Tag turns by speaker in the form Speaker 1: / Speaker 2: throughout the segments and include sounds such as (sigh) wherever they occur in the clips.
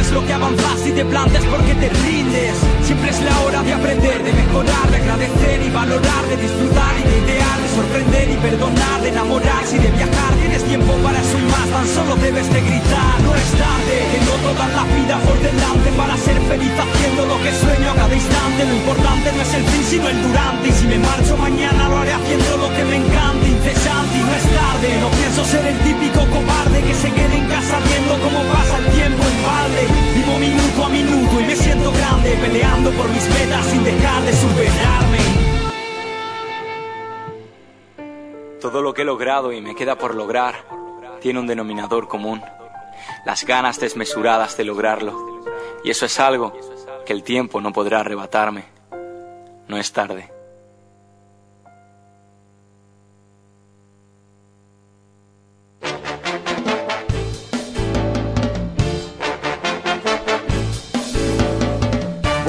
Speaker 1: es lo que avanzas y te plantes porque te rindes. Siempre es la hora de aprender, de mejorar, de agradecer y valorar, de disfrutar y de idear, de sorprender y perdonar, de enamorarse y de viajar. Tienes tiempo para eso y más, tan solo debes de gritar. No es tarde, que no toda la vida por delante para ser feliz haciendo lo que sueño a cada instante. Lo importante no es el fin, sino el durante. Y si me marcho mañana lo haré haciendo lo que me encanta, incesante y no es tarde. No pienso ser el típico cobarde que se quede en casa viendo cómo pasa el tiempo en balde. Vivo minuto a minuto y me siento grande, peleando por mis metas sin dejar de superarme. Todo lo que he logrado y me queda por lograr tiene un denominador común, las ganas desmesuradas de lograrlo. Y eso es algo que el tiempo no podrá arrebatarme. No es tarde.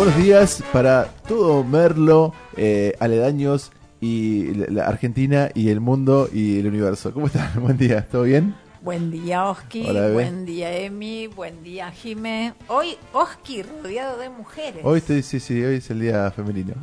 Speaker 2: Buenos días para todo Merlo, eh, aledaños y la Argentina y el mundo y el universo. ¿Cómo están? (laughs) Buen día, ¿todo bien?
Speaker 3: Buen día, Oski.
Speaker 2: Hola.
Speaker 3: Buen día, Emi. Buen día, Jime. Hoy, Oski rodeado de mujeres.
Speaker 2: Hoy estoy, sí, sí, hoy es el día femenino.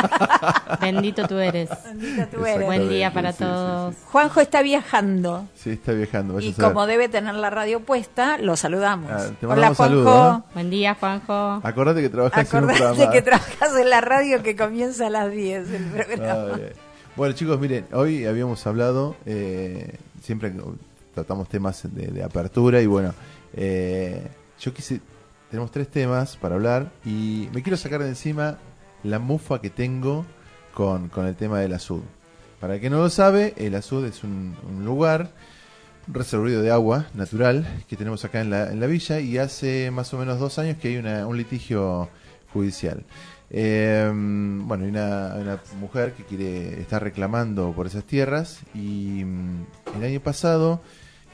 Speaker 2: (laughs)
Speaker 4: Bendito tú eres.
Speaker 3: Bendita tú eres.
Speaker 4: Buen día para
Speaker 2: Sí, sí, sí,
Speaker 4: todos.
Speaker 3: Juanjo está viajando.
Speaker 2: Sí, está viajando. vaya
Speaker 3: Y como debe tener la radio puesta, lo saludamos.
Speaker 2: Ah, te
Speaker 3: Hola, Juanjo.
Speaker 2: ¿no?
Speaker 4: Buen día, Juanjo.
Speaker 2: Acordate que trabajas en un
Speaker 3: Acordate
Speaker 2: programa.
Speaker 3: que trabajas en la radio que comienza a las 10 el programa.
Speaker 2: Ah, bien. Bueno, chicos, miren, hoy habíamos hablado, eh, siempre tratamos temas de, apertura y bueno, eh, yo quise, tenemos tres temas para hablar y me quiero sacar de encima la mufa que tengo con, con el tema del azul. Para el que no lo sabe, el azul es un, un lugar, un reservorio de agua natural que tenemos acá en la, en la villa y hace más o menos dos años que hay una- un litigio judicial. Eh, bueno, hay una, hay una mujer que quiere está reclamando por esas tierras y mm, el año pasado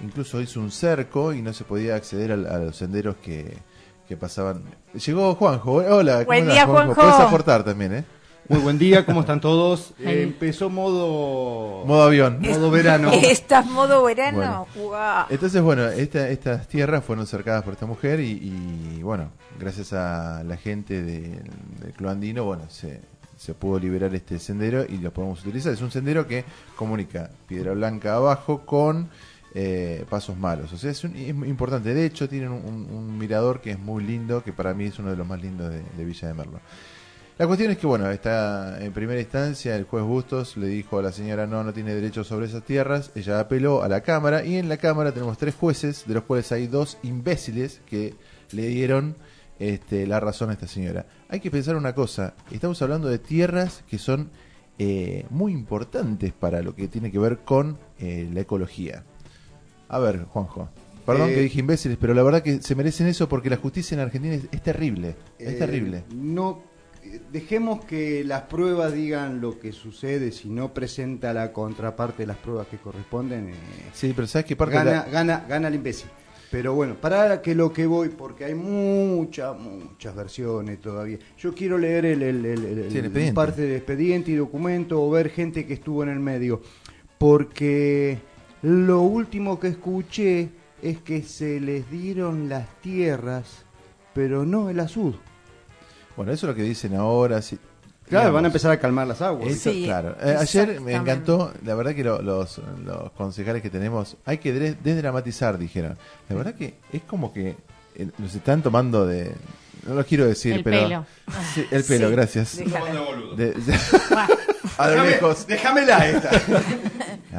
Speaker 2: incluso hizo un cerco y no se podía acceder al- a, los senderos que, que pasaban. Llegó Juanjo, hola. ¿cómo
Speaker 3: Buen día, Juanjo.
Speaker 2: Puedes aportar también, ¿eh?
Speaker 5: Muy buen día, ¿cómo están todos? (laughs) Eh, empezó modo...
Speaker 2: Modo avión. (laughs)
Speaker 5: modo verano. (laughs)
Speaker 3: ¿Estás modo verano? Guau.
Speaker 2: Entonces, bueno, esta- estas tierras fueron cercadas por esta mujer y, y, bueno, gracias a la gente de- del Club Andino, bueno, se, se pudo liberar este sendero y lo podemos utilizar. Es un sendero que comunica Piedra Blanca abajo con eh, Pasos Malos. O sea, es, un- importante. De hecho, tienen un, mirador que es muy lindo, que para mí es uno de los más lindos de, de Villa de Merlo. La cuestión es que, bueno, está en primera instancia, el juez Bustos le dijo a la señora no, no tiene derecho sobre esas tierras, ella apeló a la Cámara y en la Cámara tenemos tres jueces, de los cuales hay dos imbéciles que le dieron este, la razón a esta señora. Hay que pensar una cosa, estamos hablando de tierras que son eh, muy importantes para lo que tiene que ver con eh, la ecología. A ver, Juanjo. Perdón
Speaker 5: Eh,
Speaker 2: que dije imbéciles, pero la verdad que se merecen eso porque la justicia en Argentina es, es terrible. Es
Speaker 5: Eh,
Speaker 2: terrible.
Speaker 5: No, dejemos que las pruebas digan lo que sucede. Si no presenta la contraparte de las pruebas que corresponden, eh,
Speaker 2: Sí, pero ¿sabes qué parte?
Speaker 5: gana,
Speaker 2: la-
Speaker 5: gana, gana el imbécil. Pero bueno, para que lo que voy, porque hay muchas, muchas versiones todavía. Yo quiero leer el, el- el- el-
Speaker 2: Sí, el expediente.
Speaker 5: parte de expediente y documento o ver gente que estuvo en el medio. Porque lo último que escuché es que se les dieron las tierras, pero no el azul.
Speaker 2: Bueno, eso es lo que dicen ahora. sí.
Speaker 5: Claro,
Speaker 2: Digamos,
Speaker 5: van a empezar a calmar las aguas.
Speaker 2: eso,
Speaker 3: Sí,
Speaker 2: claro. Eh, ayer me encantó, la verdad que lo- los, los concejales que tenemos, hay que desdramatizar, dijeron. La verdad que es como que eh, nos están tomando de... No lo quiero decir,
Speaker 4: El
Speaker 2: pero...
Speaker 4: pelo.
Speaker 2: Sí, el pelo,
Speaker 3: Sí,
Speaker 2: gracias.
Speaker 3: déjala.
Speaker 2: De- (laughs) a lo lejos.
Speaker 5: Déjamela esta. (laughs)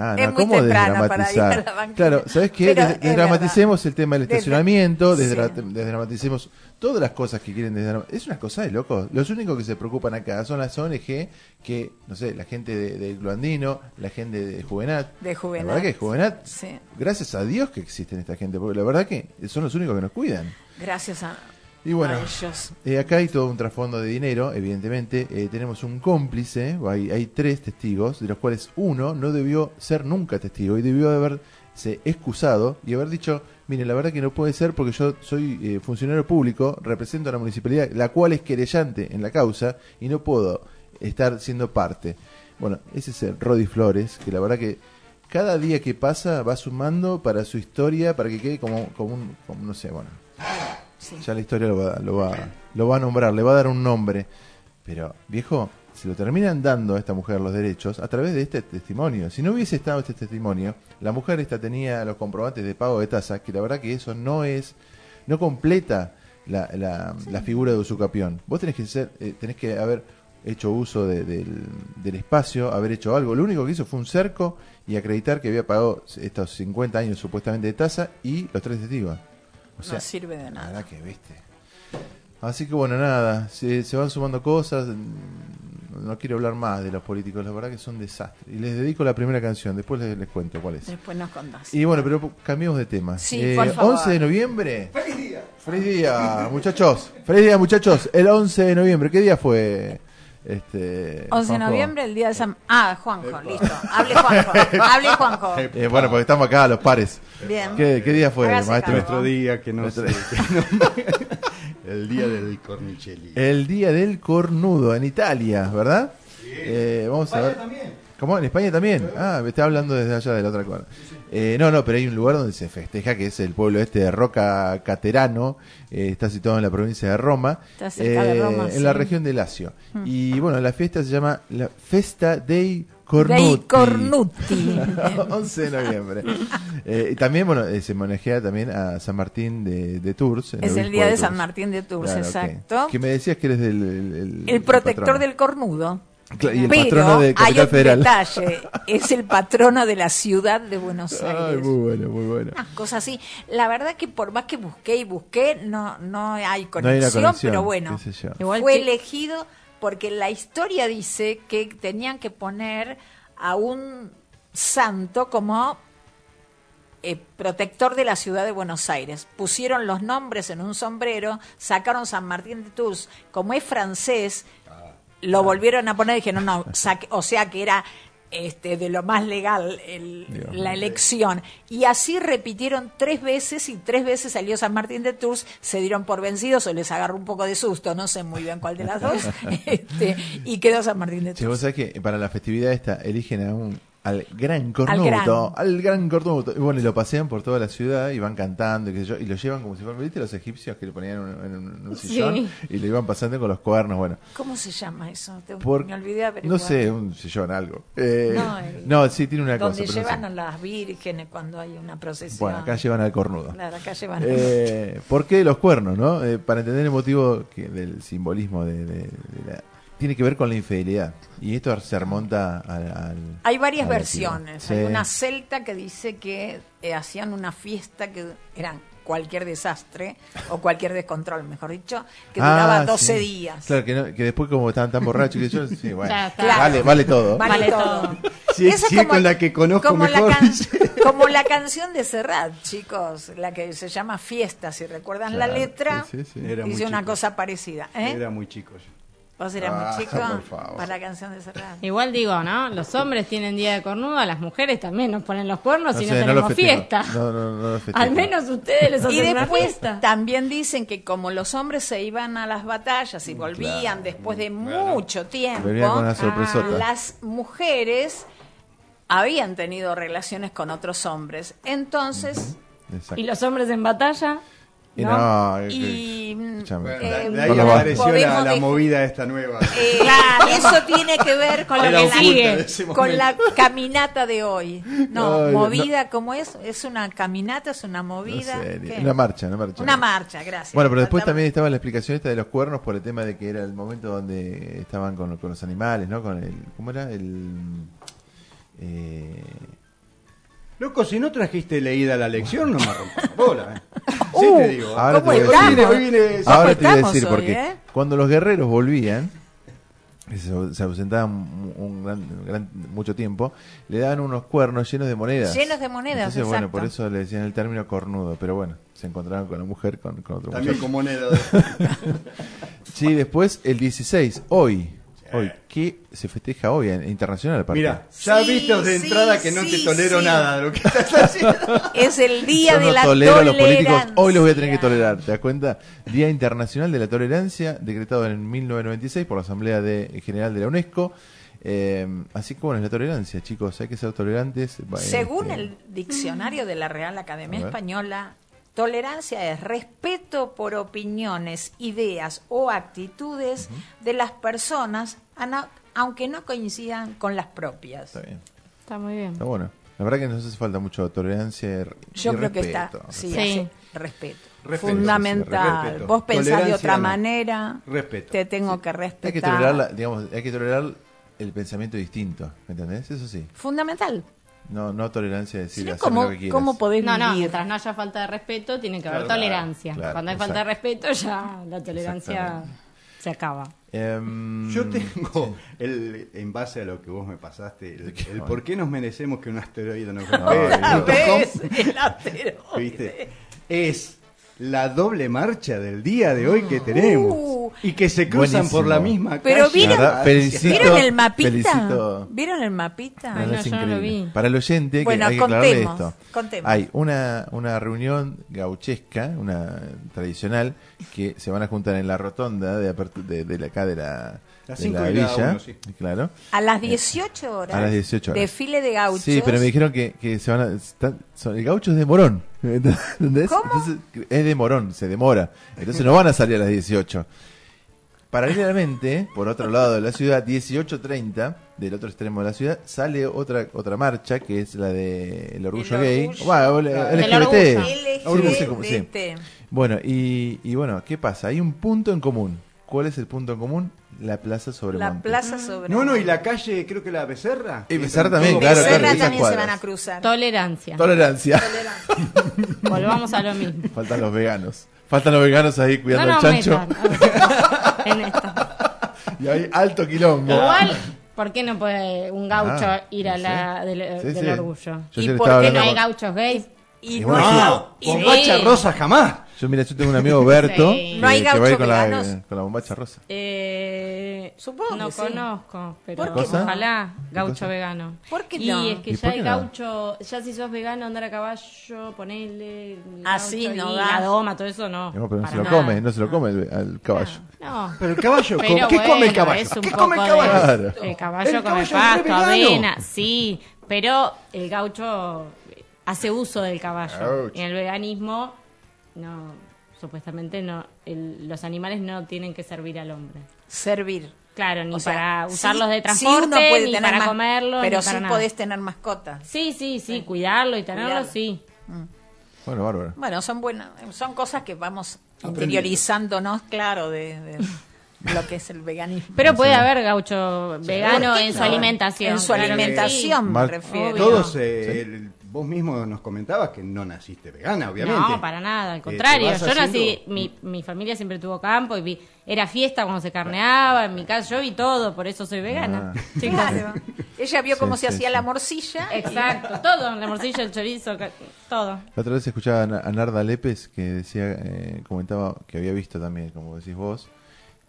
Speaker 2: Ah,
Speaker 3: Es
Speaker 2: no,
Speaker 3: muy
Speaker 2: ¿cómo
Speaker 3: temprano para ir a
Speaker 2: desdramatizar? Claro, ¿sabes qué? Des-
Speaker 3: es
Speaker 2: Desdramaticemos el tema del
Speaker 3: Desde-
Speaker 2: estacionamiento,
Speaker 3: sí.
Speaker 2: desdra- desdramaticemos todas las cosas que quieren desdramatizar. Es una cosa de locos. Los únicos que se preocupan acá son las ONG, que, no sé, la gente de, de Gluandino, la gente de Juvenat.
Speaker 3: De Juvenat.
Speaker 2: La verdad que Juvenat,
Speaker 3: Sí.
Speaker 2: gracias a Dios que existen esta gente, porque la verdad que son los únicos que nos cuidan.
Speaker 3: Gracias a,
Speaker 2: Y bueno, eh, acá hay todo un trasfondo de dinero, evidentemente. Eh, tenemos un cómplice, hay, hay tres testigos, de los cuales uno no debió ser nunca testigo y debió haberse excusado y haber dicho, mire, la verdad que no puede ser porque yo soy eh, funcionario público, represento a la municipalidad, la cual es querellante en la causa y no puedo estar siendo parte. Bueno, ese es el Rodi Flores, que la verdad que cada día que pasa va sumando para su historia, para que quede como, como un, como, no sé, bueno,
Speaker 3: Sí.
Speaker 2: ya la historia lo va, lo, va, lo va a nombrar, le va a dar un nombre. Pero, viejo, se lo terminan dando a esta mujer los derechos a través de este testimonio. Si no hubiese estado este testimonio, la mujer esta tenía los comprobantes de pago de tasa, que la verdad que eso no es, no completa la, la, la figura de usucapión. Vos tenés que ser, eh, tenés que haber hecho uso de- del, del espacio, haber hecho algo. Lo único que hizo fue un cerco y acreditar que había pagado estos 50 años supuestamente de tasa y los tres testigos. O sea,
Speaker 3: no sirve de
Speaker 2: la
Speaker 3: nada.
Speaker 2: verdad que viste. Así que bueno, nada, se, se van sumando cosas. mm, No quiero hablar más de los políticos, la verdad que son desastres. Y les dedico la primera canción, después les, les cuento cuál es.
Speaker 3: Después nos contás.
Speaker 2: Y bueno, pero cambiemos de tema. Eh,
Speaker 3: Sí, por favor.
Speaker 2: 11 de noviembre. ¡Feliz día! ¡Feliz día, muchachos! ¡Feliz día, muchachos! El 11 de noviembre, ¿qué día fue? Este,
Speaker 3: 11 de noviembre, el día de San... Ah, Juanjo, listo. Hable Juanjo. (laughs) Hable Juanjo.
Speaker 2: Eh, bueno, porque estamos acá, los pares.
Speaker 3: Bien.
Speaker 2: ¿Qué, qué día fue,
Speaker 3: Hágase
Speaker 2: maestro?
Speaker 5: Nuestro día que no
Speaker 2: Nuestro-
Speaker 5: sé. que no- (laughs) el día del cornicelli.
Speaker 2: El día del cornudo en Italia, ¿verdad? Eh, vamos a ver. ¿Cómo? ¿En España también? Ah, me está hablando desde allá de la otra cuadra. Eh, no, no, pero hay un lugar donde se festeja, que es el pueblo este de Roca Caterano, eh, está situado en la provincia de Roma, eh,
Speaker 3: Está cerca de Roma,
Speaker 2: en
Speaker 3: sí.
Speaker 2: la región de Lacio. Y bueno, la fiesta se llama la Festa dei Cornuti.
Speaker 3: Dei Cornuti. (laughs)
Speaker 2: 11 de noviembre. Eh, y también, bueno, eh, se manejea también a San Martín de, de Tours.
Speaker 3: Es el día de
Speaker 2: Tours.
Speaker 3: San Martín de Tours,
Speaker 2: Claro,
Speaker 3: exacto.
Speaker 2: Que, que me decías que eres del, el,
Speaker 3: El protector del cornudo.
Speaker 2: Y el
Speaker 3: Pero
Speaker 2: patrono de
Speaker 3: hay
Speaker 2: Capital
Speaker 3: otro
Speaker 2: Federal.
Speaker 3: detalle. Es el patrono de la ciudad de Buenos
Speaker 2: Ay,
Speaker 3: Aires.
Speaker 2: muy bueno, muy bueno.
Speaker 3: Unas cosas así. La verdad que por más que busqué y busqué, no, no hay
Speaker 2: No hay
Speaker 3: conexión, pero bueno,
Speaker 2: qué sé yo.
Speaker 4: Igual
Speaker 3: fue
Speaker 4: que-
Speaker 3: elegido porque la historia dice que tenían que poner a un santo como eh, protector de la ciudad de Buenos Aires. Pusieron los nombres en un sombrero, sacaron San Martín de Tours, como es francés, lo volvieron a poner y dijeron, no, saque- o sea que era este, de lo más legal el- la elección. Y así repitieron tres veces y tres veces salió San Martín de Tours, se dieron por vencidos o les agarró un poco de susto, no sé muy bien cuál de las dos, (laughs) este, y quedó San Martín de
Speaker 2: vos
Speaker 3: Tours.
Speaker 2: sabés que para la festividad esta eligen a un al gran cornuto,
Speaker 3: gran.
Speaker 2: al gran cornuto, y bueno, y lo pasean por toda la ciudad y van cantando y, qué sé yo, y lo llevan como si fueran, ¿viste los egipcios que le ponían en un, en un- en un
Speaker 4: Sí.
Speaker 2: sillón y lo iban pasando con los cuernos, bueno.
Speaker 3: ¿Cómo se llama eso? Te-
Speaker 2: Por,
Speaker 3: me olvidé de
Speaker 2: no
Speaker 3: averiguar.
Speaker 2: sé, un sillón, algo. Eh,
Speaker 3: No, el-
Speaker 2: no, sí, tiene una
Speaker 3: Donde
Speaker 2: cosa. no sé.
Speaker 3: llevan a las vírgenes cuando hay una procesión.
Speaker 2: Bueno, acá llevan al cornudo.
Speaker 3: Claro, acá llevan.
Speaker 2: Eh, ¿Por qué los cuernos, no? Eh, para entender el motivo que- del simbolismo de, de- de la... Tiene que ver con la infidelidad. Y esto se remonta al... al-
Speaker 3: Hay varias versiones. Hay una celta que dice que eh, hacían una fiesta que eran cualquier desastre o cualquier descontrol, mejor dicho, que
Speaker 2: Ah,
Speaker 3: duraba 12
Speaker 2: sí.
Speaker 3: días.
Speaker 2: Claro, que, no- que después como estaban tan borrachos que yo... Sí, (laughs) bueno, vale, vale todo.
Speaker 3: Vale,
Speaker 4: Vale
Speaker 3: todo.
Speaker 5: Si, es con la que conozco
Speaker 3: como
Speaker 5: mejor.
Speaker 3: La can- (laughs) como la canción de Serrat, chicos, la que se llama Fiesta, si recuerdan la letra,
Speaker 2: sí, sí, sí.
Speaker 5: Era muy
Speaker 3: dice una
Speaker 5: chico.
Speaker 3: cosa parecida. ¿eh?
Speaker 5: Era muy chico yo.
Speaker 3: ¿Vos eras
Speaker 2: Ah,
Speaker 3: muy chico
Speaker 2: por favor.
Speaker 3: para la canción de Serrat?
Speaker 4: Igual digo, ¿no? Los hombres tienen día de cornudo, las mujeres también nos ponen los cuernos y no
Speaker 2: sé, lo
Speaker 4: tenemos fiesta.
Speaker 2: No, no, no.
Speaker 4: Al menos ustedes les
Speaker 3: Y
Speaker 4: hacen una
Speaker 3: después
Speaker 4: fiesta.
Speaker 3: también dicen que como los hombres se iban a las batallas y volvían
Speaker 2: Claro.
Speaker 3: después de mucho tiempo,
Speaker 2: Volvían sorpresota.
Speaker 3: las mujeres habían tenido relaciones con otros hombres. Entonces,
Speaker 2: Exacto.
Speaker 4: Y los hombres en batalla,
Speaker 2: Y
Speaker 4: ¿no?
Speaker 2: no, eh,
Speaker 3: y eh,
Speaker 5: de ahí
Speaker 2: Con los
Speaker 5: apareció la, movida esta nueva.
Speaker 3: eh, eso tiene que ver con,
Speaker 4: oculta
Speaker 5: en
Speaker 4: sigue.
Speaker 3: con la caminata de hoy. No, movida, ¿cómo es? ¿Es una caminata? ¿Es una movida?
Speaker 2: No sé,
Speaker 3: ¿Qué?
Speaker 2: una marcha, una marcha.
Speaker 3: Una marcha, gracias.
Speaker 2: Bueno, pero después también estaba la explicación esta de los cuernos por el tema de que era el momento donde estaban con, con los animales, ¿no? Con el, ¿cómo era? El, eh,
Speaker 5: Loco, si no trajiste leída la lección, no me rompas la bola. ¿Eh? Sí
Speaker 3: Uh,
Speaker 5: te digo. ¿eh?
Speaker 2: Ahora
Speaker 3: ¿Cómo
Speaker 2: te voy a
Speaker 3: estamos?
Speaker 2: decir.
Speaker 5: Hoy viene-
Speaker 2: Ahora te voy a
Speaker 3: estamos
Speaker 2: decir
Speaker 3: hoy,
Speaker 2: porque
Speaker 3: eh?
Speaker 2: cuando los guerreros volvían, que se, se ausentaban un, un gran, gran- mucho tiempo, le daban unos cuernos llenos de monedas.
Speaker 3: Llenos de monedas,
Speaker 2: Entonces, bueno,
Speaker 3: exacto.
Speaker 2: por eso le decían el término cornudo, pero bueno, se encontraban con la mujer, con, con otro
Speaker 5: También
Speaker 2: muchacho.
Speaker 5: con moneda. (laughs)
Speaker 2: Sí, después el 16, hoy. Hoy, ¿qué se festeja hoy? En, internacional aparte.
Speaker 5: Mira, ya
Speaker 3: Sí,
Speaker 5: viste de
Speaker 3: sí,
Speaker 5: entrada que no
Speaker 3: sí,
Speaker 5: te tolero
Speaker 3: sí.
Speaker 5: nada de lo que estás (laughs) haciendo.
Speaker 3: Es el día
Speaker 2: Yo
Speaker 3: de
Speaker 2: no
Speaker 3: la
Speaker 2: tolero a los políticos,
Speaker 3: tolerancia.
Speaker 2: hoy los voy a tener que tolerar, ¿te das cuenta? Día Internacional de la Tolerancia, decretado en 1996 por la Asamblea de- General de la UNESCO. Eh, así que bueno, es la tolerancia, chicos, hay que ser tolerantes.
Speaker 3: Según
Speaker 2: este,
Speaker 3: el diccionario de la Real Academia. Española, tolerancia es respeto por opiniones, ideas o actitudes de las personas, aunque no coincidan con las propias.
Speaker 2: Está bien,
Speaker 4: Está muy bien.
Speaker 2: está bueno. La verdad que nos hace falta mucho tolerancia y
Speaker 3: Yo
Speaker 2: y
Speaker 3: creo que está,
Speaker 2: respeto.
Speaker 3: sí, respeto.
Speaker 5: Respeto,
Speaker 3: Fundamental.
Speaker 5: respeto.
Speaker 3: Vos pensás de otra
Speaker 5: no.
Speaker 3: manera,
Speaker 5: Respeto.
Speaker 3: te tengo que respetar.
Speaker 2: Hay que tolerar, la- digamos, hay que tolerar el pensamiento distinto, ¿me entendés? Eso sí.
Speaker 3: Fundamental.
Speaker 2: No, no tolerancia de decir
Speaker 3: no,
Speaker 2: hacer
Speaker 3: ¿cómo,
Speaker 2: lo que quieras.
Speaker 3: ¿cómo podés
Speaker 4: No, no,
Speaker 3: vivir?
Speaker 4: mientras no haya falta de respeto, tiene que haber
Speaker 2: Claro,
Speaker 4: tolerancia.
Speaker 2: claro,
Speaker 4: Cuando hay falta de respeto, ya la tolerancia se acaba.
Speaker 2: Em,
Speaker 5: Yo tengo, el, en base a lo que vos me pasaste, el, por qué nos merecemos que un asteroide nos golpee.
Speaker 2: Dios. (laughs)
Speaker 3: ¿Ves? El asteroide.
Speaker 5: ¿Viste? Es la doble marcha del día de hoy que tenemos.
Speaker 3: Uh.
Speaker 5: y que se cruzan
Speaker 2: Buenísimo.
Speaker 5: por la misma
Speaker 3: Pero
Speaker 5: calle.
Speaker 3: ¿vieron-
Speaker 2: La verdad, felicito-
Speaker 3: ¿Vieron el mapita?
Speaker 2: felicito-
Speaker 3: ¿Vieron el mapita?
Speaker 2: No,
Speaker 4: Ay,
Speaker 2: no,
Speaker 4: yo no lo vi.
Speaker 2: Para el oyente, que
Speaker 3: Bueno,
Speaker 2: hay que aclararle
Speaker 3: contemos,
Speaker 2: esto.
Speaker 3: contemos.
Speaker 2: Hay una, una reunión gauchesca, una tradicional, que se van a juntar en la rotonda de, de, de la, acá de la,
Speaker 5: Las
Speaker 2: de
Speaker 5: cinco
Speaker 2: la
Speaker 5: y la
Speaker 2: villa.
Speaker 5: uno, sí.
Speaker 2: Claro.
Speaker 3: A las 18 horas.
Speaker 2: A las 18 horas.
Speaker 3: Desfile de gauchos.
Speaker 2: Sí, pero me dijeron que, que se van a. están- son- el gaucho es de Morón. (laughs) ¿Entendés?
Speaker 3: ¿Cómo?
Speaker 2: Entonces, es de Morón, se demora. Entonces no van a salir a las 18. Paralelamente, por otro lado de la ciudad, 18.30, del otro extremo de la ciudad, sale otra otra marcha que es la de el orgullo
Speaker 3: El
Speaker 2: gay.
Speaker 3: orgullo.
Speaker 2: Bueno, el-
Speaker 4: Del
Speaker 2: LGBT.
Speaker 4: orgullo.
Speaker 2: Sí, no sé cómo- sí.
Speaker 3: LGBT.
Speaker 2: Bueno, y, y bueno, ¿qué pasa? Hay un punto en común. ¿Cuál es el punto en común? La plaza sobre
Speaker 3: La
Speaker 2: monte.
Speaker 3: plaza sobre.
Speaker 5: No, no, y la calle, creo que la Becerra.
Speaker 2: Y Becerra también,
Speaker 5: Todo-
Speaker 2: claro,
Speaker 3: Becerra
Speaker 2: esas
Speaker 3: también se
Speaker 2: cuadras.
Speaker 3: van a cruzar.
Speaker 4: Tolerancia.
Speaker 2: Tolerancia.
Speaker 4: Volvamos a lo mismo.
Speaker 2: Faltan los veganos. Faltan los veganos ahí
Speaker 4: No
Speaker 2: cuidando
Speaker 4: nos
Speaker 2: al chancho.
Speaker 4: metan (laughs) en esto.
Speaker 2: Y hay alto quilombo.
Speaker 4: Igual, ¿por qué no puede un gaucho
Speaker 2: Ah,
Speaker 4: ir a
Speaker 2: no
Speaker 4: la
Speaker 2: sé.
Speaker 4: del,
Speaker 2: Sí,
Speaker 4: del
Speaker 2: sí.
Speaker 4: orgullo?
Speaker 2: Yo
Speaker 3: ¿Y
Speaker 2: ayer
Speaker 3: por
Speaker 2: estaba
Speaker 3: qué
Speaker 4: ¿No
Speaker 2: hablando
Speaker 4: hay
Speaker 2: con-
Speaker 4: gauchos gays?
Speaker 3: Y
Speaker 2: Y
Speaker 3: no,
Speaker 2: bueno,
Speaker 3: hay,
Speaker 5: No, con
Speaker 4: Sí.
Speaker 5: rosa jamás.
Speaker 2: Yo, mira, yo tengo un amigo Berto (laughs)
Speaker 4: Sí.
Speaker 2: que,
Speaker 3: ¿No hay
Speaker 2: que va a ir
Speaker 3: gauchos
Speaker 2: con la, con la bombacha rosa.
Speaker 4: Eh,
Speaker 3: Supongo
Speaker 4: no
Speaker 3: que sí.
Speaker 4: conozco, pero
Speaker 3: ¿Por
Speaker 2: qué no?
Speaker 4: ojalá gaucho
Speaker 2: cosa?
Speaker 4: vegano.
Speaker 3: ¿Por qué
Speaker 4: y
Speaker 3: no?
Speaker 4: es que
Speaker 2: ¿Y
Speaker 4: ya
Speaker 2: qué
Speaker 4: el
Speaker 2: no?
Speaker 4: gaucho, ya si sos vegano, andar a caballo, ponerle el
Speaker 3: Así
Speaker 4: gaucho
Speaker 3: no
Speaker 4: y
Speaker 3: da.
Speaker 4: la doma, todo eso no.
Speaker 2: No, pero no
Speaker 4: para
Speaker 2: se lo
Speaker 4: nada.
Speaker 2: come, no se lo come el, al caballo.
Speaker 4: No.
Speaker 5: Pero el caballo,
Speaker 4: Pero
Speaker 5: ¿qué come el caballo?
Speaker 4: es un
Speaker 5: ¿Qué
Speaker 4: poco
Speaker 5: come el
Speaker 4: de-
Speaker 5: caballo?
Speaker 2: Claro.
Speaker 4: El caballo
Speaker 5: El
Speaker 4: come
Speaker 5: caballo es re
Speaker 4: pasto,
Speaker 5: vegano.
Speaker 4: avena, sí, pero el gaucho hace uso del caballo.
Speaker 2: Ouch.
Speaker 4: En el veganismo, no, supuestamente no, el- los animales no tienen que servir al hombre.
Speaker 3: servir.
Speaker 4: Claro, ni
Speaker 3: O sea,
Speaker 4: para
Speaker 3: sí-
Speaker 4: usarlos de
Speaker 3: sí
Speaker 4: transporte,
Speaker 3: uno puede
Speaker 4: ni
Speaker 3: tener
Speaker 4: para
Speaker 3: mas-
Speaker 4: comerlo,
Speaker 3: Pero
Speaker 4: ni
Speaker 3: sí
Speaker 4: nada.
Speaker 3: podés tener mascotas.
Speaker 4: Sí, sí, sí, cuidarlo y tenerlo,
Speaker 3: Cuidarlo.
Speaker 4: sí.
Speaker 2: Bueno, bárbaro.
Speaker 3: Bueno, son buenas, son cosas que vamos
Speaker 5: Aprendiendo.
Speaker 3: interiorizándonos, claro, de, de (laughs) lo que es el veganismo.
Speaker 4: Pero puede haber gaucho vegano
Speaker 3: ¿Por qué
Speaker 4: en su
Speaker 3: no?
Speaker 4: alimentación.
Speaker 3: En su
Speaker 4: claro
Speaker 3: alimentación, me refiero.
Speaker 5: Todos, eh, el- vos mismo nos comentabas que no naciste vegana, obviamente.
Speaker 4: No, para nada, al
Speaker 5: Eh,
Speaker 4: contrario. yo nací, mi, mi familia siempre tuvo campo y vi, era fiesta cuando se carneaba, en mi casa yo vi todo, por eso soy vegana.
Speaker 2: Ah. (laughs)
Speaker 3: Claro. Ella vio
Speaker 2: Sí,
Speaker 3: cómo
Speaker 2: sí,
Speaker 3: se hacía
Speaker 2: sí.
Speaker 3: la morcilla.
Speaker 4: Exacto, todo, la morcilla, el chorizo, todo.
Speaker 2: La otra vez escuchaba a Na- a Narda Lépez que decía, eh, comentaba que había visto también, como decís vos,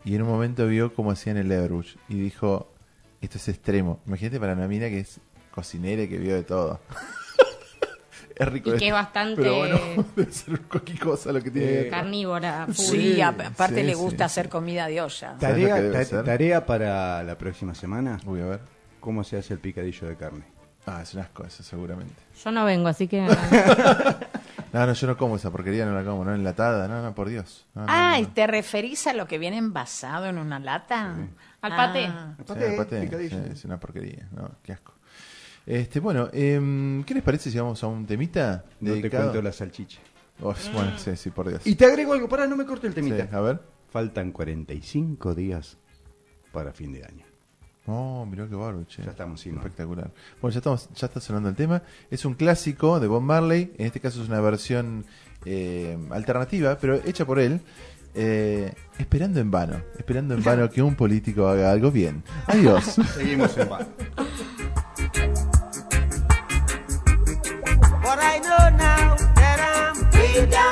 Speaker 2: y en un momento vio cómo hacían el Leverbush y dijo, esto es extremo. Imagínate para una mina que es cocinera y que vio de todo. Es rico
Speaker 4: Y que es bastante-
Speaker 2: Pero bueno, (laughs) debe ser cualquier cosa lo que tiene ver.
Speaker 4: Carnívora, full.
Speaker 3: Sí, a- aparte
Speaker 2: sí,
Speaker 3: le gusta
Speaker 2: sí.
Speaker 3: hacer comida de olla.
Speaker 2: ¿Sabes lo
Speaker 5: Tarea, ta- para la próxima semana.
Speaker 2: Uy, a ver.
Speaker 5: ¿Cómo se hace el picadillo de carne?
Speaker 2: Ah, es un asco eso, seguramente.
Speaker 4: Yo no vengo, así que... (laughs)
Speaker 2: No, no, yo no como esa porquería, no la como, no enlatada, no, no, por Dios. No,
Speaker 3: Ah,
Speaker 2: no,
Speaker 3: ¿y
Speaker 2: no.
Speaker 3: te referís a lo que viene envasado en una lata?
Speaker 4: Al paté.
Speaker 3: Ah.
Speaker 2: Sí,
Speaker 5: Paté,
Speaker 2: paté,
Speaker 5: picadillo.
Speaker 2: sí, es una porquería, no, qué asco. Este, bueno, em, ¿qué les parece si vamos a un temita
Speaker 5: No te
Speaker 2: dedicado?
Speaker 5: cuento la salchicha.
Speaker 2: Oh, bueno, sí, sí, por Dios.
Speaker 5: Y te agrego algo, pará, no me corte el
Speaker 2: Sí,
Speaker 5: temita.
Speaker 2: a ver.
Speaker 5: Faltan 45 días para fin de año.
Speaker 2: Oh, mirá qué bárbaro, che.
Speaker 5: Ya estamos, sí, ¿no?
Speaker 2: Espectacular. Bueno, ya, estamos, ya está sonando el tema. Es un clásico de Bob Marley. En este caso es una versión eh, alternativa, pero hecha por él. eh, esperando en vano. Esperando en (laughs) vano que un político haga algo bien. Adiós.
Speaker 5: Seguimos en paz.
Speaker 6: I'm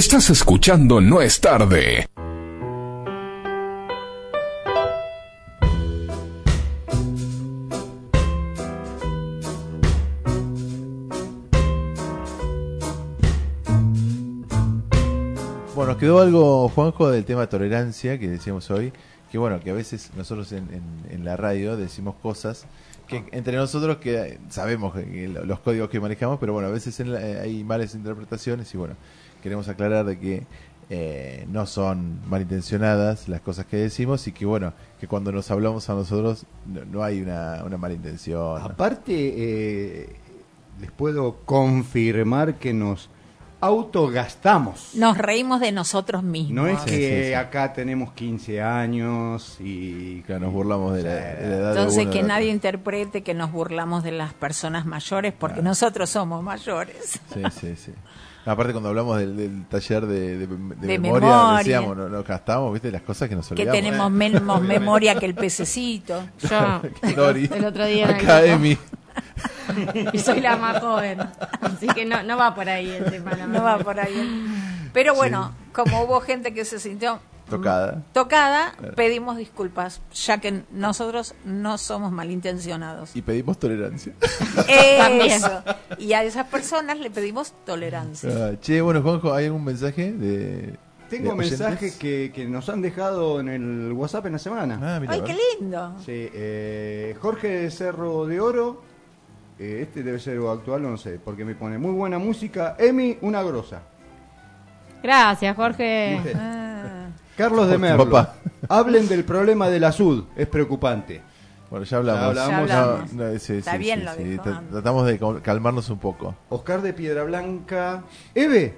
Speaker 7: Estás escuchando No es tarde.
Speaker 2: Bueno, nos quedó algo, Juanjo, del tema tolerancia que decíamos hoy. Que bueno, que a veces nosotros en, en- en la radio decimos cosas que entre nosotros que sabemos los códigos que manejamos, pero bueno, a veces en la- eh, hay malas interpretaciones y bueno, queremos aclarar de que eh, no son malintencionadas las cosas que decimos y que bueno, que cuando nos hablamos a nosotros no, no hay una, una mala intención. ¿no?
Speaker 5: Aparte, eh, les puedo confirmar que nos autogastamos.
Speaker 3: Nos reímos de nosotros mismos.
Speaker 5: No es
Speaker 2: Sí,
Speaker 5: que
Speaker 2: sí, sí.
Speaker 5: acá tenemos 15 años y...
Speaker 2: Claro, nos burlamos de la, de la edad de
Speaker 3: Entonces
Speaker 2: uno
Speaker 3: que nadie
Speaker 2: otro.
Speaker 3: interprete que nos burlamos de las personas mayores porque
Speaker 2: Claro.
Speaker 3: nosotros somos mayores.
Speaker 2: Sí, sí, sí. (laughs) Aparte cuando hablamos del, del taller de, de- de
Speaker 3: De
Speaker 2: memoria,
Speaker 3: memoria.
Speaker 2: decíamos, no, no gastamos, viste, las cosas que nos
Speaker 3: Que
Speaker 2: olvidamos.
Speaker 3: tenemos (laughs) (laughs) menos memoria que el pececito.
Speaker 4: Yo, (laughs)
Speaker 2: Dori.
Speaker 4: el otro día.
Speaker 2: Emi.
Speaker 4: y soy la más joven. Así que no, no va por ahí el tema. la
Speaker 3: No va por ahí. Pero bueno, como hubo gente que se sintió
Speaker 2: Tocada.
Speaker 3: tocada, pedimos disculpas, ya que nosotros no somos malintencionados.
Speaker 2: Y pedimos tolerancia. (laughs)
Speaker 3: Eso. Y a esas personas le pedimos tolerancia.
Speaker 2: Ah, che, bueno, Juanjo, ¿hay algún mensaje de
Speaker 5: Tengo mensajes que, que nos han dejado en el WhatsApp en la semana.
Speaker 2: Ah, mira,
Speaker 3: Ay, qué lindo.
Speaker 5: Sí, eh, Jorge de Cerro de Oro, eh, este debe ser actual, no sé, porque me pone muy buena música. Emi, una grosa.
Speaker 4: Gracias, Jorge.
Speaker 3: Ah.
Speaker 5: Carlos de Merlo.
Speaker 2: papá.
Speaker 5: Hablen del problema de la SUD, es preocupante.
Speaker 2: Bueno, ya hablamos.
Speaker 5: Ya hablamos.
Speaker 3: Ya hablamos.
Speaker 2: No, no, sí,
Speaker 3: Está
Speaker 2: sí,
Speaker 3: bien
Speaker 2: sí,
Speaker 3: lo dijo.
Speaker 2: Tratamos de cal- calmarnos un poco.
Speaker 5: Oscar de Piedra Blanca. Eve,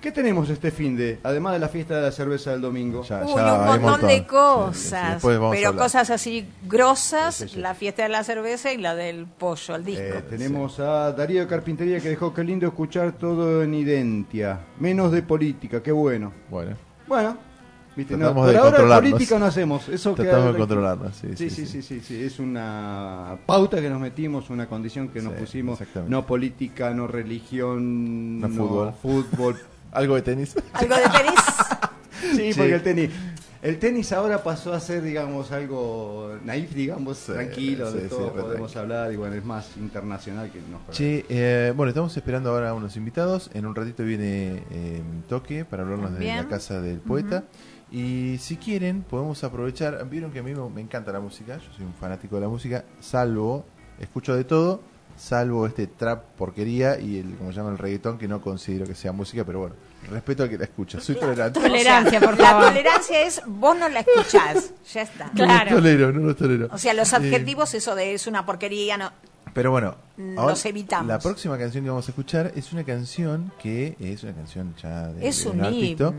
Speaker 5: ¿qué tenemos este fin de? Además de la fiesta de la cerveza del domingo.
Speaker 2: Ya,
Speaker 3: Uy,
Speaker 2: ya
Speaker 3: un
Speaker 2: hay
Speaker 3: montón de
Speaker 2: Sí, sí, sí.
Speaker 3: cosas. Pero cosas así grosas,
Speaker 2: Sí, sí, sí.
Speaker 3: la fiesta de la cerveza y la del pollo, el disco.
Speaker 5: Eh, tenemos a Darío Carpintería que dejó qué lindo escuchar todo en Identia. Menos de política, qué bueno.
Speaker 2: Bueno,
Speaker 5: Bueno, viste, no,
Speaker 2: Tratamos
Speaker 5: por
Speaker 2: de
Speaker 5: ahora
Speaker 2: controlarnos.
Speaker 5: política no hacemos. Eso queda
Speaker 2: tratamos de
Speaker 5: tranquilo.
Speaker 2: controlarnos. Sí,
Speaker 5: Sí, sí, sí, sí, sí, es una pauta que nos metimos, una condición que nos
Speaker 2: Sí,
Speaker 5: pusimos. No política, no religión,
Speaker 2: No fútbol.
Speaker 5: fútbol. (laughs)
Speaker 2: Algo de tenis.
Speaker 3: ¿Algo de tenis?
Speaker 5: sí, (laughs)
Speaker 2: Sí.
Speaker 5: porque el tenis, el tenis ahora pasó a ser, digamos, algo naif, digamos,
Speaker 2: Sí,
Speaker 5: tranquilo, de todo
Speaker 2: sí,
Speaker 5: podemos
Speaker 2: tranquilo.
Speaker 5: hablar y bueno, es más internacional que nos
Speaker 2: Che, eh, bueno, estamos esperando ahora a unos invitados. En un ratito viene eh, Toque para hablarnos de la casa del poeta. Y si quieren, podemos aprovechar. Vieron que a mí me, encanta la música. Yo soy un fanático de la música. Salvo, escucho de todo, salvo este trap porquería y el, como se llama el reggaetón, que no considero que sea música, pero bueno, respeto al que la escucha. Soy tolerante.
Speaker 4: Tolerancia, por
Speaker 3: La
Speaker 4: favor.
Speaker 3: tolerancia es vos no la escuchás, ya está.
Speaker 2: No
Speaker 4: Claro.
Speaker 2: los tolero, no los tolero.
Speaker 3: O sea, los
Speaker 2: Eh,
Speaker 3: adjetivos, eso de es una porquería, no.
Speaker 2: Pero bueno, ahora
Speaker 3: los evitamos.
Speaker 2: La próxima canción que vamos a escuchar es una canción que es una canción ya de,
Speaker 3: Es
Speaker 2: de
Speaker 3: un himno.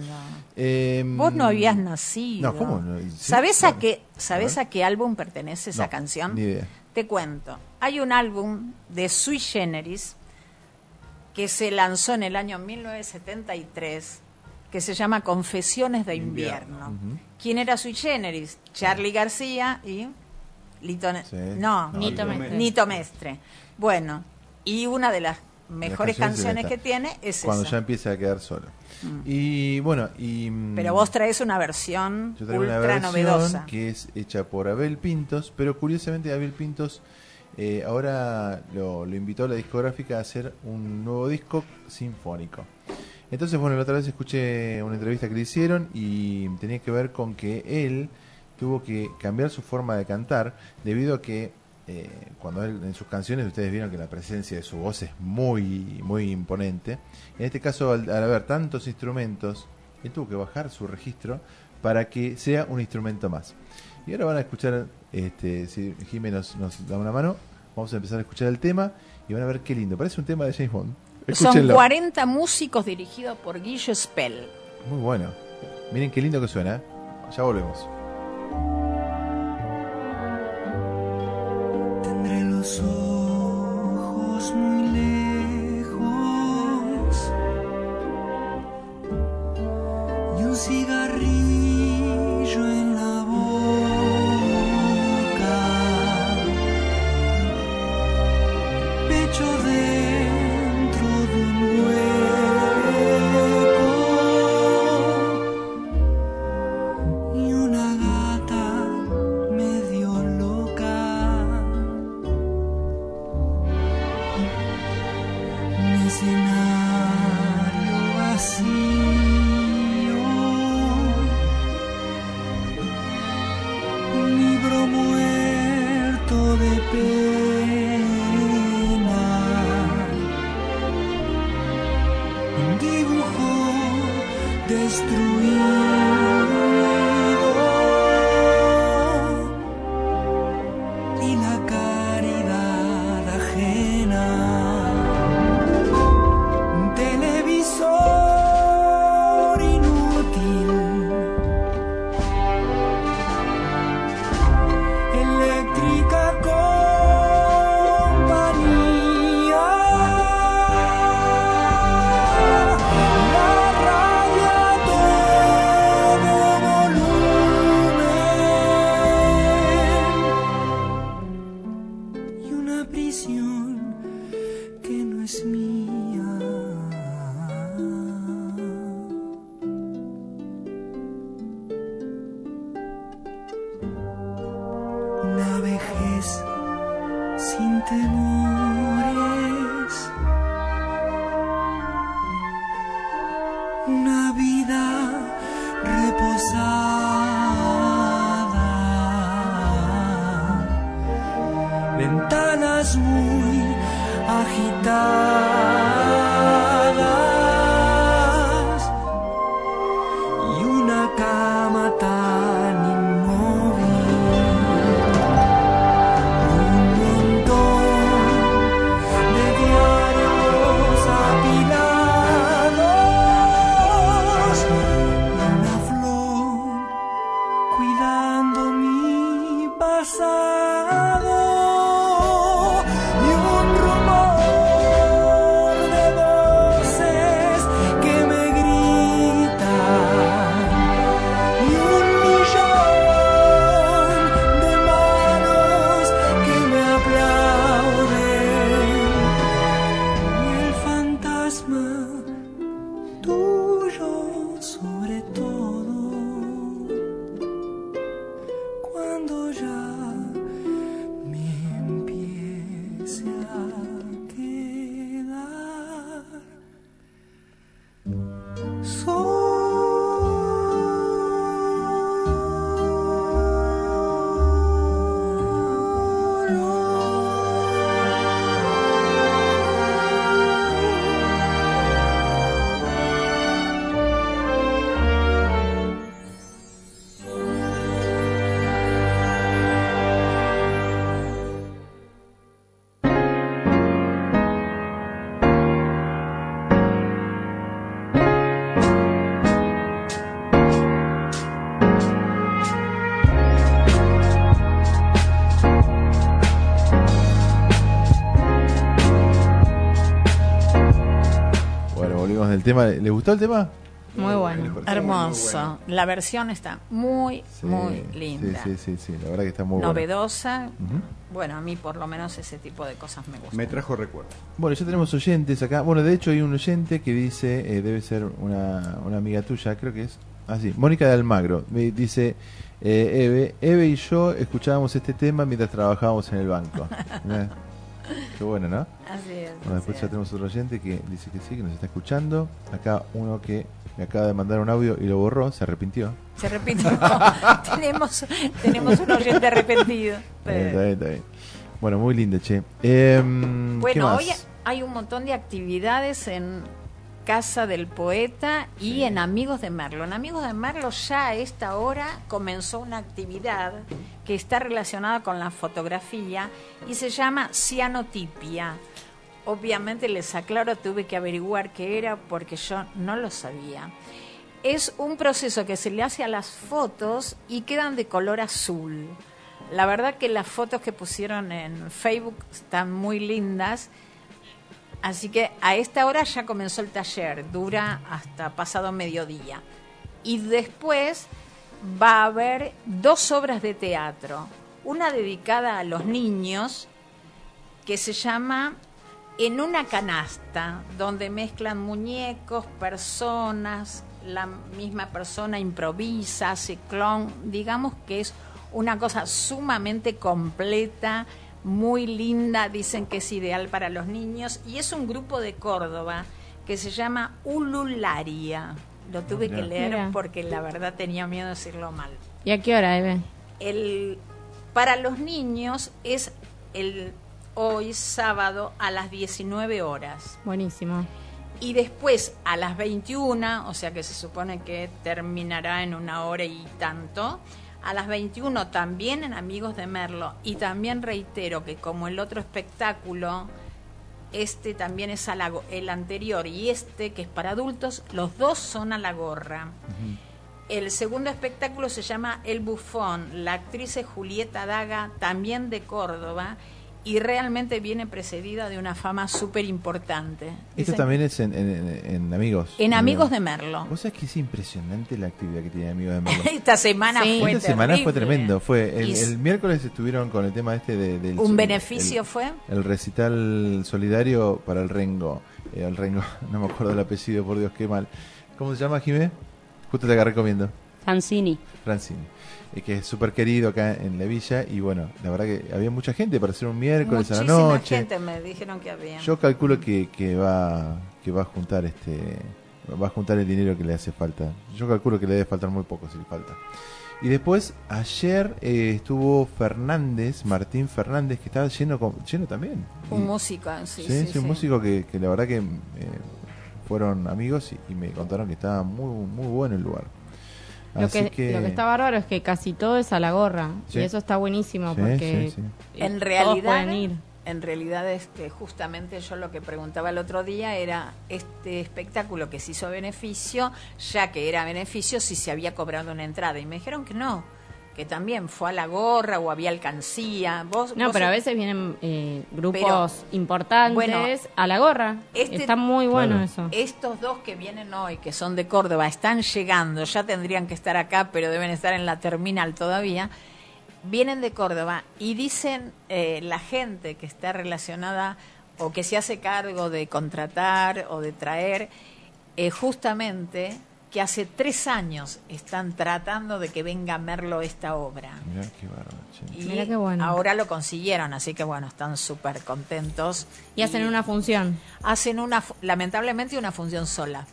Speaker 2: Eh,
Speaker 3: Vos no habías nacido.
Speaker 2: No, ¿cómo no? Sí,
Speaker 3: ¿Sabés,
Speaker 2: claro.
Speaker 3: a, qué, ¿sabés
Speaker 2: A
Speaker 3: qué álbum pertenece esa
Speaker 2: No,
Speaker 3: canción?
Speaker 2: ni idea.
Speaker 3: Te cuento. Hay un álbum de Sui Generis que se lanzó en el año 1973 que se llama Confesiones de Invierno.
Speaker 2: Ujú.
Speaker 3: ¿Quién era Sui Generis? Charlie García y Lito
Speaker 2: Sí.
Speaker 3: No,
Speaker 2: No,
Speaker 4: Nito Mestre.
Speaker 3: Nito Mestre. Bueno, y una de las mejores
Speaker 2: canciones
Speaker 3: que tiene es
Speaker 2: Cuando
Speaker 3: esa.
Speaker 2: ya empieza a quedar solo. Y bueno, y mm,
Speaker 3: Pero vos traes una versión
Speaker 2: yo traigo una
Speaker 3: ultra
Speaker 2: versión
Speaker 3: novedosa.
Speaker 2: que es hecha por Abel Pintos, pero curiosamente Abel Pintos eh, ahora lo, lo invitó a la discográfica a hacer un nuevo disco sinfónico. Entonces, bueno, la otra vez escuché una entrevista que le hicieron y tenía que ver con que él tuvo que cambiar su forma de cantar debido a que eh, cuando él en sus canciones ustedes vieron que la presencia de su voz es muy muy imponente. En este caso, al, al haber tantos instrumentos, él tuvo que bajar su registro para que sea un instrumento más. Y ahora van a escuchar, este, si Jiménez nos, nos da una mano, vamos a empezar a escuchar el tema y van a ver qué lindo. Parece un tema de James Bond.
Speaker 3: Son
Speaker 2: Escúchenlo.
Speaker 3: 40 músicos dirigidos por Guillo Spell.
Speaker 2: Muy bueno. Miren qué lindo que suena. ¿eh? Ya volvemos.
Speaker 8: Tendré los ojos muy lejos y un cigarrillo
Speaker 2: Del tema. ¿Le gustó el tema?
Speaker 4: Muy bueno.
Speaker 3: Hermoso. La versión está muy,
Speaker 2: Sí,
Speaker 3: muy linda.
Speaker 2: Sí, sí, sí, sí, la verdad que está muy buena.
Speaker 3: Novedosa. Bueno, a mí por lo menos ese tipo de cosas me gustan.
Speaker 5: Me trajo recuerdos.
Speaker 2: Bueno, ya tenemos oyentes acá. Bueno, de hecho hay un oyente que dice, eh, debe ser una, una amiga tuya, creo que es. Ah, sí, Mónica de Almagro. Me dice, eh, Eve, Eve y yo escuchábamos este tema mientras trabajábamos en el banco. (laughs) Qué bueno, ¿no?
Speaker 3: Así es.
Speaker 2: Bueno, después ya tenemos otro oyente que dice que sí, que nos está escuchando. Acá uno que me acaba de mandar un audio y lo borró, se arrepintió.
Speaker 3: Se repite. (laughs) tenemos, tenemos un oyente arrepentido.
Speaker 2: Está bien, está bien, está bien. Bueno, muy lindo, che. Em, ¿qué
Speaker 3: Bueno, hoy hay un montón de actividades en Casa del Poeta y en Amigos de Merlo. En Amigos de Merlo ya a esta hora comenzó una actividad que está relacionada con la fotografía y se llama cianotipia. Obviamente les aclaro, tuve que averiguar qué era porque yo no lo sabía. Es un proceso que se le hace a las fotos y quedan de color azul. La verdad que las fotos que pusieron en Facebook están muy lindas. Así que a esta hora ya comenzó el taller, dura hasta pasado mediodía. Y después va a haber dos obras de teatro. Una dedicada a los niños, que se llama En una canasta, donde mezclan muñecos, personas, la misma persona improvisa, hace clon. Digamos que es una cosa sumamente completa, muy linda, dicen que es ideal para los niños. Y es un grupo de Córdoba que se llama Ulularia. Lo tuve que leer porque la verdad tenía miedo de decirlo mal
Speaker 4: ¿Y a qué hora, Eve?
Speaker 3: el para los niños es el hoy sábado a las 19 horas
Speaker 4: Buenísimo.
Speaker 3: Y después a las 21, o sea que se supone que terminará en una hora y tanto, a las 21 también en Amigos de Merlo. Y también reitero que como el otro espectáculo, este también es a la el anterior y este que es para adultos, los dos son a la gorra. El segundo espectáculo se llama El Bufón. La actriz es Julieta Daga, también de Córdoba, y realmente viene precedida de una fama súper importante.
Speaker 2: Esto también es en, en- en Amigos.
Speaker 3: En Amigos de Merlo.
Speaker 2: Vos sabés que es impresionante la actividad que tiene Amigos de Merlo. (laughs)
Speaker 3: Esta semana
Speaker 4: Sí.
Speaker 3: fue
Speaker 2: Esta semana fue
Speaker 3: terrible.
Speaker 2: tremendo. Fue el, el miércoles estuvieron con el tema este de, del
Speaker 3: ¿Un beneficio
Speaker 2: el-
Speaker 3: fue?
Speaker 2: El recital solidario para el Rengo. Eh, el Rengo, (laughs) no me acuerdo el apellido, por Dios, qué mal. ¿Cómo se llama, Jimé? Justo te agarré comiendo.
Speaker 4: Fancini.
Speaker 2: Francini. Eh, que es súper querido acá en la villa. Y bueno, la verdad que había mucha gente para hacer un miércoles a la noche.
Speaker 3: gente me dijeron que había.
Speaker 2: Yo calculo que, que va que va a juntar este va a juntar el dinero que le hace falta. Yo calculo que le debe faltar muy poco si le falta. Y después ayer eh, estuvo Fernández, Martín Fernández, que estaba lleno con- lleno también.
Speaker 3: un
Speaker 2: Y-
Speaker 3: músico, sí,
Speaker 2: sí,
Speaker 3: sí,
Speaker 2: sí, un
Speaker 3: sí.
Speaker 2: músico que, que la verdad que eh, fueron amigos y, y me contaron que estaba muy muy bueno el lugar.
Speaker 4: Lo que, lo que está bárbaro es que casi todo es a la gorra.
Speaker 2: Sí.
Speaker 4: Y eso está buenísimo
Speaker 2: Sí,
Speaker 4: porque
Speaker 2: sí, sí.
Speaker 4: eh,
Speaker 3: En
Speaker 4: todos
Speaker 3: realidad,
Speaker 4: pueden ir.
Speaker 3: en realidad este, justamente yo lo que preguntaba el otro día era este espectáculo que se hizo a beneficio, ya que era beneficio, si se había cobrado una entrada. Y me dijeron que no, que también fue a la gorra o había alcancía. Vos,
Speaker 4: No,
Speaker 3: vos-
Speaker 4: pero a veces vienen eh, grupos
Speaker 3: Pero,
Speaker 4: importantes
Speaker 3: bueno,
Speaker 4: a la gorra.
Speaker 3: Este-
Speaker 4: Está muy bueno
Speaker 2: Claro.
Speaker 4: eso.
Speaker 3: Estos dos que vienen hoy, que son de Córdoba, están llegando, ya tendrían que estar acá, pero deben estar en la terminal todavía. Vienen de Córdoba y dicen eh, la gente que está relacionada o que se hace cargo de contratar o de traer, eh, justamente que hace tres años están tratando de que venga a Merlo esta obra.
Speaker 2: Mirá qué bárbaro.
Speaker 3: Y
Speaker 4: Mirá qué bueno.
Speaker 3: ahora lo consiguieron, así que bueno, están súper contentos.
Speaker 4: Y hacen una función.
Speaker 3: hacen una lamentablemente una función sola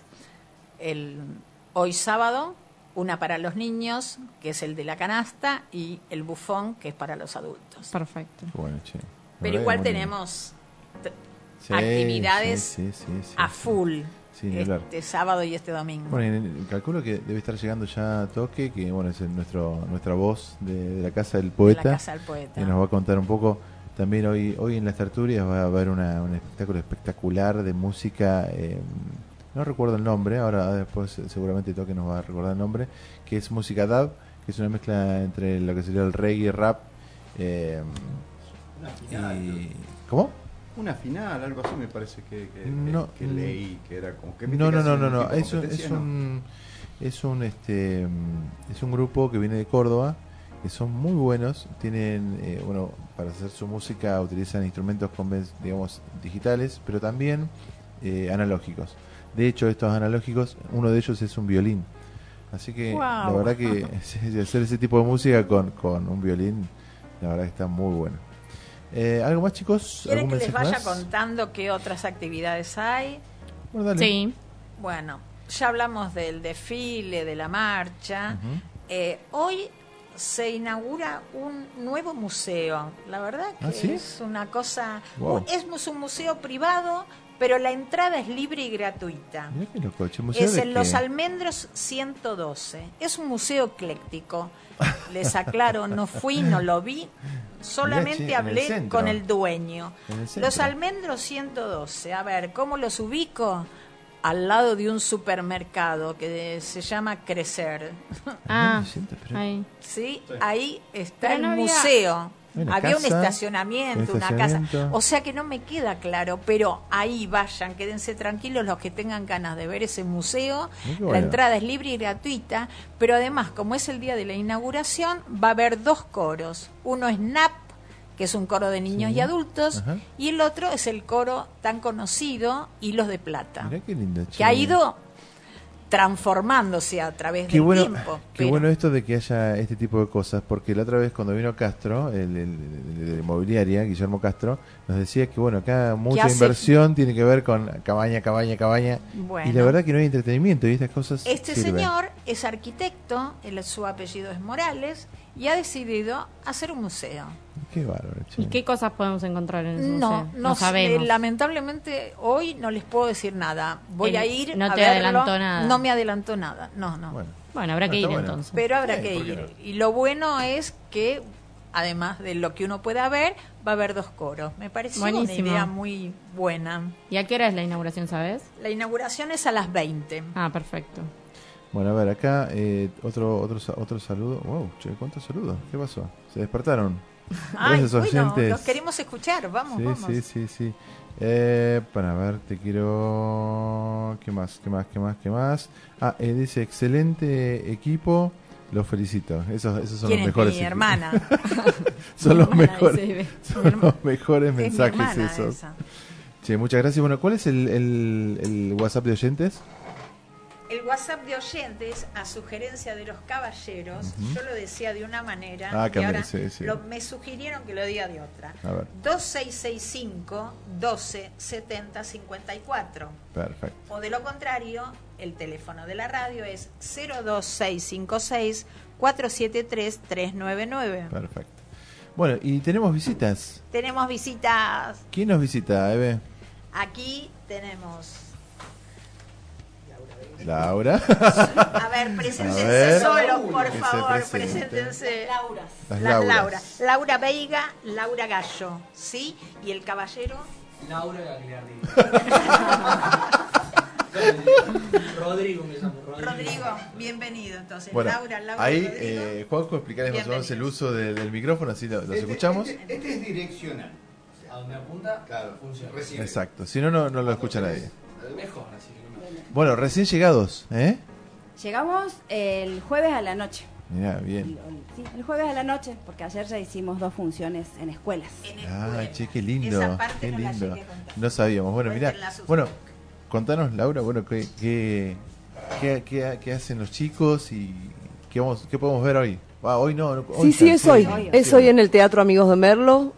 Speaker 3: el hoy sábado una para los niños que es el de la canasta y el bufón que es para los adultos
Speaker 4: Perfecto.
Speaker 2: Bueno, che.
Speaker 3: Pero igual tenemos
Speaker 2: Sí,
Speaker 3: actividades
Speaker 2: sí, sí, sí, sí,
Speaker 3: a
Speaker 2: sí.
Speaker 3: full
Speaker 2: Sí, ni hablar.
Speaker 3: este sábado y este domingo
Speaker 2: Bueno, calculo que debe estar llegando ya Toque, que bueno, es el- nuestro nuestra voz de, de la Casa del Poeta,
Speaker 3: la casa del poeta
Speaker 2: que nos va a contar un poco. También hoy hoy en las tertulias va a haber una, un espectáculo espectacular de música, eh, no recuerdo el nombre, ahora después seguramente Toque nos va a recordar el nombre, que es música dub, que es una mezcla entre lo que sería el reggae, rap. Eh, y, ¿Cómo?
Speaker 5: Una final, algo así me parece que, que, que-
Speaker 2: No,
Speaker 5: que
Speaker 2: mm.
Speaker 5: leí, que era como que
Speaker 2: No, no, no, no, no. Es es
Speaker 5: ¿no?
Speaker 2: un, es un, este, mm, es un grupo que viene de Córdoba, que son muy buenos. Tienen, eh, bueno, para hacer su música utilizan instrumentos, conven- digamos, digitales, pero también eh, analógicos. De hecho, estos analógicos, uno de ellos es un violín. Así que la verdad que (laughs) hacer ese tipo de música con, con un violín, la verdad que está muy bueno. Eh, ¿Algo más, chicos?
Speaker 3: ¿Quieren
Speaker 2: ¿Algún
Speaker 3: que les vaya
Speaker 2: más?
Speaker 3: contando qué otras actividades hay?
Speaker 2: Bueno, dale.
Speaker 4: Sí.
Speaker 3: Bueno, ya hablamos del desfile, de la marcha.
Speaker 2: Ujú.
Speaker 3: Eh, hoy se inaugura un nuevo museo. La verdad que
Speaker 2: ¿Ah, sí?
Speaker 3: es una cosa...
Speaker 2: Wow.
Speaker 3: Es un museo privado, pero la entrada es libre y gratuita.
Speaker 2: Mirá qué loco, ¿museo
Speaker 3: Es en Los
Speaker 2: qué?
Speaker 3: Almendros 112. Es un museo ecléctico. Les aclaro, no fui, no lo vi. Solamente
Speaker 2: el
Speaker 3: hablé
Speaker 2: centro.
Speaker 3: con el dueño.
Speaker 2: El
Speaker 3: Los. Almendros 112. A ver, ¿cómo los ubico? Al lado de un supermercado que se llama Crecer.
Speaker 4: Ah, ahí.
Speaker 3: ¿Sí? Ahí está
Speaker 4: Pero
Speaker 3: el
Speaker 4: no había-
Speaker 3: museo.
Speaker 2: Una
Speaker 3: Había un estacionamiento,
Speaker 2: un
Speaker 3: una casa. O sea que no me queda claro, pero ahí vayan, quédense tranquilos los que tengan ganas de ver ese museo. La entrada es libre y gratuita, pero además, como es el día de la inauguración, va a haber dos coros. Uno es NAP, que es un coro de niños
Speaker 2: Sí.
Speaker 3: y adultos,
Speaker 2: Ajá.
Speaker 3: y el otro es el coro tan conocido, Hilos de Plata,
Speaker 2: Mirá qué lindo,
Speaker 3: que ha ido transformándose a través
Speaker 2: Qué
Speaker 3: del
Speaker 2: bueno,
Speaker 3: tiempo.
Speaker 2: qué
Speaker 3: pero-
Speaker 2: bueno esto de que haya este tipo de cosas, porque la otra vez cuando vino Castro, el, el- el inmobiliaria, Guillermo Castro, nos decía que bueno, acá mucha inversión tiene que ver con cabaña, cabaña, cabaña,
Speaker 3: Bueno.
Speaker 2: y la verdad que no hay entretenimiento y estas cosas
Speaker 3: Este
Speaker 2: sirven.
Speaker 3: señor es arquitecto, él, su apellido es Morales, y ha decidido hacer un museo.
Speaker 2: Qué bárbaro, che.
Speaker 4: ¿Y qué cosas podemos encontrar en ese
Speaker 3: No,
Speaker 4: museo?
Speaker 3: no, sé,
Speaker 4: sabemos.
Speaker 3: lamentablemente hoy no les puedo decir nada. Voy a ir
Speaker 4: no
Speaker 3: a
Speaker 4: te
Speaker 3: verlo.
Speaker 4: adelantó nada.
Speaker 3: No me adelantó nada. No, no.
Speaker 2: Bueno,
Speaker 4: Bueno, habrá que ir
Speaker 2: bueno.
Speaker 4: entonces.
Speaker 3: Pero habrá
Speaker 2: Sí,
Speaker 3: que
Speaker 2: ¿por qué
Speaker 3: ir.
Speaker 2: no?
Speaker 3: Y lo bueno es que, además de lo que uno pueda ver, va a haber dos coros. Me
Speaker 4: Buenísimo.
Speaker 3: una idea muy buena.
Speaker 4: ¿Y a qué hora es la inauguración, sabes?
Speaker 3: La inauguración es a las 20.
Speaker 4: Ah, perfecto.
Speaker 2: Bueno, a ver, acá eh, otro, otro, otro saludo. Wow, che, ¿cuántos saludos? ¿Qué pasó? ¿Se despertaron?
Speaker 3: Ay,
Speaker 2: Gracias,
Speaker 3: bueno,
Speaker 2: oyentes.
Speaker 3: los queremos escuchar. Vamos,
Speaker 2: Sí,
Speaker 3: vamos.
Speaker 2: sí, sí, sí. Eh, para ver, te quiero... ¿Qué más? ¿Qué más? ¿Qué más? ¿Qué más? Ah, eh, dice, excelente equipo. Los felicito. Esos, esos son
Speaker 3: ¿Quién (laughs)
Speaker 2: los
Speaker 3: es
Speaker 2: mejores.
Speaker 3: mi hermana?
Speaker 2: son los
Speaker 4: Hermana,
Speaker 2: mejores. Son los mejores
Speaker 3: Es mi
Speaker 2: mensajes
Speaker 3: hermana
Speaker 2: esos.
Speaker 3: esa.
Speaker 2: Che, muchas gracias. Bueno, ¿cuál es el, el, el WhatsApp de oyentes?
Speaker 3: El WhatsApp de oyentes, a sugerencia de los caballeros, yo lo decía de una manera
Speaker 2: Ah,
Speaker 3: y ahora
Speaker 2: sí, sí.
Speaker 3: lo- me sugirieron que lo diga de otra.
Speaker 2: A ver.
Speaker 3: 2665 12 70 54.
Speaker 2: Perfecto.
Speaker 3: O de lo contrario, el teléfono de la radio es 02656 473 399.
Speaker 2: Perfecto. Bueno, y tenemos visitas.
Speaker 3: Tenemos visitas.
Speaker 2: ¿Quién nos visita, Eve?
Speaker 3: Aquí tenemos.
Speaker 2: Laura.
Speaker 3: A ver, preséntense
Speaker 2: A ver.
Speaker 3: solos, por
Speaker 2: Que se
Speaker 3: favor,
Speaker 2: presenten.
Speaker 3: preséntense.
Speaker 2: Las
Speaker 3: Las
Speaker 2: Lauras.
Speaker 3: Laura. Laura Veiga, Laura Gallo, ¿sí? Y el caballero,
Speaker 9: Laura Gagliardi. (laughs) Rodrigo me llamo. Rodrigo.
Speaker 3: Rodrigo, bienvenido. Entonces,
Speaker 2: Bueno,
Speaker 3: Laura, Laura,
Speaker 2: ahí,
Speaker 3: Rodrigo.
Speaker 2: eh, Juanjo, explicarles más o menos el uso de- del micrófono, así lo- los escuchamos.
Speaker 5: Este, este es direccional.
Speaker 9: A donde apunta,
Speaker 5: Claro,
Speaker 9: funciona.
Speaker 5: recibe.
Speaker 2: Exacto, si no, no, no lo escucha nadie.
Speaker 9: Mejor, así.
Speaker 2: Bueno, recién llegados, ¿eh?
Speaker 10: Llegamos el jueves a la noche.
Speaker 2: Mirá,
Speaker 10: El,
Speaker 2: bien.
Speaker 10: el- sí, el jueves a la noche, porque ayer ya hicimos dos funciones en escuelas.
Speaker 3: En
Speaker 2: Ah,
Speaker 3: escuela.
Speaker 2: che, qué lindo,
Speaker 3: Esa parte
Speaker 2: qué
Speaker 3: no la
Speaker 2: lindo.
Speaker 3: llegué.
Speaker 2: No sabíamos. Bueno, mira, bueno, contanos, Laura, bueno, qué, qué, qué, qué- qué hacen los chicos y qué, vamos, qué podemos ver hoy. Ah, hoy no, hoy
Speaker 11: Sí, sí, es hoy.
Speaker 10: Hoy.
Speaker 11: Es hoy en el Teatro Amigos de Merlo.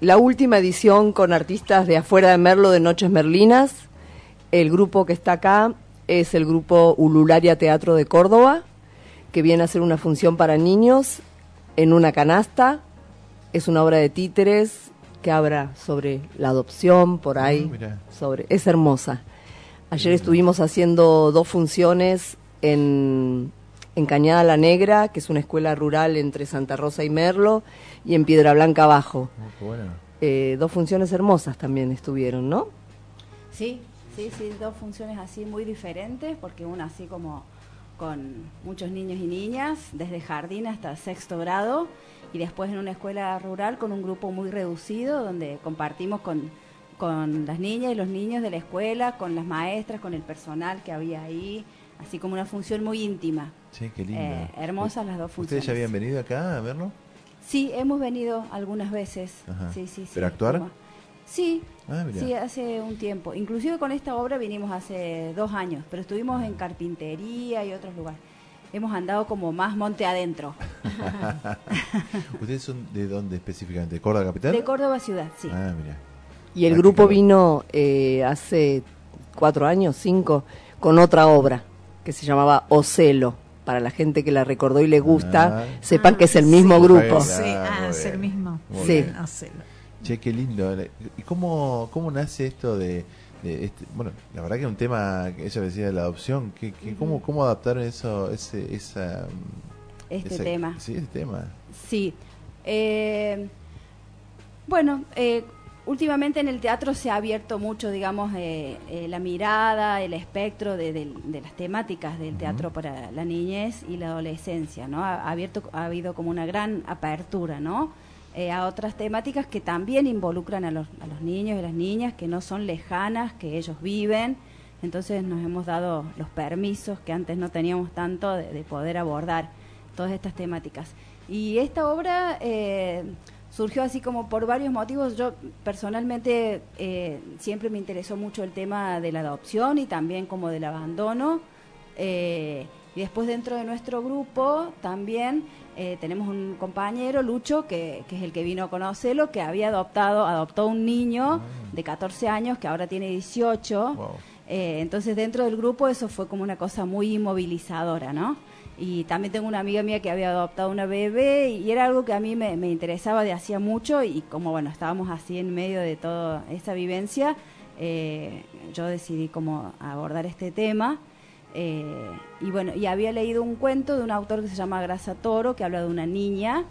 Speaker 11: La última edición con artistas de afuera de Merlo de Noches Merlinas. El grupo que está acá es el grupo Ulularia Teatro de Córdoba, que viene a hacer una función para niños en una canasta. Es una obra de títeres que habla sobre la adopción por ahí.
Speaker 2: Ah,
Speaker 11: sobre Es hermosa. Ayer estuvimos haciendo dos funciones en, en Cañada la Negra, que es una escuela rural entre Santa Rosa y Merlo, y en Piedra Blanca abajo.
Speaker 2: Oh, bueno.
Speaker 11: Eh, dos funciones hermosas también estuvieron, ¿no?
Speaker 10: Sí, sí, sí, dos funciones así muy diferentes, porque una así como con muchos niños y niñas, desde jardín hasta sexto grado, y después en una escuela rural con un grupo muy reducido, donde compartimos con, con las niñas y los niños de la escuela, con las maestras, con el personal que había ahí, así como una función muy íntima.
Speaker 2: Che, qué lindo.
Speaker 10: Eh, hermosas las dos funciones.
Speaker 2: ¿Ustedes ya habían venido acá a verlo?
Speaker 10: Sí, hemos venido algunas veces.
Speaker 2: Ajá.
Speaker 10: Sí, sí, sí.
Speaker 2: ¿Pero actuar?
Speaker 10: Como- Sí,
Speaker 2: Ah,
Speaker 10: sí, hace un tiempo. Inclusive con esta obra vinimos hace dos años, pero estuvimos en carpintería y otros lugares. Hemos andado como más monte adentro. (laughs)
Speaker 2: ¿Ustedes son de dónde específicamente? ¿De Córdoba Capital?
Speaker 10: De Córdoba ciudad, sí.
Speaker 2: Ah, mira.
Speaker 11: Y el
Speaker 2: Ah,
Speaker 11: grupo vino eh, hace cuatro años, cinco, con otra obra que se llamaba Ocelo. Para la gente que la recordó y le gusta,
Speaker 2: Ah.
Speaker 11: sepan
Speaker 3: Ah,
Speaker 11: que es el
Speaker 3: sí.
Speaker 11: mismo grupo.
Speaker 2: Bueno.
Speaker 3: Sí,
Speaker 2: Ah,
Speaker 3: ah, es el mismo.
Speaker 2: Muy
Speaker 11: Sí.
Speaker 2: bien. Che, qué lindo. ¿Y cómo, cómo nace esto de, de este, bueno, la verdad que es un tema que ella decía de la adopción, que, que cómo, cómo adaptaron eso, ese, esa,
Speaker 10: Este
Speaker 2: esa-
Speaker 10: tema.
Speaker 2: Sí, ese tema.
Speaker 10: Sí. Eh, bueno, eh, últimamente en el teatro se ha abierto mucho, digamos, eh, eh, la mirada, el espectro de, de las temáticas del teatro para la niñez y la adolescencia, ¿no? Ha, ha abierto, ha habido como una gran apertura, ¿no? Eh, a otras temáticas que también involucran a los, a los niños y las niñas, que no son lejanas, que ellos viven. Entonces nos hemos dado los permisos que antes no teníamos tanto de, de poder abordar todas estas temáticas. Y esta obra eh, surgió así como por varios motivos. Yo personalmente eh, siempre me interesó mucho el tema de la adopción y también como del abandono. Y después dentro de nuestro grupo también eh, tenemos un compañero, Lucho, que, que es el que vino a conocerlo, que había adoptado, adoptó un niño de 14 años que ahora tiene 18.
Speaker 2: Wow.
Speaker 10: Eh, entonces dentro del grupo eso fue como una cosa muy movilizadora, ¿no? Y también tengo una amiga mía que había adoptado una bebé y era algo que a mí me, me interesaba de hacía mucho y como bueno, estábamos así en medio de toda esa vivencia, eh, yo decidí como abordar este tema. Eh, y bueno, y había leído un cuento de un autor que se llama Grasa Toro, que habla de una niña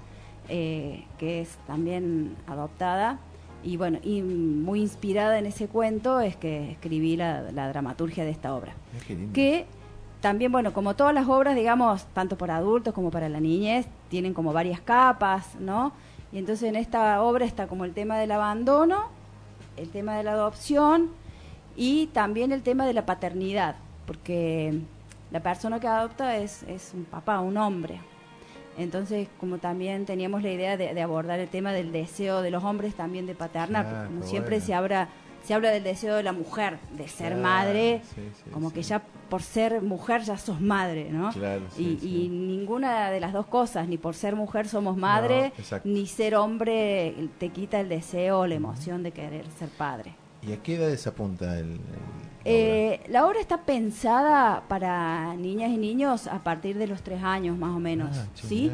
Speaker 10: eh, que es también adoptada. Y bueno, y muy inspirada en ese cuento es que escribí la, la dramaturgia de esta obra.
Speaker 2: Lindo.
Speaker 10: Que también, bueno, como todas las obras, digamos, tanto para adultos como para la niñez, tienen como varias capas, ¿no? Y entonces en esta obra está como el tema del abandono, el tema de la adopción y también el tema de la paternidad, porque la persona que adopta es, es un papá, un hombre. Entonces, como también teníamos la idea de, de abordar el tema del deseo de los hombres también de paternar,
Speaker 2: Claro,
Speaker 10: porque como siempre
Speaker 2: bueno.
Speaker 10: se habla, se habla del deseo de la mujer, de ser
Speaker 2: Claro,
Speaker 10: madre,
Speaker 2: sí, sí,
Speaker 10: como
Speaker 2: sí.
Speaker 10: que ya por ser mujer ya sos madre, ¿no?
Speaker 2: Claro, sí,
Speaker 10: y, y ninguna de las dos cosas, ni por ser mujer somos madre,
Speaker 2: No,
Speaker 10: ni ser hombre te quita el deseo o la emoción de querer ser padre.
Speaker 2: ¿Y a qué edades apunta el, el- la
Speaker 10: Eh, la obra está pensada para niñas y niños a partir de los tres años más o menos,
Speaker 2: Ah,
Speaker 10: ¿sí?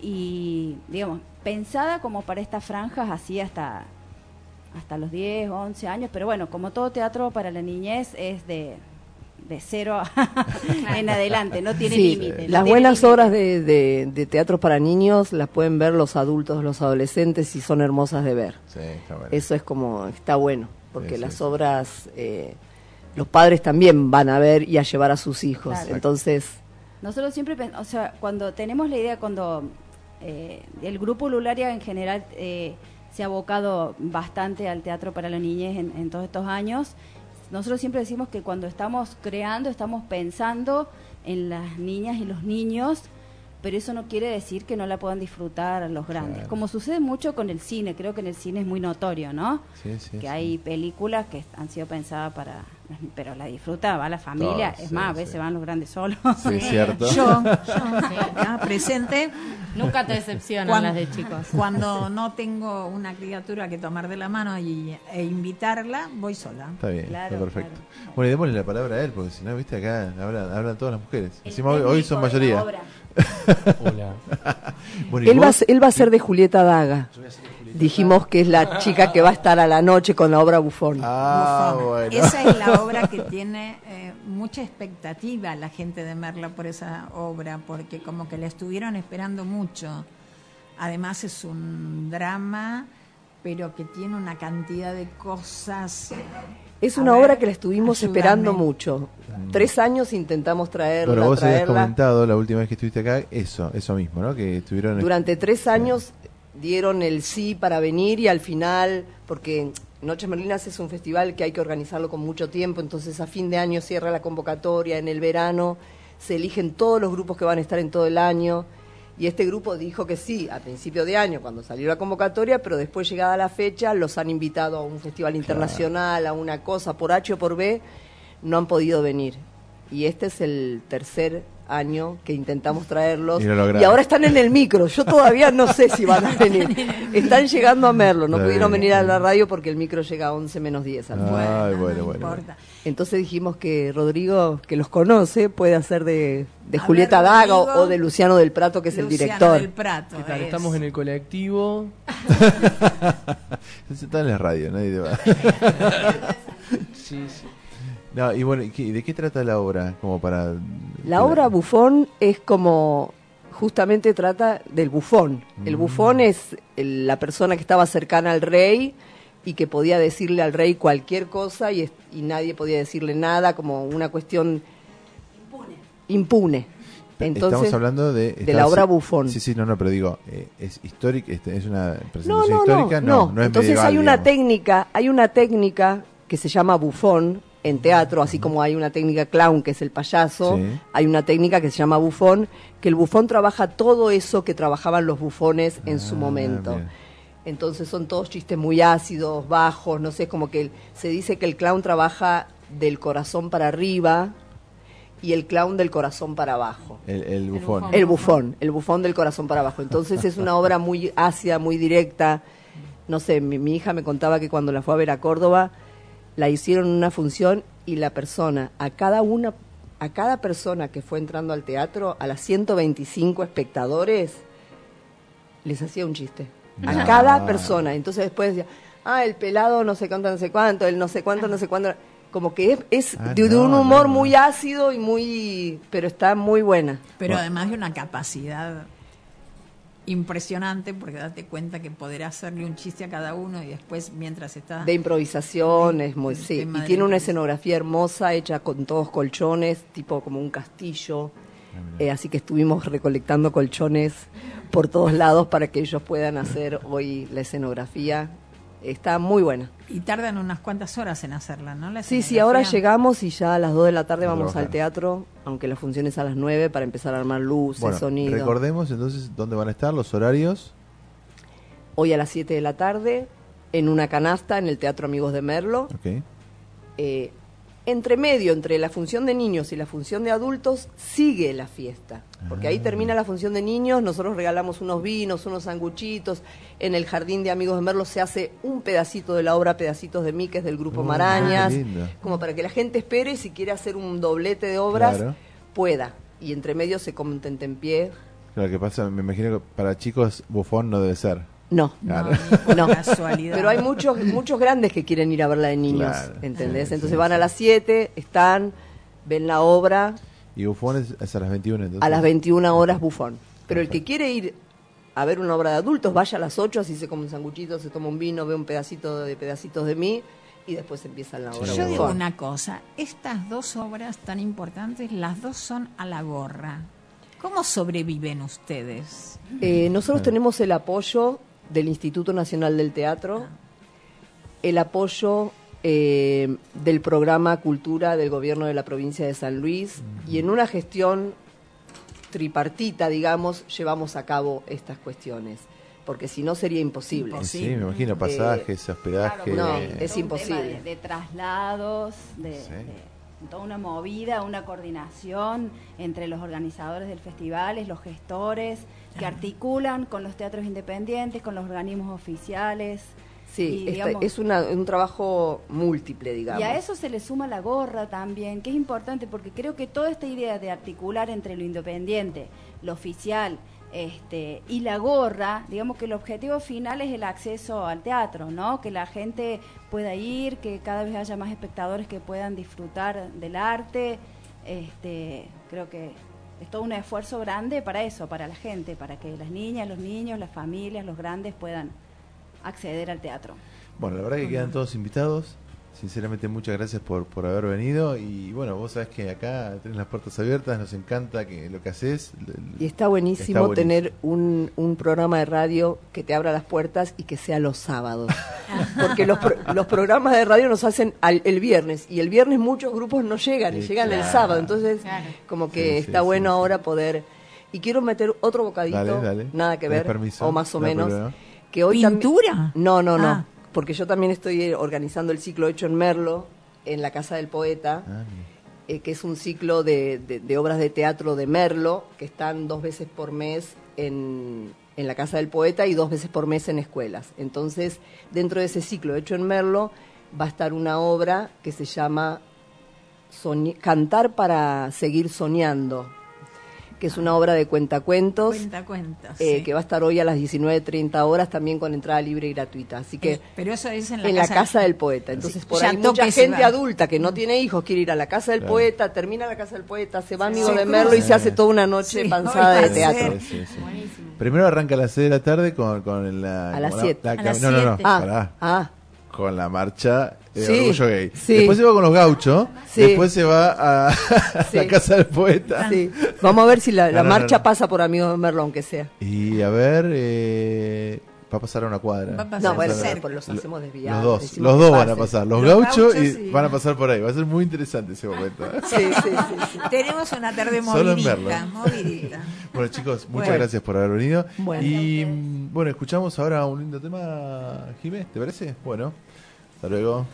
Speaker 10: Y, digamos, pensada como para estas franjas así hasta, hasta los 10, 11 años, pero bueno, como todo teatro para la niñez es de, de cero (laughs) en adelante, no tiene
Speaker 11: Sí,
Speaker 10: límite. no
Speaker 11: las
Speaker 10: tiene
Speaker 11: buenas
Speaker 10: límite.
Speaker 11: obras de, de- de teatro para niños las pueden ver los adultos, los adolescentes y son hermosas de ver.
Speaker 2: Sí, está bueno.
Speaker 11: Eso es como, está bueno, porque
Speaker 2: Sí,
Speaker 11: las
Speaker 2: sí.
Speaker 11: obras, eh, los padres también van a ver y a llevar a sus hijos.
Speaker 10: Claro.
Speaker 11: Entonces,
Speaker 10: Nosotros siempre, o sea, cuando tenemos la idea, cuando eh, el grupo Lularia en general eh, se ha abocado bastante al teatro para la niñez en, en todos estos años, nosotros siempre decimos que cuando estamos creando, estamos pensando en las niñas y los niños, pero eso no quiere decir que no la puedan disfrutar los grandes.
Speaker 2: Claro.
Speaker 10: Como sucede mucho con el cine, creo que en el cine es muy notorio, ¿no?
Speaker 2: Sí, sí,
Speaker 10: que
Speaker 2: sí.
Speaker 10: hay películas que han sido pensadas para... Pero la disfruta, va la familia, es
Speaker 2: sí,
Speaker 10: más, a
Speaker 2: sí.
Speaker 10: veces van los grandes solos.
Speaker 2: Sí, es (laughs) cierto.
Speaker 3: Yo, yo (laughs) acá presente,
Speaker 4: Nunca te decepcionan
Speaker 3: Cuando-
Speaker 4: las de chicos.
Speaker 3: cuando (laughs) no tengo una criatura que tomar de la mano y, e invitarla, voy sola.
Speaker 2: Está bien,
Speaker 10: Claro,
Speaker 2: está perfecto.
Speaker 10: claro.
Speaker 2: Bueno, y démosle la palabra a él, porque si no, viste, acá hablan, hablan todas las mujeres.
Speaker 10: El
Speaker 2: Encima hoy, hoy son
Speaker 10: técnico de la
Speaker 2: mayoría.
Speaker 9: Hola. (laughs)
Speaker 2: Bueno, ¿y
Speaker 11: él va, a ser- a de Julieta Daga. Dijimos que es la (laughs) chica que va a estar a la noche con la obra Bufón.
Speaker 2: Ah,
Speaker 3: Bufón.
Speaker 2: bueno.
Speaker 3: Esa es la obra que (laughs) tiene eh, mucha expectativa la gente de Merla por esa obra, porque como que la estuvieron esperando mucho. Además es un drama, pero que tiene una cantidad de cosas.
Speaker 11: Es
Speaker 3: A
Speaker 11: una
Speaker 3: ver,
Speaker 11: obra que la estuvimos
Speaker 3: ayúdame.
Speaker 11: esperando mucho. Tres años intentamos traerla,
Speaker 2: Bueno, vos habías comentado la última vez que estuviste acá eso, eso mismo, ¿no? Que estuvieron
Speaker 11: Durante tres años dieron el sí para venir y al final, porque Noches Merlinas es un festival que hay que organizarlo con mucho tiempo, entonces a fin de año cierra la convocatoria, en el verano se eligen todos los grupos que van a estar en todo el año. Y este grupo dijo que sí, a principio de año, cuando salió la convocatoria, pero después llegada la fecha, los han invitado a un festival internacional, a una cosa, por H o por B, no han podido venir. Y este es el tercer año que intentamos traerlos.
Speaker 2: Y lo lograron.
Speaker 11: Y ahora están en el micro. Yo todavía no sé si van a (laughs) venir. Están llegando a Merlo. No pudieron venir a la radio porque el micro llega a 11 menos 10. al
Speaker 3: no
Speaker 2: bueno,
Speaker 3: importa.
Speaker 11: Entonces dijimos que Rodrigo, que los conoce, puede hacer de, de Julieta
Speaker 3: ver,
Speaker 11: Daga o,
Speaker 3: Rodrigo.
Speaker 11: o de Luciano del Prato, que es el
Speaker 3: Luciano
Speaker 11: director.
Speaker 3: del Prato.
Speaker 9: ¿Qué tal?
Speaker 3: es.
Speaker 9: Estamos en el colectivo. (laughs)
Speaker 2: Está en la radio, nadie te va. (laughs)
Speaker 9: Sí, sí.
Speaker 2: No, y bueno, ¿y qué- y ¿de qué trata la obra? Como para
Speaker 11: La obra Bufón es como, justamente trata del bufón. El
Speaker 2: Mm.
Speaker 11: bufón es el- la persona que estaba cercana al rey y que podía decirle al rey cualquier cosa y, es- y nadie podía decirle nada, como una cuestión impune. Entonces,
Speaker 2: Estamos hablando de,
Speaker 11: de la obra Bufón.
Speaker 2: Sí, sí, no, no, pero digo, eh, es histórica, este, es una
Speaker 11: No,
Speaker 2: presentación
Speaker 11: no,
Speaker 2: histórica,
Speaker 11: no,
Speaker 2: no, no, es
Speaker 11: Entonces
Speaker 2: medieval,
Speaker 11: hay una
Speaker 2: digamos.
Speaker 11: técnica, hay una técnica que se llama bufón en teatro, así como hay una técnica clown que es el payaso,
Speaker 2: Sí.
Speaker 11: hay una técnica que se llama bufón, que el bufón trabaja todo eso que trabajaban los bufones en su
Speaker 2: Ah,
Speaker 11: momento.
Speaker 2: bien.
Speaker 11: Entonces son todos chistes muy ácidos, bajos, no sé, es como que se dice que el clown trabaja del corazón para arriba y el clown del corazón para abajo.
Speaker 2: El, el bufón.
Speaker 4: bufón.
Speaker 11: El bufón, el bufón del corazón para abajo. Entonces es una obra muy ácida, muy directa. No sé, mi, mi hija me contaba que cuando la fue a ver a Córdoba la hicieron una función y la persona, a cada una, a cada persona que fue entrando al teatro, a las 125 espectadores, les hacía un chiste. A cada persona. Entonces después decía, ah, el pelado no sé cuánto, no sé cuánto, el no sé cuánto, no sé cuánto. Como que es, es
Speaker 2: Ah,
Speaker 11: de, de un humor
Speaker 2: no, no.
Speaker 11: muy ácido y muy... pero está muy buena.
Speaker 3: Pero
Speaker 2: Bueno.
Speaker 3: además de una capacidad impresionante, porque date cuenta que poder hacerle un chiste a cada uno y después mientras está...
Speaker 11: De improvisación, es muy, sí. Y tiene una escenografía hermosa, hecha con todos colchones, tipo como un castillo. Eh, así que estuvimos recolectando colchones por todos lados para que ellos puedan hacer hoy la escenografía. Está muy buena.
Speaker 3: Y tardan unas cuantas horas en hacerla, ¿no? La
Speaker 11: Sí, sí, ahora llegamos y ya a las 2 de la tarde vamos al teatro, aunque la función es a las 9 para empezar a armar luces,
Speaker 2: Bueno,
Speaker 11: sonido.
Speaker 2: recordemos entonces dónde van a estar los horarios.
Speaker 11: Hoy a las 7 de la tarde, en una canasta en el Teatro Amigos de Merlo.
Speaker 2: Ok.
Speaker 11: eh, entre medio, entre la función de niños y la función de adultos, sigue la fiesta. Porque ahí
Speaker 2: Ah.
Speaker 11: termina la función de niños, nosotros regalamos unos vinos, unos sanguchitos. En el jardín de Amigos de Merlo se hace un pedacito de la obra Pedacitos de mí, que es del grupo
Speaker 2: Oh,
Speaker 11: Marañas. Como para que la gente espere y si quiere hacer un doblete de obras,
Speaker 2: Claro.
Speaker 11: pueda. Y entre medio se come un tentempié.
Speaker 2: Claro, que pasa, me imagino que para chicos bufón no debe ser.
Speaker 11: No,
Speaker 2: Claro.
Speaker 11: no. (laughs)
Speaker 3: Casualidad.
Speaker 11: Pero hay muchos muchos grandes que quieren ir a verla de niños,
Speaker 2: Claro.
Speaker 11: ¿entendés?
Speaker 2: Sí,
Speaker 11: Entonces
Speaker 2: sí,
Speaker 11: van a las 7, están, ven la obra,
Speaker 2: Y bufón es, es a las 21 entonces.
Speaker 11: a las 21 horas bufón. Pero el que quiere ir a ver una obra de adultos, vaya a las 8, así se come un sanguchito, se toma un vino, ve un pedacito de pedacitos de mí y después empieza la obra
Speaker 3: Yo digo una cosa, estas dos obras tan importantes, las dos son a la gorra. ¿Cómo sobreviven ustedes?
Speaker 11: Eh, nosotros tenemos el apoyo del Instituto Nacional del Teatro, el apoyo eh, del programa Cultura del Gobierno de la provincia de San Luis y en una gestión tripartita, digamos, llevamos a cabo estas cuestiones, porque si no sería imposible.
Speaker 2: Sí, me imagino, pasajes, hospedaje.
Speaker 11: no,
Speaker 10: Todo
Speaker 11: es imposible.
Speaker 10: De, de traslados, de,
Speaker 2: Sí.
Speaker 10: de toda una movida, una coordinación entre los organizadores del festival, los gestores, que articulan con los teatros independientes, con los organismos oficiales.
Speaker 11: Sí,
Speaker 10: y,
Speaker 11: esta-
Speaker 10: digamos,
Speaker 11: es una- un trabajo múltiple, digamos.
Speaker 10: y a eso se le suma la gorra también, que es importante porque creo que toda esta idea de articular entre lo independiente, lo oficial este, y la gorra, digamos que el objetivo final es el acceso al teatro, ¿no? Que la gente pueda ir, que cada vez haya más espectadores que puedan disfrutar del arte. Este, creo que es todo un esfuerzo grande para eso, para la gente, para que las niñas, los niños, las familias, los grandes puedan acceder al teatro.
Speaker 2: Bueno, la verdad que quedan todos invitados. Sinceramente, muchas gracias por, por haber venido. Y bueno, vos sabés que acá tenés las puertas abiertas, nos encanta que lo que haces.
Speaker 11: Y está buenísimo,
Speaker 2: Está buenísimo.
Speaker 11: tener un, un programa de radio que te abra las puertas y que sea los sábados. (laughs) Porque los, pro- los programas de radio nos hacen al- el viernes y el viernes muchos grupos no llegan y llegan el sábado. Entonces,
Speaker 3: Claro.
Speaker 11: como que
Speaker 2: Sí,
Speaker 11: está
Speaker 2: sí,
Speaker 11: bueno
Speaker 2: sí.
Speaker 11: ahora poder... Y quiero meter otro bocadito,
Speaker 2: Dale, dale.
Speaker 11: nada que ver,
Speaker 2: permiso,
Speaker 11: o más o menos.
Speaker 2: problema.
Speaker 11: Que hoy
Speaker 3: ¿Pintura?
Speaker 11: No, no, no.
Speaker 3: Ah.
Speaker 11: Porque yo también estoy eh, organizando el ciclo hecho en Merlo, en la Casa del Poeta
Speaker 2: Ah,
Speaker 11: eh, que es un ciclo de, de- de obras de teatro de Merlo, que están dos veces por mes en, en la Casa del Poeta y dos veces por mes en escuelas. Entonces, dentro de ese ciclo hecho en Merlo, va a estar una obra que se llama Soñ- Cantar para seguir soñando, que es una obra de cuentacuentos.
Speaker 3: Cuenta, cuenta.
Speaker 11: eh,
Speaker 3: sí.
Speaker 11: que va a estar hoy a las 19.30 horas también con entrada libre y gratuita. Así que
Speaker 3: Pero eso es en la,
Speaker 11: en la casa del poeta. Entonces,
Speaker 3: Sí,
Speaker 11: por ahí mucha gente
Speaker 3: va.
Speaker 11: adulta que no tiene hijos quiere ir a la casa del
Speaker 2: Claro.
Speaker 11: poeta, termina la casa del poeta, se va amigo
Speaker 3: Se
Speaker 11: de Merlo y se hace toda una noche
Speaker 3: Sí,
Speaker 11: panzada de teatro.
Speaker 2: Sí, sí, sí. Primero arranca a las 6 de la tarde con, con la.
Speaker 11: A las
Speaker 2: con la-
Speaker 11: siete.
Speaker 2: la-
Speaker 3: A las
Speaker 2: no, no, no.
Speaker 11: Ah,
Speaker 2: pará.
Speaker 11: ah,
Speaker 2: Con la marcha de
Speaker 11: Sí,
Speaker 2: Orgullo Gay.
Speaker 11: sí.
Speaker 2: Después se va con los gauchos.
Speaker 11: Sí.
Speaker 2: Después se va a, a (laughs)
Speaker 11: Sí.
Speaker 2: la casa del poeta.
Speaker 11: sí. Vamos a ver si la, la
Speaker 2: No, no, no,
Speaker 11: marcha
Speaker 2: no.
Speaker 11: pasa por amigos de Merlo, aunque sea.
Speaker 2: Y a ver, eh, va a pasar a una cuadra.
Speaker 3: Va a pasar
Speaker 11: No, bueno,
Speaker 3: cerca.
Speaker 11: pero por los hacemos desviados.
Speaker 2: Los dos, los
Speaker 11: que
Speaker 2: dos van a pasar, los,
Speaker 3: Los
Speaker 2: gauchos,
Speaker 3: gauchos
Speaker 2: y van a pasar por ahí. Va a ser muy interesante ese momento. ¿eh?
Speaker 11: Sí, sí, sí, sí. (laughs)
Speaker 3: Tenemos una tarde
Speaker 2: Solo en
Speaker 3: movidita, movidita. (laughs)
Speaker 2: Bueno, chicos, muchas
Speaker 3: Bueno.
Speaker 2: gracias por haber venido.
Speaker 11: Bueno.
Speaker 2: y bueno, escuchamos ahora un lindo tema, Jimé, ¿te parece? Bueno, Hasta luego.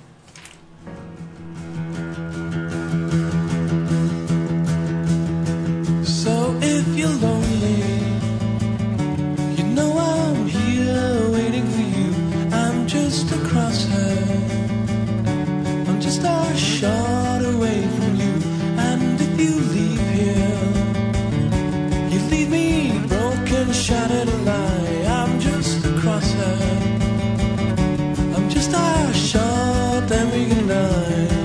Speaker 8: So if you're lonely, you know I'm here waiting for you. I'm just
Speaker 12: across her. I'm just a shot away from you. And if you leave here, you leave me broken, shattered, alive. I'm just across her. Just a shot, and we can die.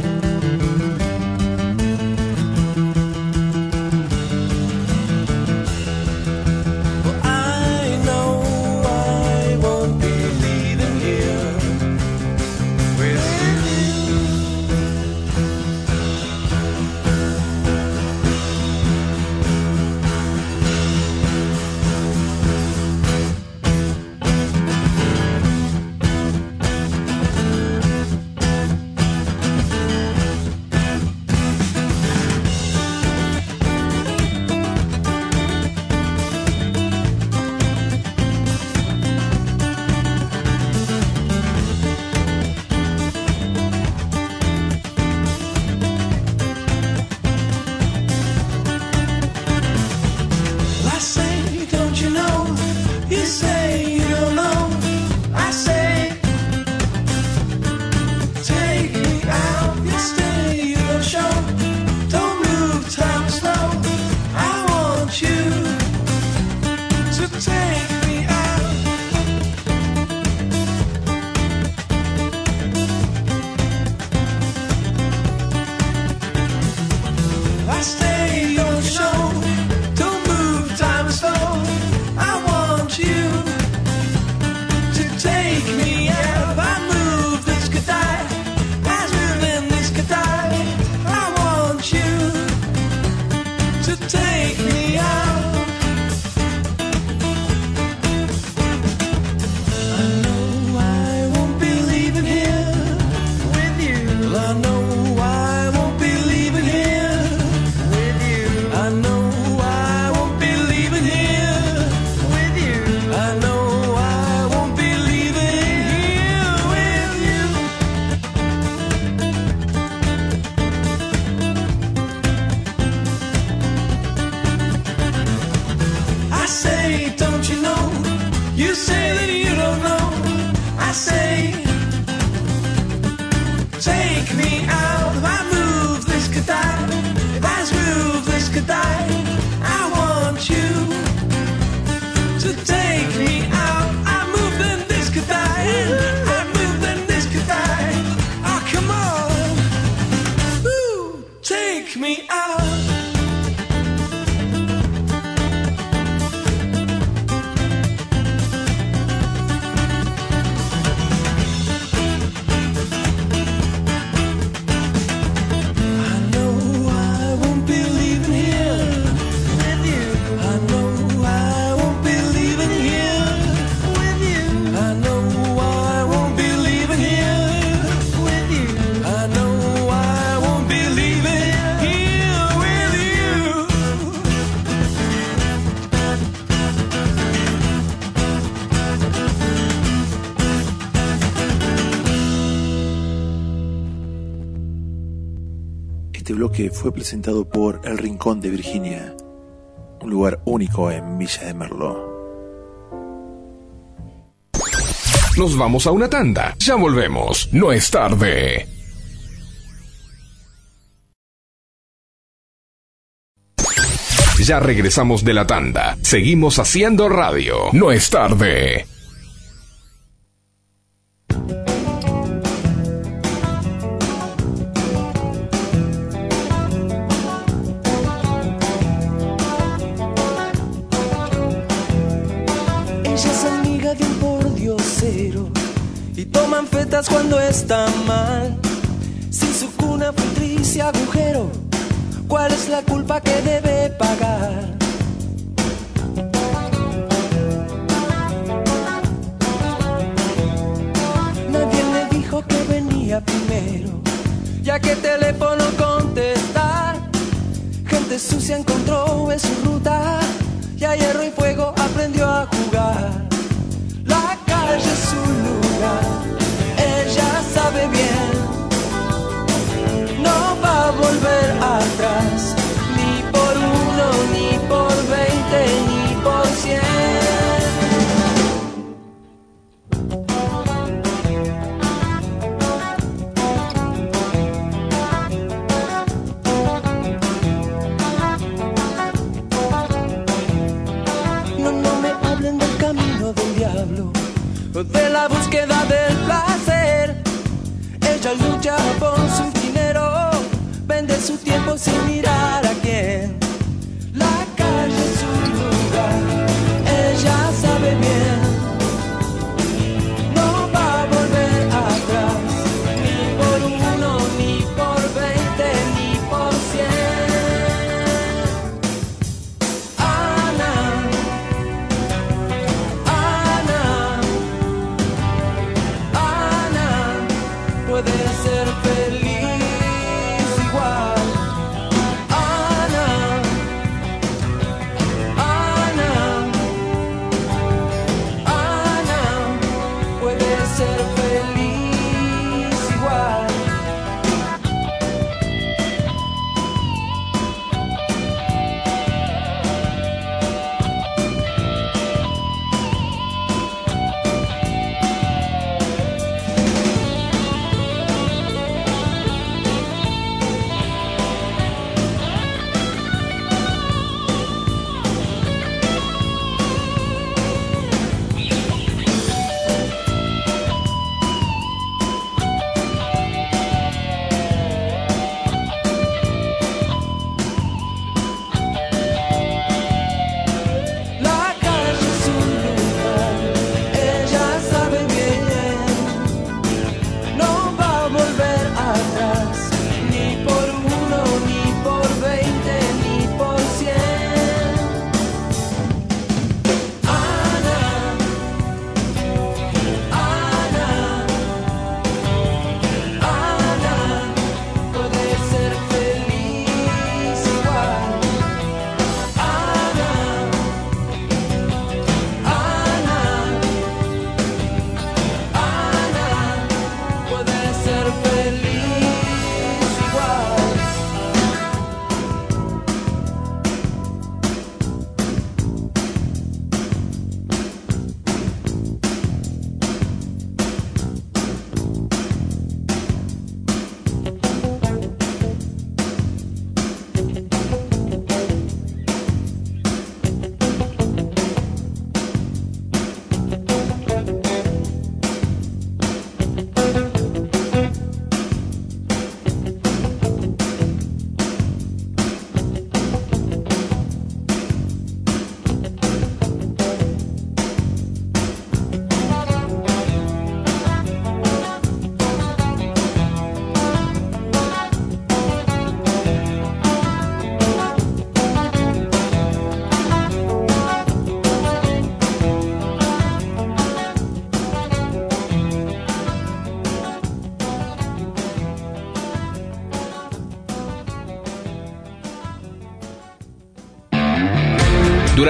Speaker 13: que fue presentado por El Rincón de Virginia, un lugar único en Villa de Merlo.
Speaker 7: Nos vamos a una tanda. Ya volvemos. No es tarde. Ya regresamos de la tanda. Seguimos haciendo radio. No es tarde.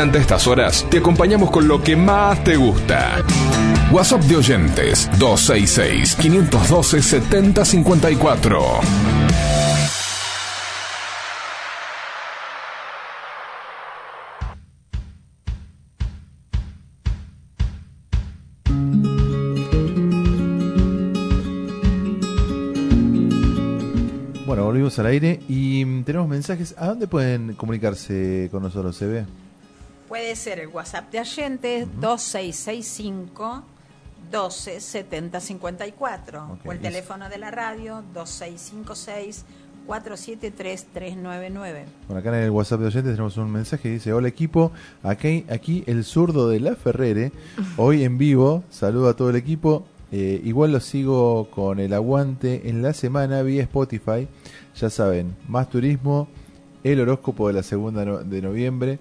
Speaker 7: Durante estas horas te acompañamos con lo que más te gusta. WhatsApp de oyentes 266-512-7054.
Speaker 2: Bueno, volvimos al aire y tenemos mensajes. ¿A dónde pueden comunicarse con nosotros, ve?
Speaker 3: Puede ser el WhatsApp de oyentes 2665 12 70 54
Speaker 2: Ok,
Speaker 3: o el teléfono de la radio 2656 473 399.
Speaker 2: Bueno, acá en el WhatsApp de oyentes tenemos un mensaje que dice, hola equipo, aquí, aquí el zurdo de La Ferrere, hoy en vivo, saludo a todo el equipo, Eh, igual lo sigo con el aguante en la semana vía Spotify, ya saben, más turismo, el horóscopo de la segunda no- de noviembre,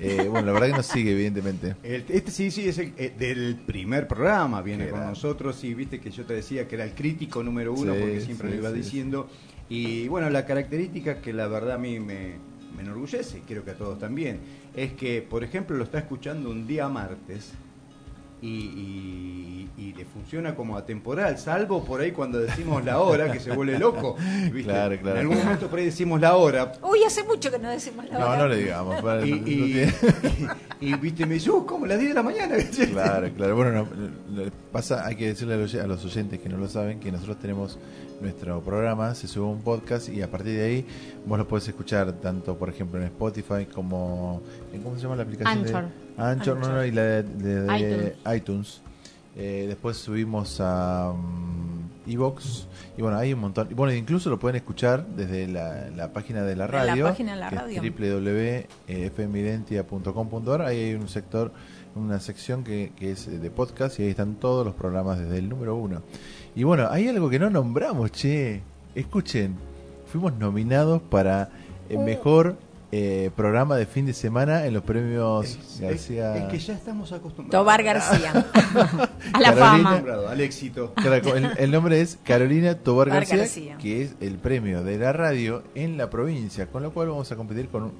Speaker 2: Eh, bueno, la verdad que nos sigue evidentemente.
Speaker 5: El- este sí, sí, es el, eh, del primer programa, viene
Speaker 2: Qué
Speaker 5: con nosotros y viste que yo te decía que era el crítico número uno
Speaker 2: Sí,
Speaker 5: porque siempre
Speaker 2: sí,
Speaker 5: lo iba
Speaker 2: sí,
Speaker 5: diciendo. Y bueno, la característica que la verdad a mí me, me enorgullece, y creo que a todos también, es que, por ejemplo, lo está escuchando un día martes y, y- y le funciona como atemporal, salvo por ahí cuando decimos la hora, que se vuelve loco. ¿viste? (laughs)
Speaker 2: Claro, claro,
Speaker 5: En algún momento por ahí decimos la hora,
Speaker 3: Uy, hace mucho que no decimos la
Speaker 2: No,
Speaker 3: hora.
Speaker 2: no le digamos. para-
Speaker 5: y,
Speaker 2: no- no
Speaker 5: y-
Speaker 2: tiene-
Speaker 5: y, viste, me dice, "Uh, ¿cómo? Las 10 de la mañana.
Speaker 2: Claro, claro. Bueno, no, pasa, hay que decirle a los, a los oyentes que no lo saben que nosotros tenemos nuestro programa, se sube un podcast y a partir de ahí vos lo podés escuchar tanto, por ejemplo, en Spotify como en cómo se llama la aplicación
Speaker 4: Anchor.
Speaker 2: de Anchor, no, no, y la de, de- de
Speaker 4: iTunes.
Speaker 2: iTunes. Eh, después subimos a mm, Evox. y bueno, hay un montón. Y bueno, incluso lo pueden escuchar desde la, la página de la
Speaker 3: De la
Speaker 2: radio.
Speaker 3: página de la radio.
Speaker 2: www.fmidentia.com.ar. Ahí hay un sector, una sección que, que es de podcast y ahí están todos los programas desde el número uno. Y bueno, hay algo que no nombramos, che. Escuchen, fuimos nominados para el
Speaker 3: Uh.
Speaker 2: mejor eh, programa de fin de semana en los premios García.
Speaker 5: Es que ya estamos acostumbrados.
Speaker 3: Tobar García. (laughs)
Speaker 4: A la
Speaker 2: Carolina.
Speaker 4: fama.
Speaker 5: Al éxito.
Speaker 2: Claro, el, el nombre es Carolina Tobar
Speaker 3: Tobar
Speaker 2: García,
Speaker 3: García.
Speaker 2: que es el premio de la radio en la provincia, con lo cual vamos a competir con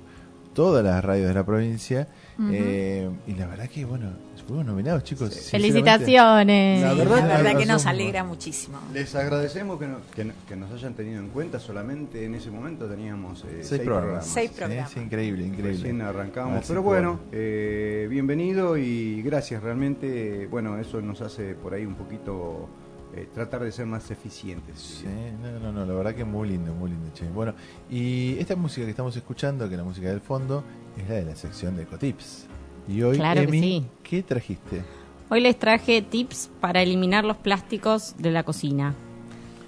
Speaker 2: todas las radios de la provincia. Eh, y la verdad que, bueno, fuimos nominados, chicos.
Speaker 4: Felicitaciones.
Speaker 5: La
Speaker 3: La
Speaker 5: verdad que
Speaker 3: que nos alegra muchísimo.
Speaker 5: Les agradecemos que, no- que, no- que nos hayan tenido en cuenta. Solamente en ese momento teníamos eh,
Speaker 2: Seis programas.
Speaker 3: Seis programas.
Speaker 2: sí, increíble, increíble.
Speaker 5: Recién arrancamos. Pero bueno, eh, bienvenido y gracias. Realmente, bueno, eso nos hace por ahí un poquito eh, tratar de ser más eficientes.
Speaker 2: Sí, no, no, no, la verdad que muy lindo, muy lindo, che. Bueno, y esta música que estamos escuchando, que es la música del fondo, es la de la sección de Ecotips. Y hoy,
Speaker 4: Claro que sí.
Speaker 2: ¿qué trajiste?
Speaker 4: Hoy les traje tips para eliminar los plásticos de la cocina,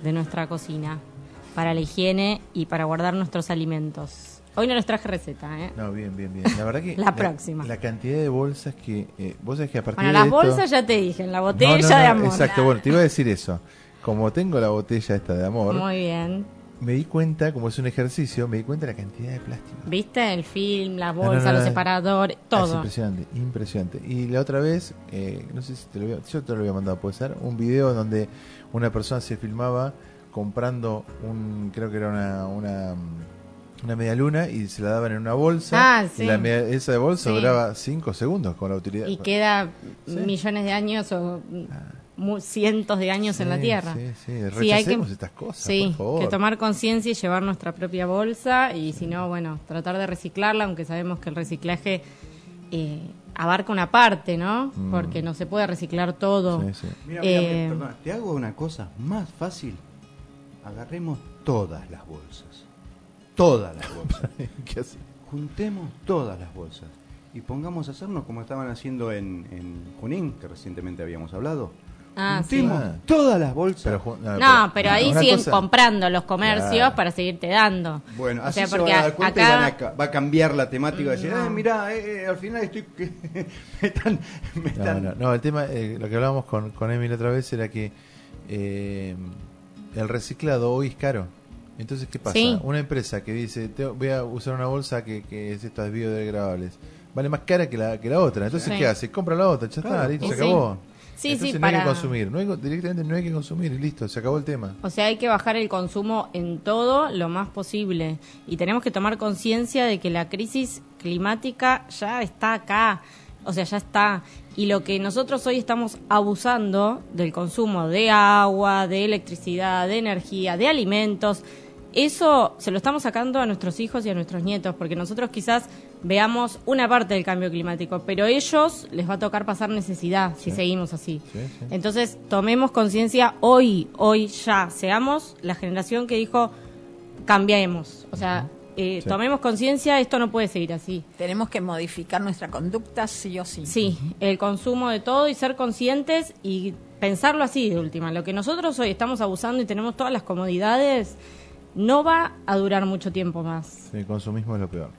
Speaker 4: de nuestra cocina, para la higiene y para guardar nuestros alimentos. Hoy no les traje receta, ¿eh?
Speaker 2: No, bien, bien, bien. La verdad que. (laughs)
Speaker 4: La próxima.
Speaker 2: La cantidad de bolsas que. eh, vos sabés que a partir
Speaker 4: Bueno,
Speaker 2: de
Speaker 4: las
Speaker 2: esto-
Speaker 4: bolsas ya te dije, en la botella
Speaker 2: No, no, no,
Speaker 4: de amor.
Speaker 2: Exacto, bueno, te iba a decir eso. Como tengo la botella esta de amor,
Speaker 4: Muy bien.
Speaker 2: Me di cuenta, como es un ejercicio, me di cuenta de la cantidad de plástico.
Speaker 4: ¿Viste? El film, la
Speaker 2: No,
Speaker 4: bolsa,
Speaker 2: no, no,
Speaker 4: los separadores,
Speaker 2: Ah, Es
Speaker 4: todo.
Speaker 2: impresionante, impresionante. Y la otra vez, eh, no sé si te lo había, yo te lo había mandado, puede ser, un video donde una persona se filmaba comprando un, creo que era una, una, una media luna y se la daban en una bolsa.
Speaker 4: Ah, sí.
Speaker 2: Y la media- esa bolsa
Speaker 4: Sí.
Speaker 2: duraba 5 segundos con la utilidad.
Speaker 4: y queda
Speaker 2: Sí.
Speaker 4: millones de años o mu- cientos de años en la Tierra.
Speaker 2: Sí, sí,
Speaker 4: Sí, hay que,
Speaker 2: rechacemos estas cosas,
Speaker 4: sí,
Speaker 2: por favor.
Speaker 4: que tomar conciencia y llevar nuestra propia bolsa y si no, bueno, tratar de reciclarla, aunque sabemos que el reciclaje eh, abarca una parte, ¿no?
Speaker 2: Mm.
Speaker 4: Porque no se puede reciclar todo.
Speaker 2: Sí, sí.
Speaker 5: Mira, mira, mira,
Speaker 4: Eh,
Speaker 5: perdona, te hago una cosa más fácil. Agarremos todas las bolsas. Todas las bolsas. (laughs)
Speaker 2: ¿Qué hace?
Speaker 5: Juntemos todas las bolsas y pongamos a hacernos como estaban haciendo en, en Junín, que recientemente habíamos hablado.
Speaker 4: Ah,
Speaker 2: sí.
Speaker 5: todas las bolsas.
Speaker 2: Pero, ju-
Speaker 4: No, pero ahí siguen
Speaker 2: cosa-
Speaker 4: comprando los comercios
Speaker 2: Claro.
Speaker 4: para seguirte dando.
Speaker 5: Bueno,
Speaker 4: O
Speaker 5: así
Speaker 4: sea,
Speaker 5: se
Speaker 4: porque
Speaker 5: van a
Speaker 4: a-
Speaker 5: dar cuenta y
Speaker 4: acá-
Speaker 5: van a va a cambiar la temática. Decir,
Speaker 4: No.
Speaker 5: "Eh, mirá, eh, eh, al final estoy... (laughs) me están... Me
Speaker 2: No,
Speaker 5: están
Speaker 2: no, no, el tema, eh, lo que hablábamos con, con Emil otra vez era que eh, el reciclado hoy es caro. Entonces, ¿qué pasa?
Speaker 4: Sí.
Speaker 2: Una empresa que dice, "Te- voy a usar una bolsa que, que es estas biodegradables, vale más cara que la, que la otra. Entonces,
Speaker 4: Sí.
Speaker 2: ¿qué hace? Compra la otra, ya está, listo, se
Speaker 4: sí.
Speaker 2: acabó.
Speaker 4: Sí,
Speaker 2: Entonces,
Speaker 4: sí,
Speaker 2: no hay
Speaker 4: para...
Speaker 2: que consumir, no hay, directamente no hay que consumir y listo, se acabó el tema.
Speaker 4: O sea, hay que bajar el consumo en todo lo más posible. Y tenemos que tomar conciencia de que la crisis climática ya está acá. O sea, ya está. Y lo que nosotros hoy estamos abusando del consumo de agua, de electricidad, de energía, de alimentos, eso se lo estamos sacando a nuestros hijos y a nuestros nietos, porque nosotros quizás veamos una parte del cambio climático, pero a ellos les va a tocar pasar necesidad si seguimos así.
Speaker 2: Sí, sí.
Speaker 4: Entonces, tomemos conciencia hoy, hoy ya. Seamos la generación que dijo, cambiemos. O sea, eh,
Speaker 2: Sí.
Speaker 4: tomemos conciencia, esto no puede seguir así.
Speaker 3: Tenemos que modificar nuestra conducta sí o sí.
Speaker 4: Sí, el consumo de todo y ser conscientes y pensarlo así de última. Lo que nosotros hoy estamos abusando y tenemos todas las comodidades, no va a durar mucho tiempo más.
Speaker 2: El consumismo es lo peor.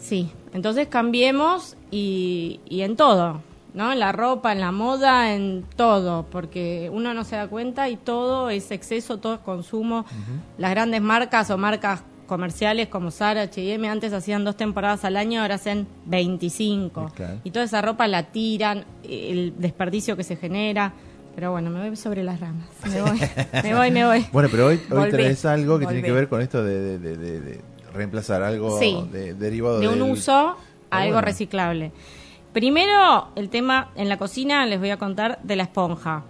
Speaker 4: Sí, entonces cambiemos y, y en todo, ¿no? En la ropa, en la moda, en todo, porque uno no se da cuenta y todo es exceso, todo es consumo. Las grandes marcas o marcas comerciales como Zara, H&M antes hacían dos temporadas al año, ahora hacen 25.
Speaker 2: Sí, claro.
Speaker 4: Y toda esa ropa la tiran, el desperdicio que se genera. Pero bueno, me voy sobre las ramas. Me voy, me voy, me voy.
Speaker 2: Bueno, pero hoy, hoy traes algo que tiene que ver con esto de- de- de reemplazar algo
Speaker 4: Sí.
Speaker 2: de- derivado
Speaker 4: de un
Speaker 2: del-
Speaker 4: uso a
Speaker 2: Ah,
Speaker 4: algo
Speaker 2: bueno.
Speaker 4: reciclable. Primero, el tema en la cocina, les voy a contar de la esponja.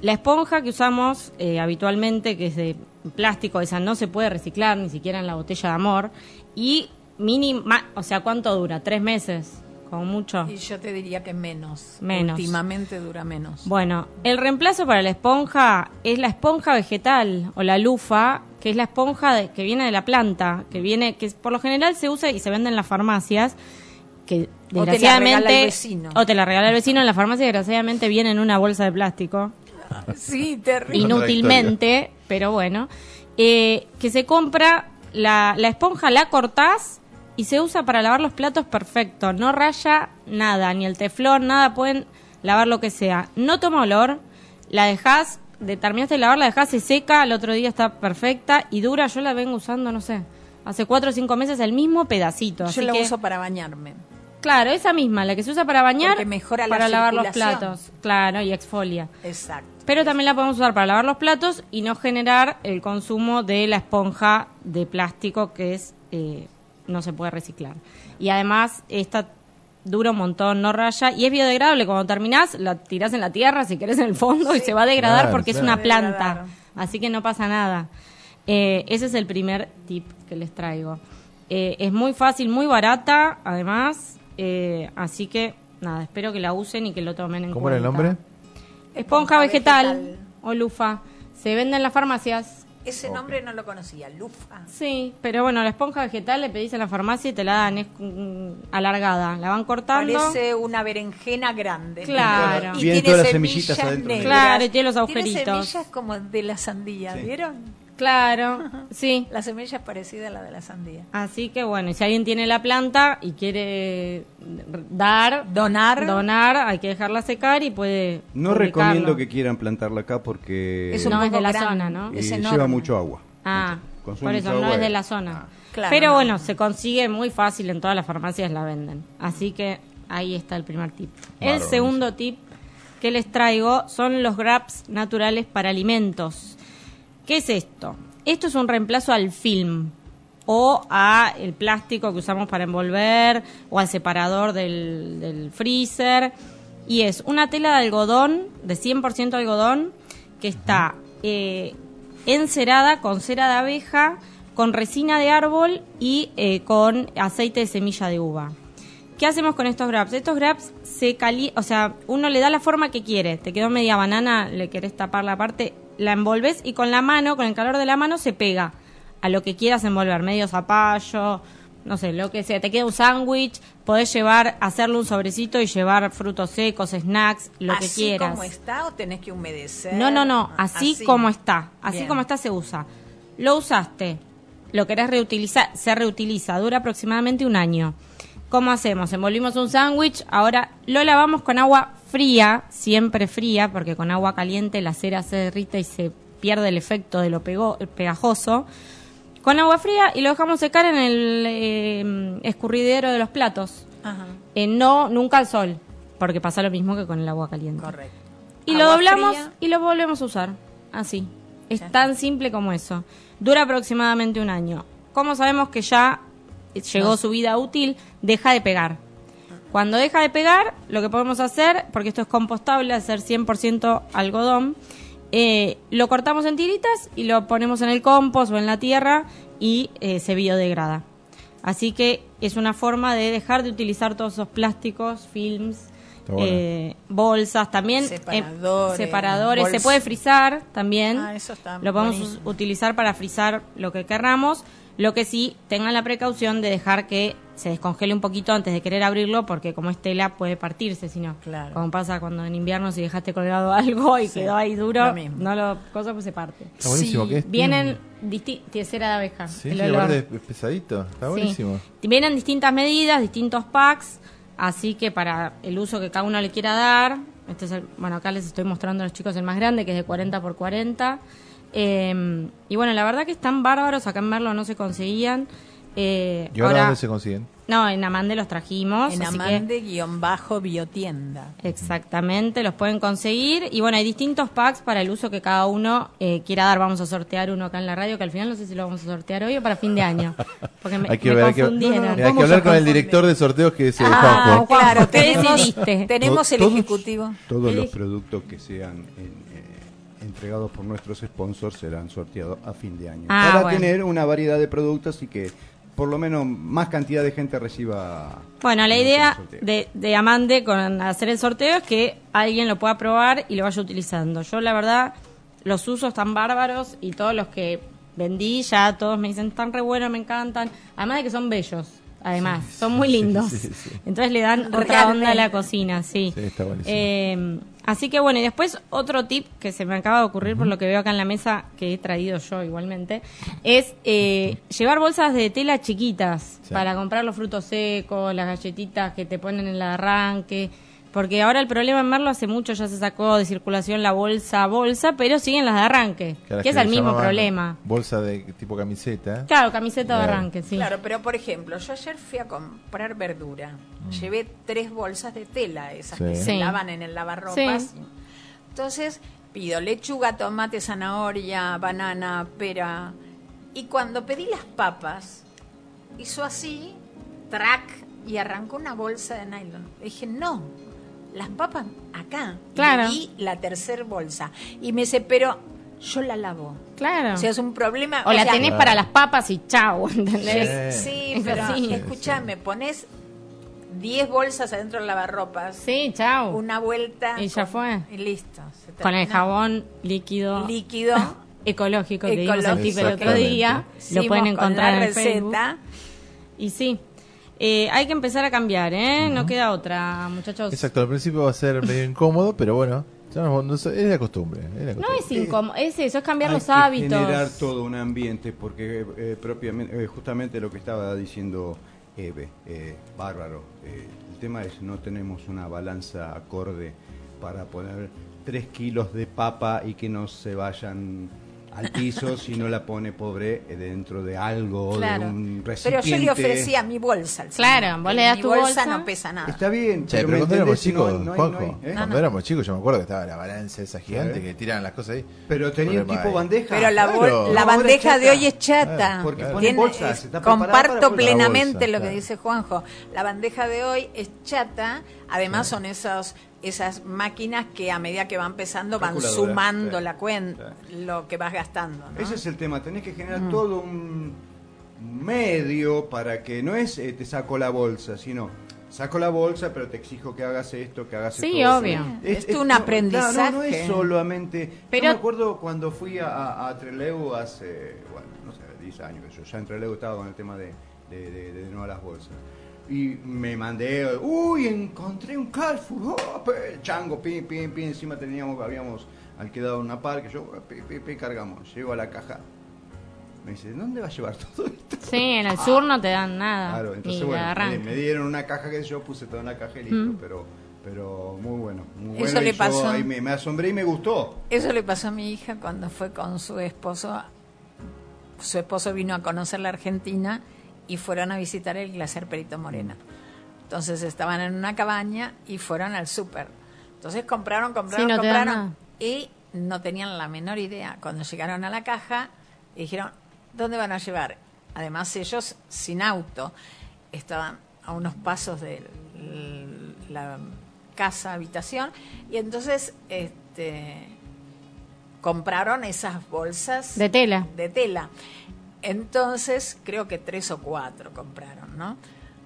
Speaker 4: La esponja que usamos eh, habitualmente, que es de plástico, esa no se puede reciclar, ni siquiera en la botella de amor. Y mínima, o sea, ¿cuánto dura? ¿Tres meses? Como mucho.
Speaker 3: Y yo te diría que menos.
Speaker 4: Menos.
Speaker 3: Últimamente dura menos.
Speaker 4: Bueno, el reemplazo para la esponja es la esponja vegetal o la lufa, que es la esponja de- que viene de la planta, que viene, que por lo general se usa y se vende en las farmacias
Speaker 3: O
Speaker 4: que
Speaker 3: te la
Speaker 4: desgraciadamente
Speaker 3: regala el vecino.
Speaker 4: o te la regala el vecino en la farmacia desgraciadamente viene en una bolsa de plástico (laughs)
Speaker 3: Sí, terrible.
Speaker 4: inútilmente pero bueno eh, que se compra la, la esponja la cortás y se usa para lavar los platos perfecto no raya nada ni el teflón nada pueden lavar lo que sea no toma olor la dejás de, terminaste de lavar la dejás se seca al otro día está perfecta y dura yo la vengo usando no sé hace cuatro o cinco meses el mismo pedacito
Speaker 3: Yo
Speaker 4: así
Speaker 3: la
Speaker 4: que-
Speaker 3: uso para bañarme.
Speaker 4: Claro, esa misma, la que se usa para bañar,
Speaker 3: Porque mejora la
Speaker 4: para lavar los platos, claro, y exfolia.
Speaker 3: Exacto.
Speaker 4: Pero también la podemos usar para lavar los platos y no generar el consumo de la esponja de plástico que es eh, no se puede reciclar. Y además esta dura un montón, no raya y es biodegradable. Cuando terminás la tirás en la tierra si querés en el fondo y se va a degradar
Speaker 2: Claro,
Speaker 4: porque
Speaker 2: claro.
Speaker 4: es una planta. Así que no pasa nada. Eh, ese es el primer tip que les traigo. Eh, es muy fácil, muy barata, además. eh, así que, nada, espero que la usen y que lo tomen en
Speaker 2: ¿Cómo era
Speaker 4: cuenta.
Speaker 2: el nombre?
Speaker 4: Esponja vegetal, o lufa. Se vende en las farmacias.
Speaker 3: Ese nombre no lo conocía, Lufa.
Speaker 4: Sí, pero bueno, la esponja vegetal le pedís en la farmacia y te la dan, es alargada. La van cortando.
Speaker 3: Parece una berenjena grande.
Speaker 4: Claro.
Speaker 3: Y
Speaker 5: Vienen
Speaker 3: tiene
Speaker 5: todas las
Speaker 3: semillas
Speaker 5: semillitas adentro.
Speaker 3: negras.
Speaker 4: Claro, y tiene los agujeritos.
Speaker 3: Tiene semillas como de la sandía, ¿vieron?
Speaker 4: Claro, (laughs) sí.
Speaker 3: La semilla es parecida a la de la sandía.
Speaker 4: Así que bueno, y si alguien tiene la planta y quiere dar,
Speaker 3: Donar.
Speaker 4: donar, hay que dejarla secar y puede.
Speaker 5: No
Speaker 4: publicarlo.
Speaker 5: recomiendo que quieran plantarla acá porque
Speaker 3: Es un
Speaker 4: No es
Speaker 3: poco
Speaker 4: de la zona, ¿no?
Speaker 3: Es
Speaker 5: lleva mucho agua.
Speaker 4: Ah, por eso no es de la zona.
Speaker 3: Claro,
Speaker 4: Pero
Speaker 3: no.
Speaker 4: bueno, se consigue muy fácil en todas las farmacias la venden. Así que ahí está el primer tip. El segundo tip que les traigo son los grabs naturales para alimentos. ¿Qué es esto? Esto es un reemplazo al film o a el plástico que usamos para envolver o al separador del, del freezer y es una tela de algodón de 100% algodón que está eh, encerada con cera de abeja con resina de árbol y eh, con aceite de semilla de uva ¿Qué hacemos con estos grabs? Estos grabs se cali o sea, uno le da la forma que quiere. Te quedó media banana, le querés tapar la parte, la envolves y con la mano, con el calor de la mano, se pega a lo que quieras envolver, medio zapallo, no sé, lo que sea. Te queda un sándwich, podés llevar, hacerle un sobrecito y llevar frutos secos, snacks, lo que
Speaker 3: ¿Así
Speaker 4: quieras.
Speaker 3: como está o tenés que humedecer?
Speaker 4: No, no, no, así, como está, así
Speaker 3: Bien.
Speaker 4: como está se usa. Lo usaste, lo querés reutilizar, se reutiliza, dura aproximadamente un año. ¿Cómo hacemos? Envolvimos un sándwich, ahora lo lavamos con agua fría, siempre fría, porque con agua caliente la cera se derrite y se pierde el efecto de lo pego- pegajoso. Con agua fría y lo dejamos secar en el eh, escurridero de los platos.
Speaker 3: Ajá,
Speaker 4: Eh, no, nunca al sol, porque pasa lo mismo que con el agua caliente.
Speaker 3: correcto.
Speaker 4: Y lo doblamos
Speaker 3: fría.
Speaker 4: y lo volvemos a usar. Así. Es tan simple como eso. Dura aproximadamente un año. ¿Cómo sabemos que ya llegó su vida útil? Deja de pegar. Cuando deja de pegar, lo que podemos hacer, porque esto es compostable, hacer 100% algodón, eh, lo cortamos en tiritas y lo ponemos en el compost o en la tierra y eh, se biodegrada. Así que es una forma de dejar de utilizar todos esos plásticos, films,
Speaker 2: bueno.
Speaker 4: eh, bolsas, también eh,
Speaker 3: Separadores,
Speaker 4: separadores. Se puede frizar también.
Speaker 3: Ah, eso está
Speaker 4: lo podemos
Speaker 3: buenísimo.
Speaker 4: utilizar para frizar lo que querramos. Lo que sí, tengan la precaución de dejar que se descongele un poquito antes de querer abrirlo, porque como es tela puede partirse, si no.
Speaker 3: Claro.
Speaker 4: Como pasa cuando en invierno si dejaste colgado (laughs) algo y
Speaker 3: Sí,
Speaker 4: quedó ahí duro,
Speaker 3: lo mismo.
Speaker 4: no lo cosa pues se parte.
Speaker 2: Está buenísimo.
Speaker 3: Sí,
Speaker 2: ¿qué es?
Speaker 4: Vienen disti- cera de abeja.
Speaker 2: Sí,
Speaker 4: el
Speaker 2: sí,
Speaker 4: olor.
Speaker 2: es pesadito. Está
Speaker 4: Sí.
Speaker 2: buenísimo.
Speaker 4: Vienen distintas medidas, distintos packs, así que para el uso que cada uno le quiera dar, este es el- bueno, acá les estoy mostrando a los chicos el más grande, que es de 40 por 40. Eh, y bueno, la verdad que están bárbaros, acá en Merlo no se conseguían. Eh,
Speaker 2: ¿Y ahora dónde se consiguen?
Speaker 4: No, en Amande los trajimos.
Speaker 3: En
Speaker 4: así que-
Speaker 3: Amande guion bajo biotienda.
Speaker 4: Exactamente, los pueden conseguir. Y bueno, hay distintos packs para el uso que cada uno eh, quiera dar. Vamos a sortear uno acá en la radio, que al final no sé si lo vamos a sortear hoy o para fin de año. Porque me, (laughs)
Speaker 2: Hay que
Speaker 4: me
Speaker 2: ver, hay que,
Speaker 4: confundieron.
Speaker 2: Mira, hay que hablar con el director de sorteos que es el
Speaker 3: Ah,
Speaker 2: Juanjo.
Speaker 3: claro,
Speaker 4: ¿qué
Speaker 3: tenemos,
Speaker 4: decidiste? (laughs)
Speaker 3: tenemos el
Speaker 5: Todos-
Speaker 3: ejecutivo.
Speaker 5: Todos los productos que sean en- eh, entregados por nuestros sponsors serán sorteados a fin de año.
Speaker 4: Ah,
Speaker 5: para
Speaker 4: bueno.
Speaker 5: tener una variedad de productos y que por lo menos más cantidad de gente reciba.
Speaker 4: Bueno, la idea de, de Amande con hacer el sorteo es que alguien lo pueda probar y lo vaya utilizando. Yo, la verdad, los usos están bárbaros y todos los que vendí ya todos me dicen, están re buenos, me encantan. Además de que son bellos. Además, son muy lindos.
Speaker 2: Sí, sí, sí.
Speaker 4: Entonces le dan otra onda a la cocina, sí.
Speaker 2: Sí, está buenísimo.
Speaker 4: Eh, así que bueno, y después otro tip que se me acaba de ocurrir por lo que veo acá en la mesa, que he traído yo igualmente, es eh, llevar bolsas de tela chiquitas
Speaker 2: Sí.
Speaker 4: para comprar los frutos secos, las galletitas que te ponen en el arranque. Porque ahora el problema en Merlo hace mucho ya se sacó de circulación la bolsa a bolsa, pero siguen las de arranque, que es el mismo problema.
Speaker 2: Bolsa de tipo camiseta.
Speaker 4: Claro, camiseta de arranque, sí.
Speaker 3: Claro, pero por ejemplo, yo ayer fui a comprar verdura. Llevé tres bolsas de tela, esas que se
Speaker 4: Sí.
Speaker 3: lavan en el lavarropas.
Speaker 4: Sí.
Speaker 3: Entonces pido lechuga, tomate, zanahoria, banana, pera. Y cuando pedí las papas, hizo así, track, y arrancó una bolsa de nylon. Le dije, no, las papas acá.
Speaker 4: Claro.
Speaker 3: Y la tercer bolsa. Y me dice, pero yo la lavo.
Speaker 4: Claro.
Speaker 3: O sea, es un problema.
Speaker 4: o la
Speaker 3: sea,
Speaker 4: tenés para las papas y chau, (laughs) ¿entendés?
Speaker 3: Sí,
Speaker 4: Es
Speaker 3: pero
Speaker 4: así.
Speaker 3: escúchame, pones 10 bolsas adentro del lavarropas,
Speaker 4: Sí, chau.
Speaker 3: una vuelta
Speaker 4: Y ya
Speaker 3: con-
Speaker 4: fue.
Speaker 3: Y listo. se
Speaker 4: Con el jabón líquido
Speaker 3: líquido. (laughs)
Speaker 4: ecológico que dimos el otro día. Lo pueden
Speaker 3: con
Speaker 4: encontrar
Speaker 3: la
Speaker 4: en el Facebook.
Speaker 3: receta.
Speaker 4: Y sí, eh, hay que empezar a cambiar, ¿eh? No queda otra, muchachos.
Speaker 2: Exacto, al principio va a ser medio incómodo, pero bueno, ya no sé, es la costumbre. es la
Speaker 4: No es incómodo, es eso, es cambiar
Speaker 5: Hay
Speaker 4: los
Speaker 5: que
Speaker 4: hábitos.
Speaker 5: generar todo un ambiente, porque eh, propiamente, eh, justamente lo que estaba diciendo Eve, eh, bárbaro. eh, el tema es no tenemos una balanza acorde para poner tres kilos de papa y que no se vayan al piso si no la pone pobre eh, dentro de algo,
Speaker 3: Claro.
Speaker 5: de un
Speaker 3: Pero
Speaker 5: recipiente.
Speaker 3: yo le ofrecía mi bolsa. al
Speaker 4: Claro,
Speaker 3: señor,
Speaker 4: vos le das
Speaker 3: mi
Speaker 4: tu
Speaker 3: bolsa.
Speaker 4: bolsa.
Speaker 3: no pesa nada.
Speaker 5: Está bien,
Speaker 2: Che,
Speaker 5: pero,
Speaker 2: pero
Speaker 5: ¿me
Speaker 2: cuando éramos
Speaker 5: no-
Speaker 2: chicos,
Speaker 5: no hay-
Speaker 2: Juanjo,
Speaker 5: no hay- ¿eh?
Speaker 2: cuando éramos chicos, yo me acuerdo que estaba la balanza esa gigante que tiran las cosas ahí.
Speaker 5: Pero tenía un tipo
Speaker 2: ahí.
Speaker 5: bandeja.
Speaker 3: Pero la, bol-
Speaker 2: Claro.
Speaker 3: la bandeja de hoy es chata.
Speaker 5: Porque
Speaker 2: Claro.
Speaker 5: pone
Speaker 3: Tiene-
Speaker 5: bolsas,
Speaker 3: es-
Speaker 5: está
Speaker 3: comparto plenamente
Speaker 2: bolsa,
Speaker 3: lo que
Speaker 2: claro.
Speaker 3: dice Juanjo. La bandeja de hoy es chata. Además son esos esas máquinas que a medida que van pesando van sumando
Speaker 5: sí.
Speaker 3: la cuenta, lo que vas gastando. ¿no?
Speaker 5: Ese es el tema, tenés que generar todo un medio para que no es eh, te saco la bolsa, sino saco la bolsa, pero te exijo que hagas esto, que hagas
Speaker 4: Sí,
Speaker 5: esto.
Speaker 4: obvio.
Speaker 3: Es un
Speaker 5: no,
Speaker 3: aprendizaje.
Speaker 5: No, no, es solamente.
Speaker 4: Pero-
Speaker 5: Yo me acuerdo cuando fui a, a, a Trelew hace, bueno, no sé, 10 años que yo ya en Trelew estaba con el tema de, de, de, de no a las bolsas. Y me mandé, uy, encontré un Carrefour, oh, pe- chango, pim, pim, pim, encima teníamos, habíamos alquilado una parque, yo, pim, pim, pim, cargamos, llego a la caja. Me dice, ¿dónde va a llevar todo esto?
Speaker 4: Sí, en el sur no te dan nada.
Speaker 5: Claro, entonces bueno, me, dieron una caja que yo puse toda en la caja y listo,
Speaker 4: Mm.
Speaker 5: pero, pero muy bueno, muy
Speaker 3: Eso
Speaker 5: bueno.
Speaker 3: le
Speaker 5: y yo
Speaker 3: pasó.
Speaker 5: ahí me, me asombré y me gustó.
Speaker 3: Eso le pasó a mi hija cuando fue con su esposo. Su esposo vino a conocer la Argentina y fueron a visitar el glaciar Perito Moreno. Entonces estaban en una cabaña y fueron al súper. Entonces compraron, compraron,
Speaker 4: Sí, no
Speaker 3: compraron y no tenían la menor idea. Cuando llegaron a la caja, dijeron, ¿dónde van a llevar? Además ellos sin auto estaban a unos pasos de la casa habitación y entonces este compraron esas bolsas
Speaker 4: De tela.
Speaker 3: de tela. Entonces, creo que tres o cuatro compraron, ¿no?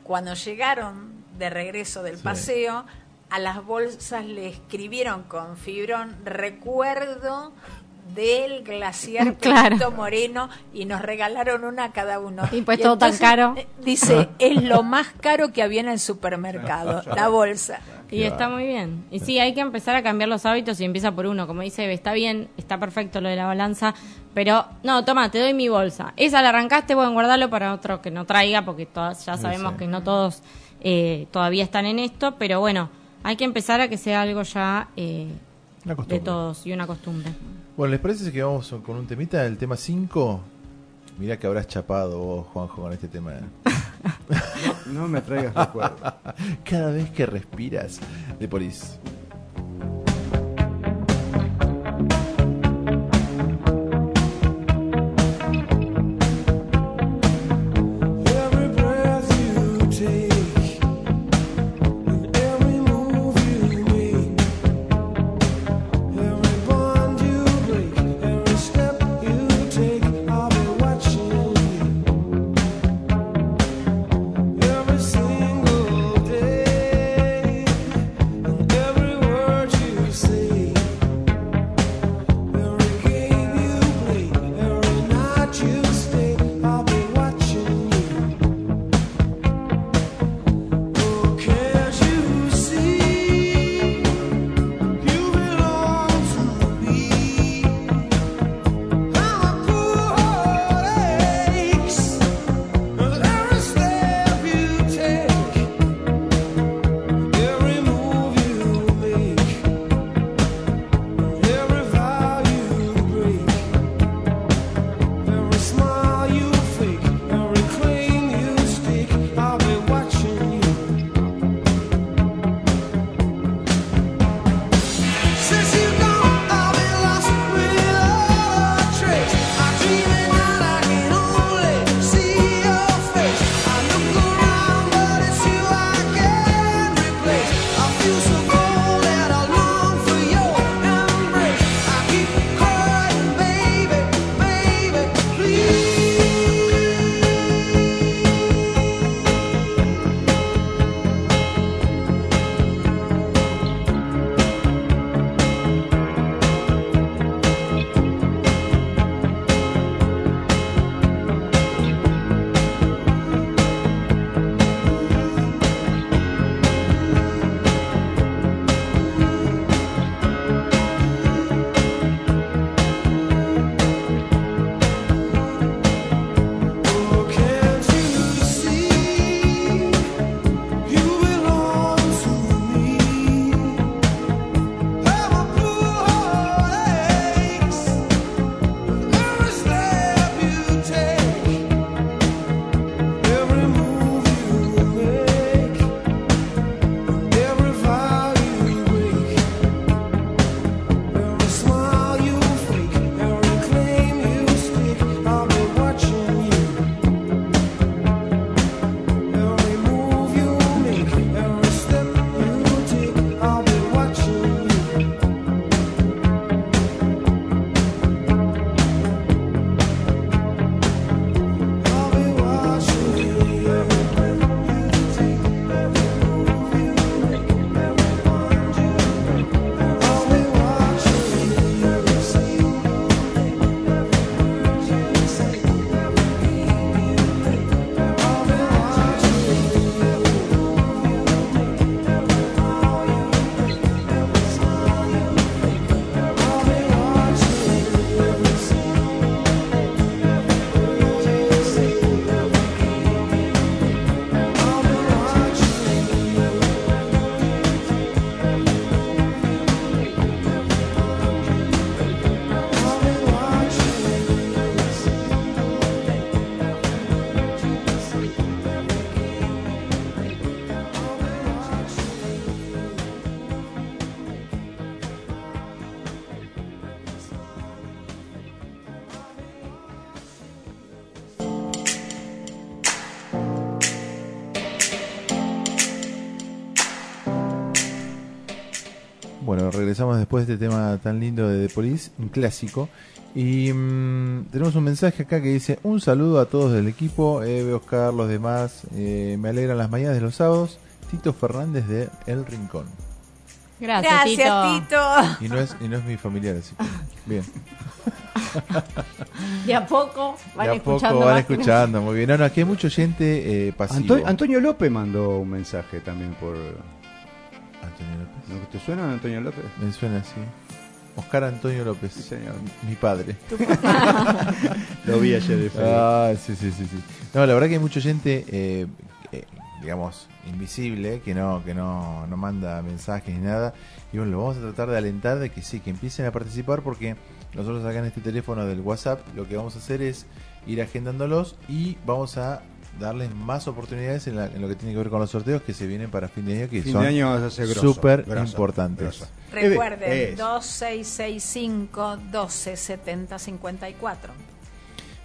Speaker 3: Cuando llegaron de regreso del
Speaker 2: Sí.
Speaker 3: paseo, a las bolsas le escribieron con fibrón recuerdo del glaciar (laughs)
Speaker 4: Claro.
Speaker 3: Moreno y nos regalaron una a cada uno.
Speaker 4: Y pues todo tan caro.
Speaker 3: eh, Dice, es lo más caro que había en el supermercado, (laughs) la bolsa.
Speaker 4: Y está muy bien. Y sí, hay que empezar a cambiar los hábitos y empieza por uno. Como dice está bien, está perfecto lo de la balanza, pero no, toma, te doy mi bolsa. Esa la arrancaste, bueno, guardarlo para otro que no traiga, porque todas, ya sabemos
Speaker 2: sí.
Speaker 4: que no todos eh, todavía están en esto, pero bueno, hay que empezar a que sea algo ya eh, de todos y una costumbre.
Speaker 2: Bueno, ¿les parece que vamos con un temita? El tema 5. Mirá que habrás chapado vos, Juanjo, con este tema. (laughs)
Speaker 5: No me traigas recuerdos. (laughs)
Speaker 2: Cada vez que respiras, de Polis. Después de este tema tan lindo de The Police, un clásico. Y mm, tenemos un mensaje acá que dice: Un saludo a todos del equipo, Eve, Oscar, los demás. eh, me alegran las mañanas de los sábados. Tito Fernández de El Rincón.
Speaker 4: Gracias,
Speaker 3: Gracias,
Speaker 4: Tito.
Speaker 3: Tito.
Speaker 2: Y no es, y no es mi familiar, así que. Bien. (laughs)
Speaker 4: De a poco van
Speaker 2: De a
Speaker 4: escuchando.
Speaker 2: poco van
Speaker 4: más que
Speaker 2: escuchando, muy bien. No, no, aquí hay mucha gente eh.
Speaker 5: Anto- Antonio López mandó un mensaje también por.
Speaker 2: Antonio López.
Speaker 5: ¿No te suena Antonio López?
Speaker 2: Me suena así. Oscar Antonio López.
Speaker 5: Sí, señor.
Speaker 2: Mi padre. (laughs)
Speaker 5: Lo vi ayer de Facebook.
Speaker 2: Ah, sí, sí, sí, sí. No, la verdad que hay mucha gente, eh, eh, digamos, invisible, que no, que no, no manda mensajes ni nada. Y bueno, lo vamos a tratar de alentar de que sí, que empiecen a participar porque nosotros acá en este teléfono del WhatsApp lo que vamos a hacer es ir agendándolos y vamos a darles más oportunidades en, la- en lo que tiene que ver con los sorteos que se vienen para fin de año que
Speaker 5: Fin
Speaker 2: son
Speaker 5: de año
Speaker 2: súper importantes.
Speaker 5: grosso.
Speaker 3: Recuerden,
Speaker 5: Eve, es.
Speaker 3: 2665 1270 54.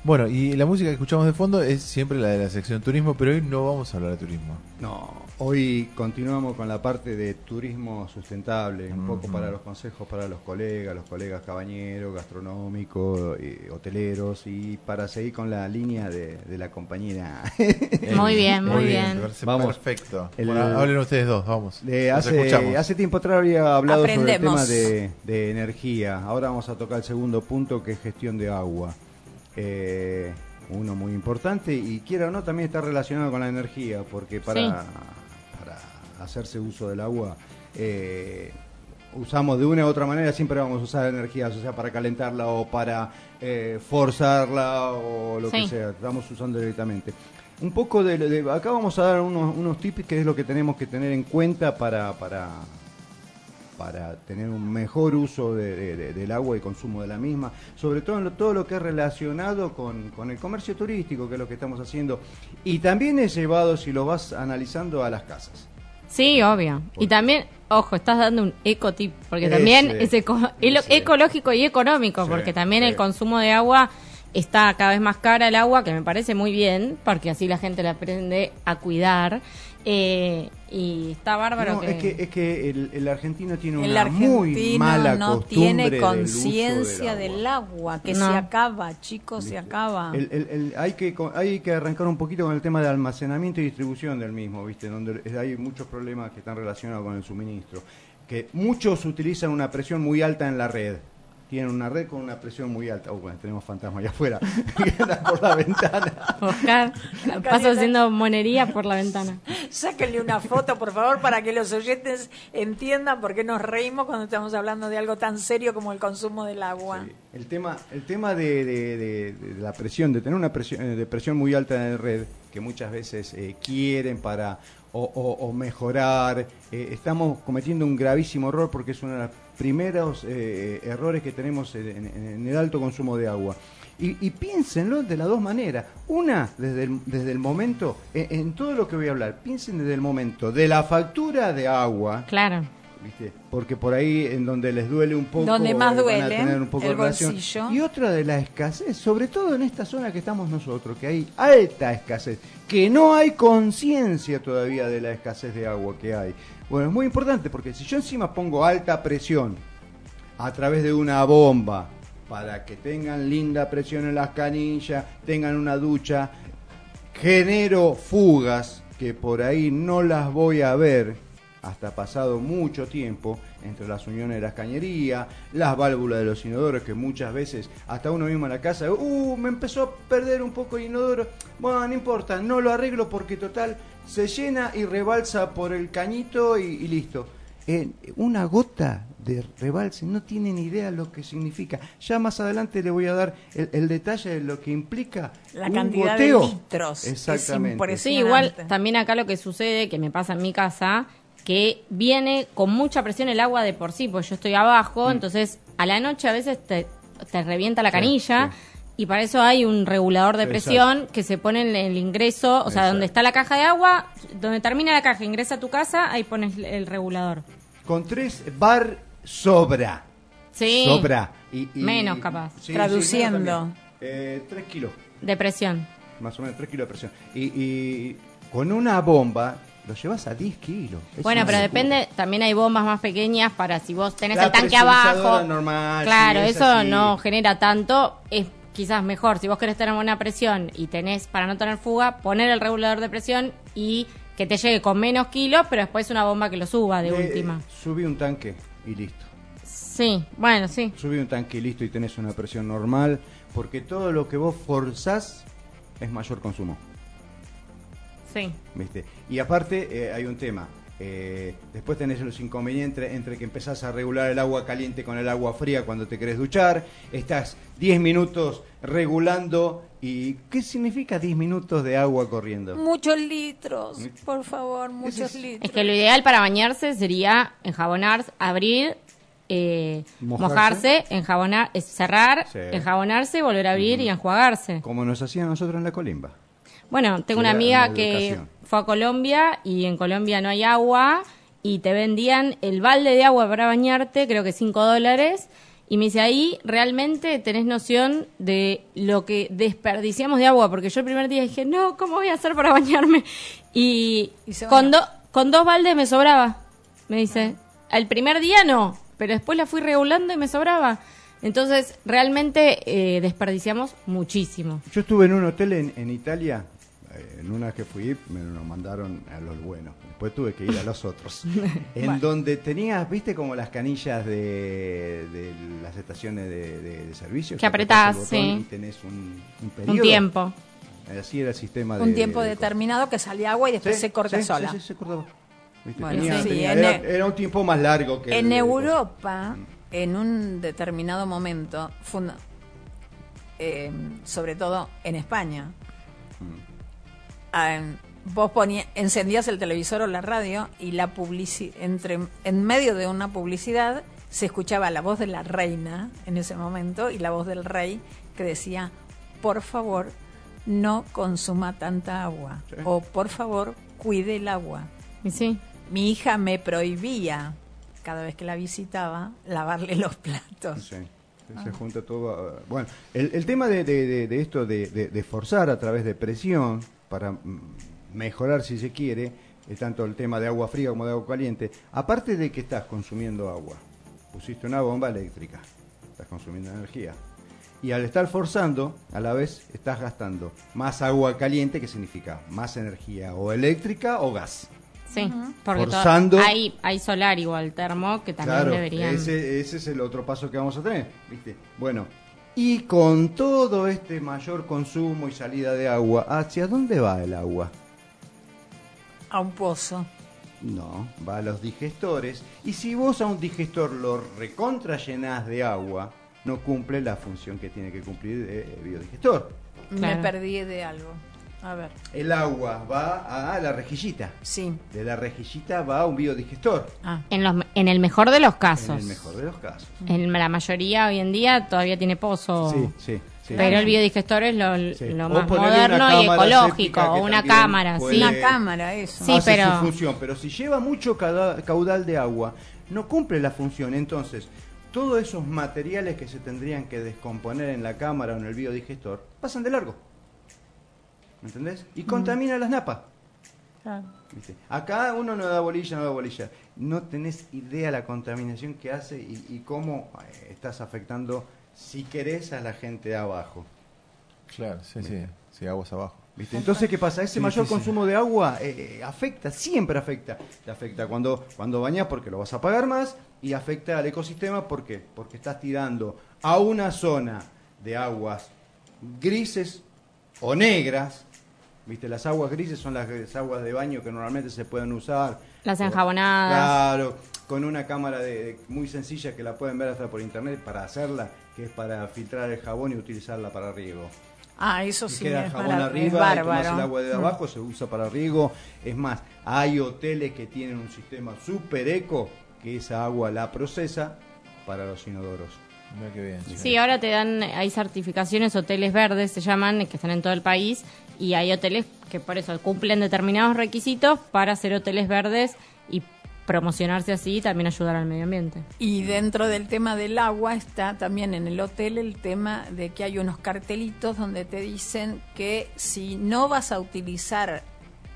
Speaker 2: Bueno, y la música que escuchamos de fondo es siempre la de la sección turismo, pero hoy no vamos a hablar de turismo.
Speaker 5: No, hoy continuamos con la parte de turismo sustentable, un poco para los consejos para los colegas, los colegas cabañeros, gastronómicos, eh, hoteleros y para seguir con la línea de, de la compañera. (laughs)
Speaker 4: Muy bien, muy bien.
Speaker 5: Vamos.
Speaker 2: Perfecto.
Speaker 5: El-
Speaker 2: Bueno, hablen ustedes dos, vamos.
Speaker 5: Eh, hace, hace tiempo atrás había hablado sobre el
Speaker 3: Aprendemos.
Speaker 5: tema de, de energía. Ahora vamos a tocar el segundo punto que es gestión de agua. Eh, uno muy importante y quiera o no también está relacionado con la energía porque para,
Speaker 4: Sí.
Speaker 5: para hacerse uso del agua eh, usamos de una u otra manera siempre vamos a usar energías, o sea, para calentarla o para eh, forzarla o lo que sea, estamos usando directamente. Un poco de, de- acá vamos a dar unos, unos tips que es lo que tenemos que tener en cuenta para, para, para tener un mejor uso de- de- de- del agua y consumo de la misma, sobre todo en lo- todo lo que es relacionado con, con el comercio turístico, que es lo que estamos haciendo, y también es llevado, si lo vas analizando, a las casas.
Speaker 4: Sí, obvio. Y también, ojo, estás dando un ecotip, porque también es eco-
Speaker 5: ese. (laughs)
Speaker 4: ecológico y económico,
Speaker 5: Sí,
Speaker 4: porque también
Speaker 5: sí.
Speaker 4: el consumo de agua está cada vez más cara el agua, que me parece muy bien, porque así la gente la aprende a cuidar. Eh, y está bárbaro
Speaker 5: No,
Speaker 4: que...
Speaker 5: es que, es que el, el argentino tiene
Speaker 3: El
Speaker 5: una muy mala
Speaker 3: no
Speaker 5: costumbre
Speaker 3: tiene conciencia
Speaker 5: del
Speaker 3: del,
Speaker 5: agua.
Speaker 3: agua, que
Speaker 4: No.
Speaker 3: se acaba, chicos, se acaba.
Speaker 5: El- el- el- hay, que, hay que arrancar un poquito con el tema de almacenamiento y distribución del mismo, ¿viste? Donde hay muchos problemas que están relacionados con el suministro. Que muchos utilizan una presión muy alta en la red. Tienen una red con una presión muy alta. Oh, bueno, tenemos fantasmas allá afuera (laughs) por la ventana.
Speaker 4: Oscar, paso haciendo monería por la ventana.
Speaker 3: Sáquenle una foto, por favor, para que los oyentes entiendan por qué nos reímos cuando estamos hablando de algo tan serio como el consumo del agua.
Speaker 5: El tema, el tema de, de- de- de la presión, de tener una presión, eh, de presión muy alta en la red, que muchas veces eh, quieren para o, o- mejorar, eh, estamos cometiendo un gravísimo error porque es uno de los primeros eh, errores que tenemos en, en- en el alto consumo de agua. Y, y piénsenlo de las dos maneras. Una, desde el, desde el momento, en, en todo lo que voy a hablar, piensen desde el momento de la factura de agua,
Speaker 4: Claro.
Speaker 5: ¿Viste? Porque por ahí en donde les duele un poco,
Speaker 3: Donde más
Speaker 5: eh, van a
Speaker 3: duele,
Speaker 5: tener un poco
Speaker 3: el
Speaker 5: de
Speaker 3: bolsillo.
Speaker 5: Y otra de la escasez, sobre todo en esta zona que estamos nosotros, que hay alta escasez, que no hay conciencia todavía de la escasez de agua que hay. Bueno, es muy importante porque si yo encima pongo alta presión a través de una bomba para que tengan linda presión en las canillas, tengan una ducha, genero fugas que por ahí no las voy a ver hasta pasado mucho tiempo entre las uniones de las cañerías, las válvulas de los inodoros que muchas veces hasta uno mismo en la casa, uh, me empezó a perder un poco el inodoro, bueno, no importa, no lo arreglo porque total se llena y rebalsa por el cañito y, y listo. Eh, una gota de rebalse no tiene ni idea lo que significa. Ya más adelante le voy a dar el, el detalle de lo que implica
Speaker 3: La
Speaker 5: un
Speaker 3: cantidad
Speaker 5: goteo.
Speaker 3: de litros.
Speaker 5: Exactamente.
Speaker 4: Sí, igual también acá lo que sucede, que me pasa en mi casa, que viene con mucha presión el agua de por sí, porque yo estoy abajo, entonces a la noche a veces te, te revienta la
Speaker 5: Mm. Sí,
Speaker 4: canilla.
Speaker 5: sí.
Speaker 4: Y para eso hay un regulador de
Speaker 5: Exacto.
Speaker 4: presión que se pone en el ingreso, o sea,
Speaker 5: Exacto.
Speaker 4: donde está la caja de agua, donde termina la caja, ingresa a tu casa, ahí pones el regulador.
Speaker 5: Con tres bar sobra.
Speaker 4: Sí.
Speaker 5: Sobra. Y, y-
Speaker 4: Menos, capaz.
Speaker 5: sí,
Speaker 3: Traduciendo.
Speaker 5: Eh, tres kilos.
Speaker 4: De presión.
Speaker 5: más o menos 3 kilos de presión. Y, y con una bomba lo llevas a 10 kilos. Es
Speaker 4: Bueno, pero
Speaker 5: locura.
Speaker 4: depende, también hay bombas más pequeñas para si vos tenés
Speaker 5: La
Speaker 4: el tanque abajo.
Speaker 5: normal,
Speaker 4: claro,
Speaker 5: sí, es
Speaker 4: eso
Speaker 5: así.
Speaker 4: no genera tanto, es quizás mejor. Si vos querés tener buena presión y tenés, para no tener fuga, poner el regulador de presión y que te llegue con menos kilos, pero después una bomba que lo suba de última.
Speaker 5: Subí un tanque y listo.
Speaker 4: Sí, bueno, sí.
Speaker 5: Subí un tanque y listo y tenés una presión normal, porque todo lo que vos forzás es mayor consumo.
Speaker 4: Sí.
Speaker 5: ¿Viste? Y aparte eh, hay un tema. eh, después tenés los inconvenientes entre que empezás a regular el agua caliente con el agua fría cuando te querés duchar. Estás 10 minutos regulando. ¿Y qué significa 10 minutos de agua corriendo?
Speaker 3: Muchos litros, por favor, muchos litros.
Speaker 4: Es que lo ideal para bañarse sería enjabonar, abrir, eh,
Speaker 5: Mojarse.
Speaker 4: mojarse, enjabonar, cerrar,
Speaker 5: Sí.
Speaker 4: enjabonarse, volver a abrir y enjuagarse.
Speaker 5: Como nos hacían nosotros en la colimba.
Speaker 4: Bueno, tengo una amiga que fue a Colombia y en Colombia no hay agua y te vendían el balde de agua para bañarte, creo que 5 dólares. Y me dice, ahí realmente tenés noción de lo que desperdiciamos de agua, porque yo el primer día dije, no, ¿cómo voy a hacer para (laughs) bañarme? Y, con, do- con dos baldes me sobraba, me dice. El primer día no, pero después la fui regulando y me sobraba. Entonces, realmente eh, desperdiciamos muchísimo.
Speaker 5: Yo estuve en un hotel en, en Italia, en una que fui, me lo mandaron a los buenos, después tuve que ir a los otros, (laughs) en
Speaker 3: Bueno.
Speaker 5: donde tenías, viste, como las canillas de, de las estaciones de, de- de servicio.
Speaker 4: Que apretás, sí.
Speaker 5: Y tenés un, un
Speaker 4: Un
Speaker 5: periodo.
Speaker 4: tiempo.
Speaker 5: Así era el sistema de...
Speaker 3: Un tiempo
Speaker 5: de-
Speaker 3: determinado que salía agua y después
Speaker 5: Sí,
Speaker 3: se corta
Speaker 5: sí,
Speaker 3: sola.
Speaker 5: Sí, sí, se cortaba.
Speaker 3: Bueno,
Speaker 5: Tenía-
Speaker 3: sí,
Speaker 5: tenía-
Speaker 3: en
Speaker 5: era,
Speaker 3: e-
Speaker 5: era un tiempo más largo que...
Speaker 3: En
Speaker 5: el-
Speaker 3: Europa, en un determinado momento, funda- eh, sobre todo en España, ah, vos ponías, encendías el televisor o la radio y la publici entre en medio de una publicidad se escuchaba la voz de la reina en ese momento y la voz del rey que decía, por favor, no consuma tanta agua
Speaker 5: Sí.
Speaker 3: o por favor, cuide el agua.
Speaker 4: Y sí.
Speaker 3: Mi hija me prohibía, cada vez que la visitaba, lavarle los platos.
Speaker 5: Sí, se junta todo. uh, Bueno, el, el tema de, de- esto de, de- de forzar a través de presión para mm, mejorar, si se quiere, eh, tanto el tema de agua fría como de agua caliente, aparte de que estás consumiendo agua, pusiste una bomba eléctrica, estás consumiendo energía. Y al estar forzando, a la vez estás gastando más agua caliente, que significa más energía o eléctrica o gas.
Speaker 4: Sí, porque
Speaker 5: Forzando.
Speaker 4: hay, hay solar igual, termo, que también
Speaker 5: Claro,
Speaker 4: deberían...
Speaker 5: ese, ese es el otro paso que vamos a tener, ¿viste? Bueno, y con todo este mayor consumo y salida de agua, ¿hacia dónde va el agua?
Speaker 3: A un pozo.
Speaker 5: No, va a los digestores. Y si vos a un digestor lo recontra llenás de agua, no cumple la función que tiene que cumplir el biodigestor.
Speaker 4: Claro.
Speaker 3: Me perdí de algo. A ver.
Speaker 5: El agua va a la rejillita.
Speaker 3: Sí.
Speaker 5: De la rejillita va a un biodigestor.
Speaker 3: Ah.
Speaker 4: En, los, en el mejor de los
Speaker 5: En
Speaker 4: casos.
Speaker 5: el mejor de los casos.
Speaker 4: En la mayoría hoy en día todavía tiene pozo.
Speaker 5: Sí, sí. sí.
Speaker 4: Pero el biodigestor es lo,
Speaker 5: Sí.
Speaker 4: lo
Speaker 5: O
Speaker 4: más moderno y ecológico. O una cámara, sí.
Speaker 3: Una cámara, eso.
Speaker 4: Sí,
Speaker 5: hace
Speaker 4: pero-
Speaker 5: su función, pero si lleva mucho caudal de agua, no cumple la función. Entonces, todos esos materiales que se tendrían que descomponer en la cámara o en el biodigestor pasan de largo. ¿Me entendés? Y contamina las napas. ¿viste? Acá uno no da bolilla, no da bolilla. No tenés idea la contaminación que hace y, y cómo eh, estás afectando, si querés, a la gente de abajo.
Speaker 2: Claro, sí, sí, sí, aguas abajo.
Speaker 5: ¿Viste? Entonces, ¿qué pasa? Ese mayor consumo de agua eh, eh, afecta, siempre afecta. Te afecta cuando, cuando bañas porque lo vas a pagar más y afecta al ecosistema ¿por qué? porque estás tirando a una zona de aguas grises o negras. ¿Viste? Las aguas grises son las, las aguas de baño que normalmente se pueden usar.
Speaker 4: Las enjabonadas.
Speaker 5: Claro, con una cámara de, de- muy sencilla que la pueden ver hasta por internet para hacerla, que es para filtrar el jabón y utilizarla para riego.
Speaker 3: Ah, eso
Speaker 5: Y
Speaker 3: sí
Speaker 5: queda
Speaker 3: es,
Speaker 5: jabón
Speaker 3: es
Speaker 5: arriba, y tomás
Speaker 3: bárbaro.
Speaker 5: el agua de
Speaker 3: Mm.
Speaker 5: abajo, se usa para riego. Es más, hay hoteles que tienen un sistema super eco que esa agua la procesa para los inodoros.
Speaker 2: Mira qué bien.
Speaker 4: Sí, ahora te dan, hay certificaciones, hoteles verdes se llaman, que están en todo el país, y hay hoteles que por eso cumplen determinados requisitos para ser hoteles verdes y promocionarse así y también ayudar al medio ambiente.
Speaker 3: Y dentro del tema del agua está también en el hotel el tema de que hay unos cartelitos donde te dicen que si no vas a utilizar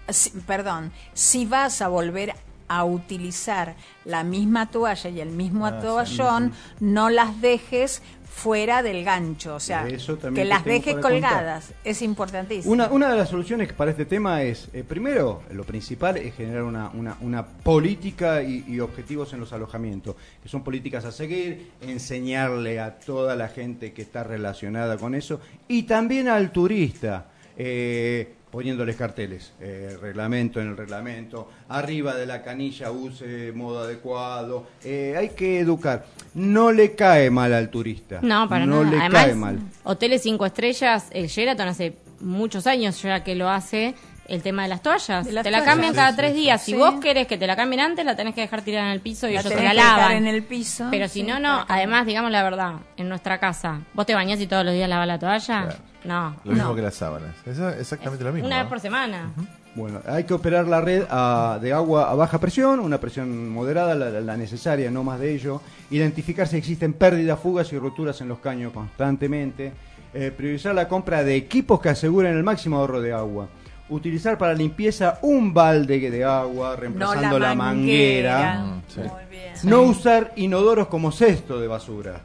Speaker 3: si- perdón, si vas a volver a utilizar la misma toalla y el mismo
Speaker 5: Ah,
Speaker 3: toallón, no las dejes fuera del gancho, o sea,
Speaker 5: Eso
Speaker 3: que las dejes
Speaker 5: contar.
Speaker 3: colgadas, es importantísimo.
Speaker 5: Una, una de las soluciones para este tema es, eh, primero, lo principal es generar una, una, una política y, y objetivos en los alojamientos, que son políticas a seguir, enseñarle a toda la gente que está relacionada con eso y también al turista. eh, poniéndoles carteles, eh, reglamento en el reglamento, arriba de la canilla use modo adecuado, eh, hay que educar. No le cae mal al turista.
Speaker 4: No, para
Speaker 5: no
Speaker 4: nada.
Speaker 5: le
Speaker 4: Además,
Speaker 5: cae mal.
Speaker 4: Hoteles cinco estrellas, el Sheraton hace muchos años ya que lo hace el tema de las toallas.
Speaker 3: De las
Speaker 4: te la
Speaker 3: toallas.
Speaker 4: cambian cada tres
Speaker 3: sí.
Speaker 4: días. Si
Speaker 3: Sí.
Speaker 4: vos querés que te la cambien antes, la tenés que dejar tirada en el piso y
Speaker 3: La
Speaker 4: ellos te la lavan.
Speaker 3: en el piso,
Speaker 4: Pero si
Speaker 3: sí,
Speaker 4: no, no. Además, digamos la verdad, en nuestra casa, ¿vos te bañás y todos los días lavas la toalla? No.
Speaker 2: Lo mismo
Speaker 4: No.
Speaker 2: que las sábanas. Eso es exactamente lo mismo.
Speaker 4: Una vez por semana.
Speaker 5: Bueno, hay que operar la red a- de agua a baja presión, una presión moderada, la, la- la necesaria, no más de ello. Identificar si existen pérdidas, fugas y roturas en los caños constantemente. Eh, priorizar la compra de equipos que aseguren el máximo ahorro de agua. Utilizar para limpieza un balde de agua, reemplazando la, manguera.
Speaker 2: Mm, sí.
Speaker 5: No usar inodoros como cesto de basura.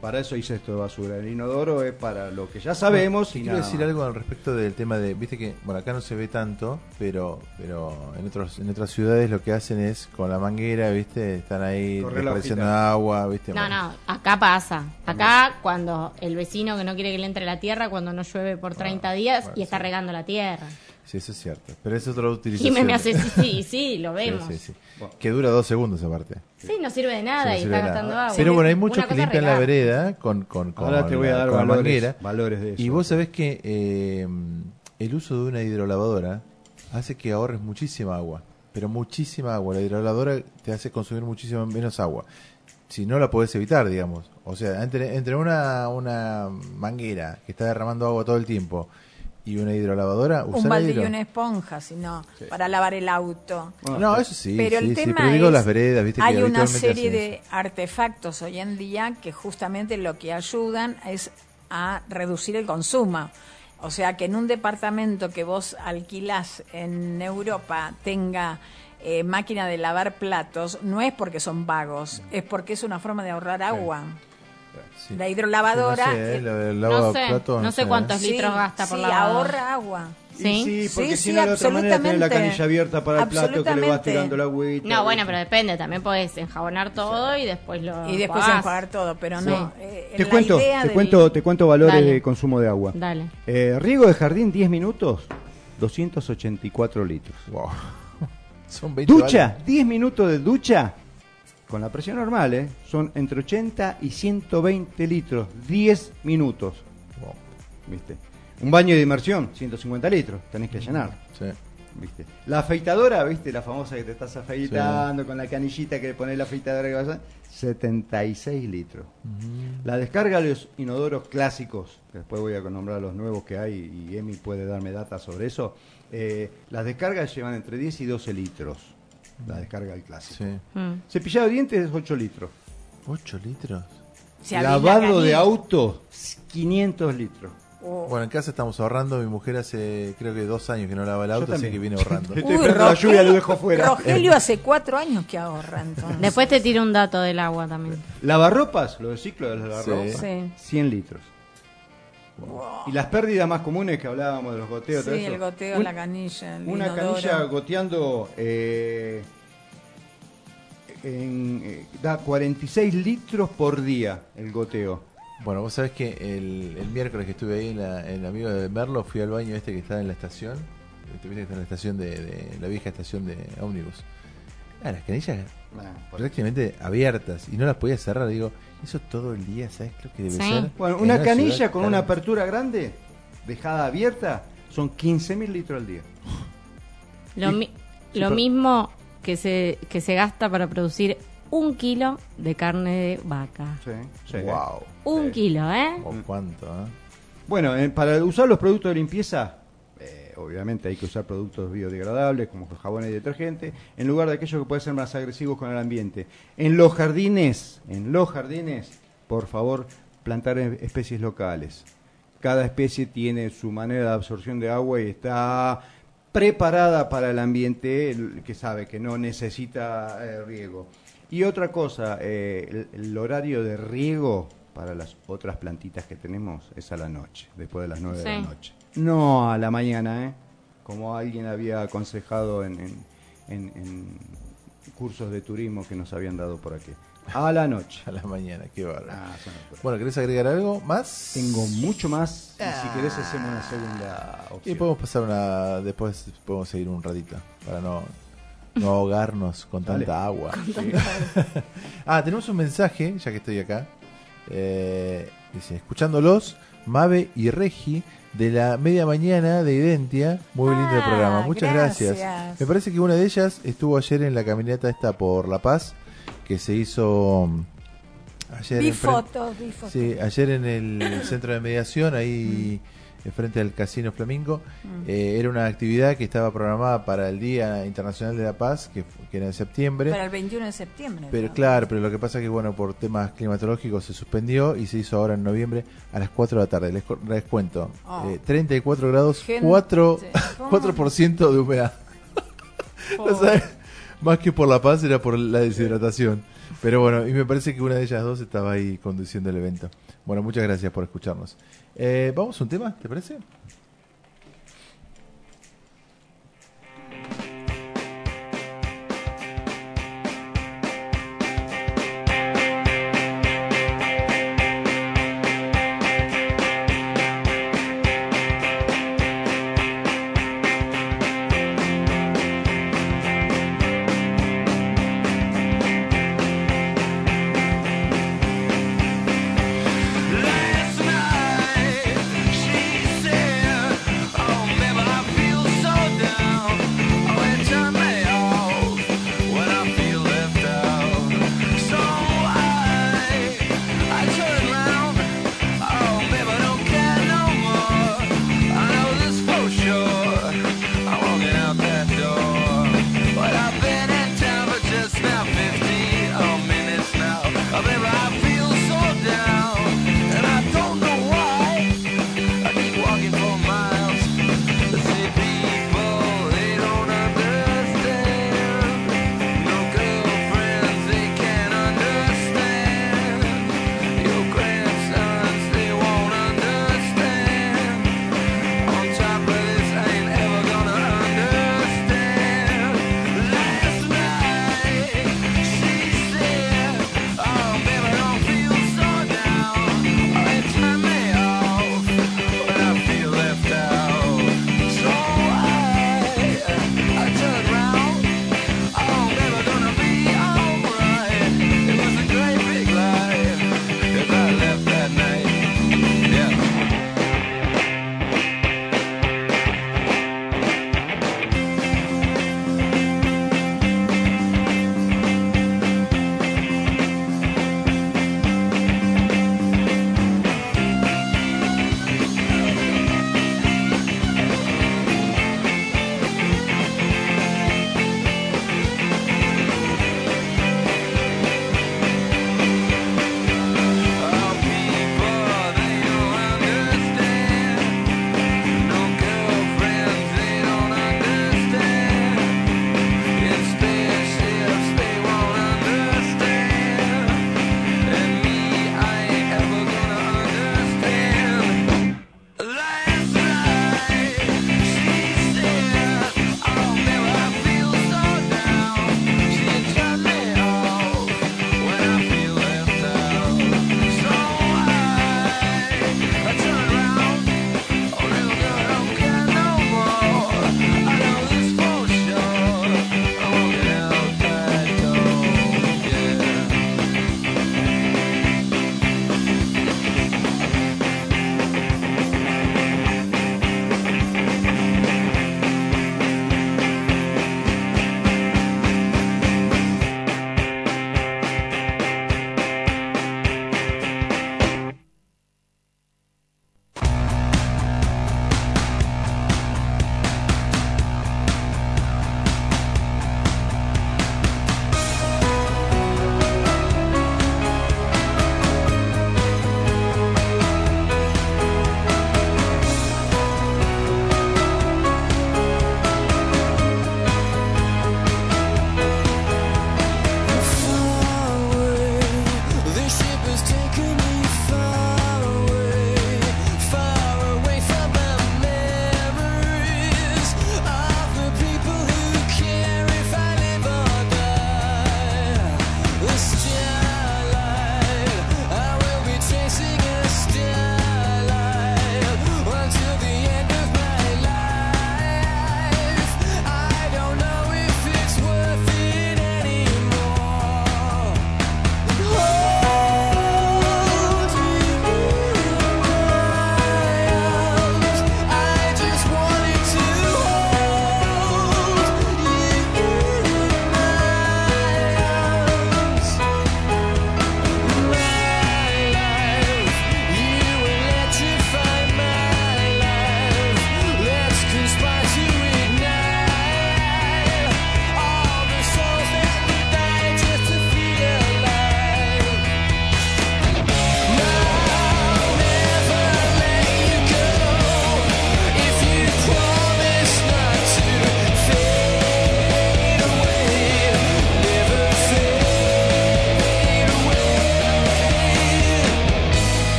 Speaker 5: Para eso hay cesto de basura. El inodoro es para lo que ya sabemos. Y
Speaker 2: quiero
Speaker 5: nada
Speaker 2: decir
Speaker 5: más.
Speaker 2: algo al respecto del tema de, viste que, bueno, acá no se ve tanto, pero pero en otros en otras ciudades lo que hacen es con la manguera, viste, están ahí
Speaker 5: Correr la
Speaker 2: despreciando
Speaker 5: hojita.
Speaker 2: agua, viste.
Speaker 4: No,
Speaker 2: bueno.
Speaker 4: no, acá pasa. Acá cuando el vecino que no quiere que le entre la tierra cuando no llueve por 30 días
Speaker 2: bueno,
Speaker 4: y está regando la tierra.
Speaker 2: Sí, eso es cierto. Pero es otra utilización.
Speaker 4: Y me, me hace, sí, sí, sí, (laughs) lo
Speaker 2: Sí,
Speaker 4: vemos.
Speaker 2: sí,
Speaker 4: Sí,
Speaker 2: sí. Que dura dos segundos aparte.
Speaker 4: no sirve de nada
Speaker 2: Sí, no
Speaker 4: y
Speaker 2: sirve
Speaker 4: está
Speaker 2: de
Speaker 4: gastando
Speaker 2: nada.
Speaker 4: agua.
Speaker 2: Pero bueno, hay muchos que limpian la vereda con, con, con
Speaker 5: Ahora te voy a dar valores-
Speaker 2: manguera.
Speaker 5: valores de eso.
Speaker 2: Y vos sabés que eh, el uso de una hidrolavadora hace que ahorres muchísima agua. Pero muchísima agua. La hidrolavadora te hace consumir muchísima menos agua. Si no la podés evitar, digamos. O sea, entre, entre una, una manguera que está derramando agua todo el tiempo y una hidrolavadora, usar
Speaker 3: un balde y una esponja, sino para lavar el auto.
Speaker 2: No, eso sí.
Speaker 3: pero
Speaker 2: sí,
Speaker 3: el
Speaker 2: sí,
Speaker 3: tema
Speaker 2: pero digo
Speaker 3: es,
Speaker 2: las veredas, viste que
Speaker 3: hay una serie de
Speaker 2: eso.
Speaker 3: artefactos hoy en día que justamente lo que ayudan es a reducir el consumo. O sea, que en un departamento que vos alquilás en Europa tenga eh, máquina de lavar platos, no es porque son vagos, es porque es una forma de ahorrar agua.
Speaker 2: Sí.
Speaker 3: La hidrolavadora
Speaker 2: no sé, eh, la- el
Speaker 4: No sé,
Speaker 2: plato,
Speaker 4: no sé cuántos
Speaker 2: ¿eh?
Speaker 4: litros gasta por
Speaker 3: sí,
Speaker 4: lavado.
Speaker 3: ahorra agua.
Speaker 4: ¿Sí?
Speaker 5: sí, porque
Speaker 3: Sí,
Speaker 5: si
Speaker 3: sí,
Speaker 5: no, de otra manera tenés la
Speaker 3: absolutamente.
Speaker 5: canilla abierta para el plato que le vas
Speaker 3: Absolutamente.
Speaker 5: tirando la agüita.
Speaker 4: No, bueno, pero depende. También podés enjabonar todo y después lo
Speaker 3: Y después
Speaker 4: enjuagás.
Speaker 3: enjuagar todo, pero no. eh,
Speaker 5: Te
Speaker 3: la
Speaker 5: cuento,
Speaker 3: idea
Speaker 5: te
Speaker 3: del-
Speaker 5: cuento, te cuento valores
Speaker 4: Dale.
Speaker 5: de consumo de agua.
Speaker 4: Dale.
Speaker 5: Eh, riego de jardín 10 minutos, 284 litros.
Speaker 2: Wow. (laughs) Son 20
Speaker 5: Ducha,
Speaker 2: baldes.
Speaker 5: 10 minutos de ducha, con la presión normal, ¿eh? son entre 80 y 120 litros, 10 minutos.
Speaker 2: Wow.
Speaker 5: ¿Viste? Un baño de inmersión, 150 litros, tenés que llenar.
Speaker 2: Sí.
Speaker 5: ¿Viste? La afeitadora, ¿viste? La famosa que te estás afeitando con la canillita que le pones la afeitadora que vas a... 76 litros. La descarga de los inodoros clásicos, que después voy a nombrar los nuevos que hay y Emi puede darme data sobre eso. eh, las descargas llevan entre 10 y 12 litros. La descarga del clásico.
Speaker 2: Sí.
Speaker 4: Mm.
Speaker 5: Cepillado de dientes es 8 litros.
Speaker 2: 8 litros.
Speaker 5: Lavado de auto, 500 litros.
Speaker 3: Oh.
Speaker 2: Bueno, en casa estamos ahorrando. Mi mujer hace creo que dos años que no lava el auto, así que viene ahorrando. (laughs)
Speaker 5: Estoy esperando la lluvia, lo dejo fuera.
Speaker 3: Rogelio hace cuatro años que ahorra, entonces.
Speaker 4: Después te tiro un dato del agua también.
Speaker 5: Lavarropas, lo de ciclo de las lavarropas,
Speaker 3: Sí.
Speaker 5: 100 litros. Y las pérdidas más comunes que hablábamos de los goteos. todo
Speaker 3: Sí,
Speaker 5: eso.
Speaker 3: el goteo,
Speaker 5: Un-
Speaker 3: la canilla, el
Speaker 5: Una
Speaker 3: inodoro.
Speaker 5: canilla goteando eh, en, eh, da 46 litros por día el goteo.
Speaker 2: Bueno, vos sabés que el, el miércoles que estuve ahí en, la, en Amigo de Merlo, fui al baño este que está en la estación. Este, viste que está en la estación de, de- la vieja estación de ómnibus. Ah, las canillas prácticamente abiertas y no las podía cerrar. Digo, eso todo el día, ¿sabes lo que debe
Speaker 4: Sí.
Speaker 2: ser?
Speaker 5: Bueno,
Speaker 2: En
Speaker 5: una canilla
Speaker 2: ciudad
Speaker 5: con una apertura grande, dejada abierta, son 15.000 litros al día.
Speaker 4: Lo,
Speaker 5: Y-
Speaker 4: mi-
Speaker 5: sí,
Speaker 4: lo
Speaker 5: pero-
Speaker 4: mismo que se, que se gasta para producir un kilo de carne de vaca.
Speaker 5: Sí, sí.
Speaker 2: Wow.
Speaker 4: Un kilo, ¿eh?
Speaker 2: ¿O cuánto? eh?
Speaker 5: Bueno, eh, para usar los productos de limpieza, obviamente hay que usar productos biodegradables como jabones y detergente, en lugar de aquellos que pueden ser más agresivos con el ambiente. En los jardines, en los jardines, por favor, plantar especies locales. Cada especie tiene su manera de absorción de agua y está preparada para el ambiente que sabe que no necesita eh, riego. Y otra cosa, eh, el, el horario de riego para las otras plantitas que tenemos es a la noche, después de las 9 de la noche. No a la mañana, ¿eh? como alguien había aconsejado en, en- en- en cursos de turismo que nos habían dado por aquí. A la noche. (laughs)
Speaker 2: A la mañana, qué bárbaro.
Speaker 5: Ah.
Speaker 2: Bueno, ¿querés agregar algo más?
Speaker 5: Tengo mucho más y si querés hacemos una segunda
Speaker 2: Y
Speaker 5: opción.
Speaker 2: podemos pasar una. Después podemos seguir un ratito para no, no ahogarnos con
Speaker 5: Dale.
Speaker 2: tanta agua. (laughs) ah, tenemos un mensaje, ya que estoy acá. Eh, dice: Escuchándolos, Mabe y Regi de la media mañana de Identia. Muy lindo el
Speaker 3: Ah,
Speaker 2: programa, muchas gracias.
Speaker 3: gracias.
Speaker 2: Me parece que una de ellas estuvo ayer en la caminata esta por La Paz, que se hizo. mm, Ayer
Speaker 3: Vi
Speaker 2: en fren-
Speaker 3: fotos, vi fotos.
Speaker 2: Sí, ayer en el centro de mediación, ahí frente al Casino Flamingo,
Speaker 3: Mm.
Speaker 2: eh, era una actividad que estaba programada para el Día Internacional de la Paz, que, que era en septiembre.
Speaker 3: Para el 21 de septiembre.
Speaker 2: Pero
Speaker 3: ¿no?
Speaker 2: claro, pero lo que pasa es que bueno, por temas climatológicos se suspendió y se hizo ahora en noviembre a las 4 de la tarde. Les, les cuento,
Speaker 3: Oh.
Speaker 2: eh, 34 grados,
Speaker 3: Gente.
Speaker 2: 4,
Speaker 3: ¿Cómo?
Speaker 2: 4% de humedad. (laughs) Sea, más que por la paz era por la deshidratación. Pero bueno, y me parece que una de ellas dos estaba ahí conduciendo el evento. Bueno, muchas gracias por escucharnos. Eh, Vamos a un tema, ¿te parece?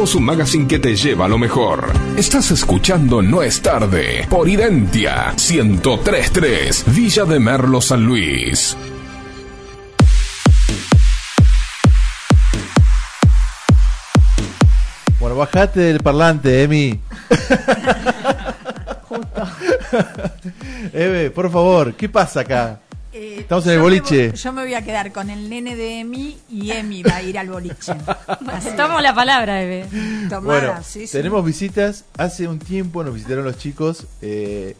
Speaker 7: Somos un magazine que te lleva a lo mejor. Estás escuchando No es tarde por Identia 1033 Villa de Merlo San Luis.
Speaker 2: Bueno, bajate del parlante, Emi. (laughs)
Speaker 3: Justo. (laughs)
Speaker 2: Eve, por favor, ¿qué pasa acá? Estamos en el
Speaker 3: yo
Speaker 2: boliche.
Speaker 3: voy- yo me voy a quedar con el nene de Emi y Emi va a ir al boliche. (laughs) Así.
Speaker 4: Tomo la palabra, Eve.
Speaker 3: Tomada,
Speaker 2: Bueno,
Speaker 3: sí, sí.
Speaker 2: tenemos visitas. Hace un tiempo nos visitaron los chicos. eh,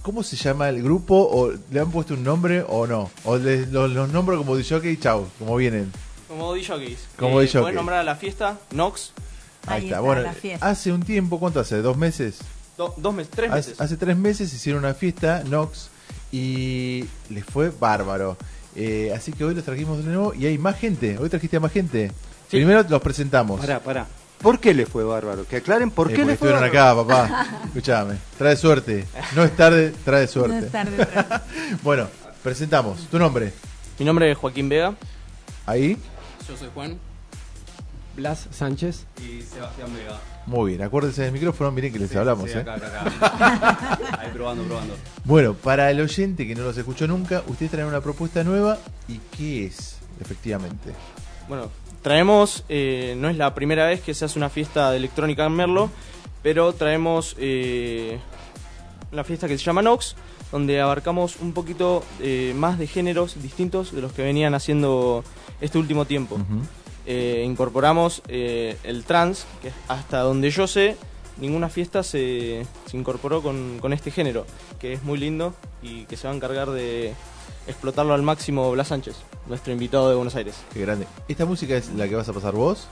Speaker 2: ¿Cómo se llama el grupo? ¿O le han puesto un nombre o no? ¿O les- los, los nombro como DJ y chau, como vienen?
Speaker 14: Como DJs.
Speaker 2: Como
Speaker 14: eh,
Speaker 2: DJ.
Speaker 14: Pueden nombrar a la fiesta Nox.
Speaker 2: Ahí,
Speaker 3: Ahí
Speaker 2: está.
Speaker 3: está,
Speaker 2: Bueno, hace un tiempo, ¿cuánto hace? ¿Dos meses?
Speaker 14: Do- dos meses, tres
Speaker 2: Hace,
Speaker 14: meses.
Speaker 2: hace tres meses hicieron una fiesta, Nox, y les fue bárbaro. Eh, así que hoy los trajimos de nuevo y hay más gente. Hoy trajiste a más gente. Primero los presentamos.
Speaker 5: Pará, pará. ¿Por qué le fue bárbaro? Que aclaren por
Speaker 2: Eh,
Speaker 5: qué le fue
Speaker 2: estuvieron
Speaker 5: bárbaro.
Speaker 2: acá, papá. (laughs) Escúchame. Trae suerte. No es tarde, trae suerte.
Speaker 3: No es tarde, trae. (laughs)
Speaker 2: bueno, presentamos. ¿Tu nombre?
Speaker 14: Mi nombre es Joaquín Vega.
Speaker 2: Ahí.
Speaker 9: Yo soy Juan. Blas Sánchez. Y Sebastián Vega.
Speaker 2: Muy bien. Acuérdense del micrófono. Miren que les hablamos.
Speaker 9: Sí,
Speaker 2: ¿eh?
Speaker 9: acá, acá, acá. (laughs) Ahí probando, probando.
Speaker 2: Bueno, para el oyente que no los escuchó nunca, ustedes traen una propuesta nueva. ¿Y qué es, efectivamente?
Speaker 14: Bueno, traemos, eh, no es la primera vez que se hace una fiesta de electrónica en Merlo, pero traemos eh, una fiesta que se llama Nox, donde abarcamos un poquito eh, más de géneros distintos de los que venían haciendo este último tiempo. Eh, incorporamos eh, el trance, que hasta donde yo sé, ninguna fiesta se, se incorporó con, con este género, que es muy lindo y que se va a encargar de explotarlo al máximo Blas Sánchez, nuestro invitado de Buenos Aires.
Speaker 2: Qué grande. ¿Esta música es la que vas a pasar vos?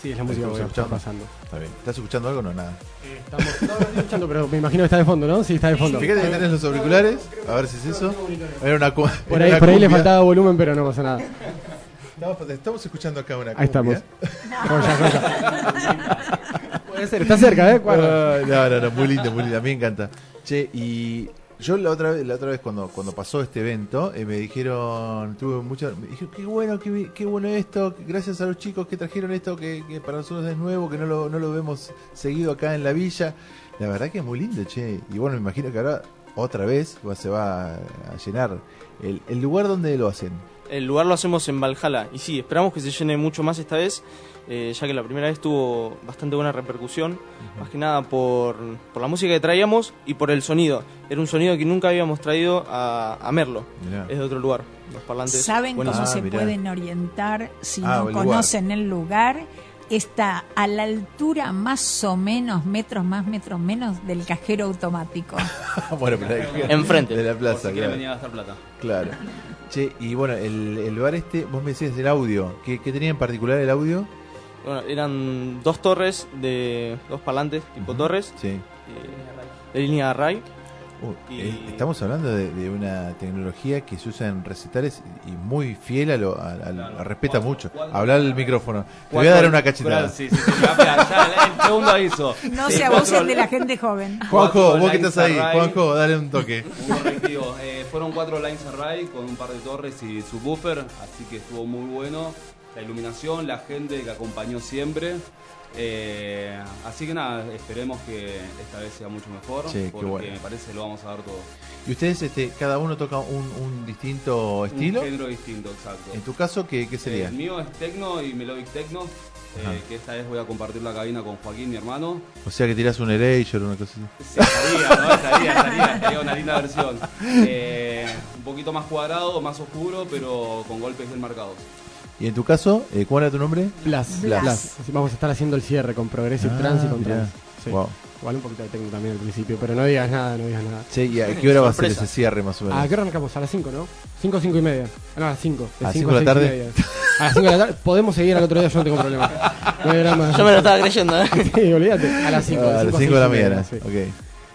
Speaker 9: Sí, es la música que voy a estar pasando.
Speaker 2: Está bien. ¿Estás escuchando algo o no? Nada.
Speaker 9: Estamos, no, no estoy escuchando, pero me imagino que está de fondo, ¿no? Sí, está de fondo.
Speaker 2: Fíjate que tenés los auriculares. A ver si es eso. Era una, cu-
Speaker 9: Por
Speaker 2: era
Speaker 9: ahí,
Speaker 2: una
Speaker 9: por ahí le faltaba volumen, pero no pasa nada.
Speaker 2: Estamos, estamos escuchando acá una
Speaker 9: Ahí estamos.
Speaker 2: cumbia.
Speaker 9: Joya, joya. Puede ser, está cerca, ¿eh?
Speaker 2: Ah, No, no, no, muy lindo, muy lindo. A mí me encanta. Che, y yo la otra vez, la otra vez cuando, cuando pasó este evento, eh, me dijeron, tuve mucha, me dijeron, qué bueno, qué, bueno esto, gracias a los chicos que trajeron esto, que, que para nosotros es nuevo, que no lo, no lo vemos seguido acá en la villa. La verdad que es muy lindo, che. Y bueno, me imagino que ahora otra vez se va a llenar. El, el lugar donde lo hacen.
Speaker 14: El lugar lo hacemos en Valhalla y sí, esperamos que se llene mucho más esta vez, eh, ya que la primera vez tuvo bastante buena repercusión, más que nada por, por la música que traíamos y por el sonido. Era un sonido que nunca habíamos traído a, a Merlo,
Speaker 2: Mirá.
Speaker 14: es de otro lugar, los parlantes.
Speaker 3: ¿Saben
Speaker 14: buenos.
Speaker 3: cómo
Speaker 2: Ah,
Speaker 3: se
Speaker 2: mirá.
Speaker 3: pueden orientar si
Speaker 2: Ah,
Speaker 3: no
Speaker 2: el lugar.
Speaker 3: conocen el lugar? Está a la altura más o menos, metros más, metros menos, del cajero automático. (laughs)
Speaker 2: bueno, pero
Speaker 14: Enfrente.
Speaker 2: de la
Speaker 9: Por
Speaker 2: plaza,
Speaker 9: si
Speaker 2: claro.
Speaker 9: venir a gastar plata.
Speaker 2: Claro. Che, y bueno, el, el lugar este, vos me decías el audio. ¿Qué, qué tenía en particular el audio?
Speaker 14: Bueno, eran dos torres de dos parlantes tipo torres
Speaker 2: Sí.
Speaker 14: eh, de línea array.
Speaker 2: Uh,
Speaker 14: Y-
Speaker 2: estamos hablando de, de una tecnología que se usa en recitales y muy fiel a lo. a- al-
Speaker 9: Claro.
Speaker 2: a- respeta mucho. Hablar el micrófono. Te voy a dar una cachetada.
Speaker 9: Sí, sí, sí. Ya, espera, ya, el segundo aviso.
Speaker 3: No
Speaker 9: Sí,
Speaker 3: se abusen de la gente joven. (laughs)
Speaker 2: Juanjo, vos que estás ahí.
Speaker 9: array.
Speaker 2: Juanjo, dale un toque.
Speaker 9: Un correctivo. Eh, fueron cuatro lines array con un par de torres y subwoofer, así que estuvo muy bueno. La iluminación, la gente que acompañó siempre. Eh, así que nada, esperemos que esta vez sea mucho mejor,
Speaker 2: Sí,
Speaker 9: porque
Speaker 2: bueno.
Speaker 9: me parece que lo vamos a dar todo.
Speaker 2: ¿Y ustedes, este, cada uno toca un, un distinto estilo?
Speaker 9: Un género distinto, exacto.
Speaker 2: En tu caso, ¿qué, qué sería?
Speaker 9: El mío es techno y melodic techno, eh, que esta vez voy a compartir la cabina con Joaquín, mi hermano.
Speaker 2: O sea que tirás un Erasure o una cosa así.
Speaker 9: Sí, estaría, ¿no? Estaría, estaría, estaría una linda versión. Eh, un poquito más cuadrado, más oscuro, pero con golpes bien marcados.
Speaker 2: ¿Y en tu caso, eh, cuál era tu nombre?
Speaker 9: Blas.
Speaker 2: Blas.
Speaker 9: Blas.
Speaker 15: Vamos a estar haciendo el cierre con Progressive
Speaker 2: Ah,
Speaker 15: Trance y con
Speaker 2: mirá.
Speaker 15: Trance. Sí.
Speaker 2: Wow.
Speaker 15: Igual un poquito de técnico también al principio, pero no digas nada, no digas nada.
Speaker 2: Che, ¿y a qué hora va a ser ese cierre más o menos?
Speaker 15: ¿A qué hora arrancamos? A las 5, ¿no? 5 5 y media. Ah, No, a las 5.
Speaker 2: ¿A las cinco de la tarde?
Speaker 15: A las 5 de la tarde. Podemos seguir al otro día, yo no tengo problema. No hay drama.
Speaker 14: Yo me lo estaba creyendo, ¿eh? (laughs)
Speaker 15: Sí, olvídate. A las 5.
Speaker 2: Ah, a las 5 de la mañana. Ok.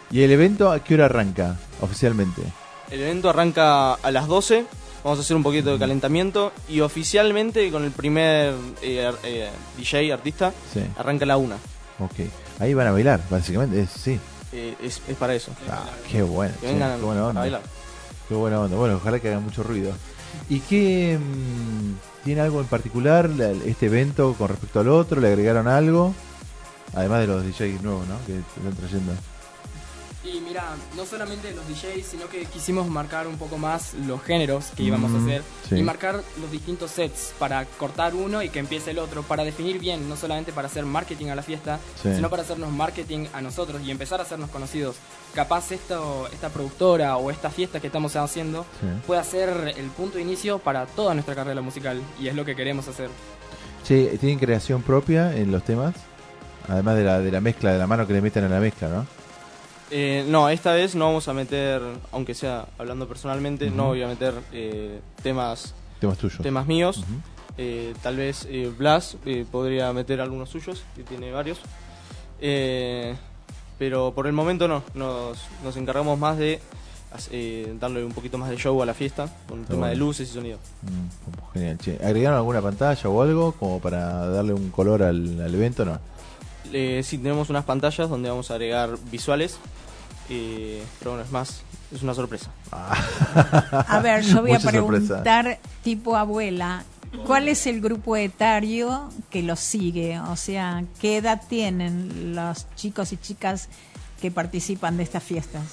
Speaker 2: ¿Y el evento a qué hora arranca oficialmente?
Speaker 14: El evento arranca a las 12. Vamos a hacer un poquito de calentamiento. Y oficialmente, con el primer eh, eh, DJ, artista,
Speaker 2: Sí.
Speaker 14: arranca a la 1.
Speaker 2: Ok. Ahí van a bailar, básicamente. Es, sí.
Speaker 14: Eh, es, es para eso.
Speaker 2: Ah, qué bueno.
Speaker 14: Que vengan
Speaker 2: qué buena
Speaker 14: a
Speaker 2: onda.
Speaker 14: bailar.
Speaker 2: Qué buena onda. Bueno, ojalá que haga mucho ruido. ¿Y qué, mm, ¿Tiene algo en particular la- este evento con respecto al otro? ¿Le agregaron algo? Además de los DJs nuevos, ¿no? Que están trayendo.
Speaker 16: Y mira, no solamente los DJs, sino que quisimos marcar un poco más los géneros que íbamos
Speaker 2: Mm,
Speaker 16: a hacer
Speaker 2: sí.
Speaker 16: y marcar los distintos sets para cortar uno y que empiece el otro, para definir bien, no solamente para hacer marketing a la fiesta,
Speaker 2: Sí.
Speaker 16: sino para hacernos marketing a nosotros y empezar a hacernos conocidos. Capaz esto, esta productora o esta fiesta que estamos haciendo
Speaker 2: Sí.
Speaker 16: puede ser el punto de inicio para toda nuestra carrera musical y es lo que queremos hacer.
Speaker 2: Che, ¿tienen creación propia en los temas? Además de la, de la mezcla, de la mano que le meten a la mezcla, ¿no?
Speaker 14: Eh, no, esta vez no vamos a meter, aunque sea hablando personalmente, no voy a meter eh, temas
Speaker 2: Temas tuyos.
Speaker 14: temas míos.
Speaker 2: Ujú.
Speaker 14: Eh, tal vez eh, Blas eh, podría meter algunos suyos, que tiene varios. Eh, pero por el momento no, nos, nos encargamos más de eh, darle un poquito más de show a la fiesta, con
Speaker 2: Está
Speaker 14: tema de
Speaker 2: bueno.
Speaker 14: luces y sonido.
Speaker 2: Mm, genial, che. ¿Agregaron alguna pantalla o algo como para darle un color al, al evento? No.
Speaker 14: Sí, tenemos unas pantallas donde vamos a agregar visuales, eh, pero bueno, es más, es una sorpresa. (laughs)
Speaker 3: A ver, yo voy a
Speaker 14: sorpresa.
Speaker 3: preguntar tipo abuela, ¿cuál es el grupo etario que los sigue? O sea, ¿qué edad tienen los chicos y chicas que participan de estas fiestas?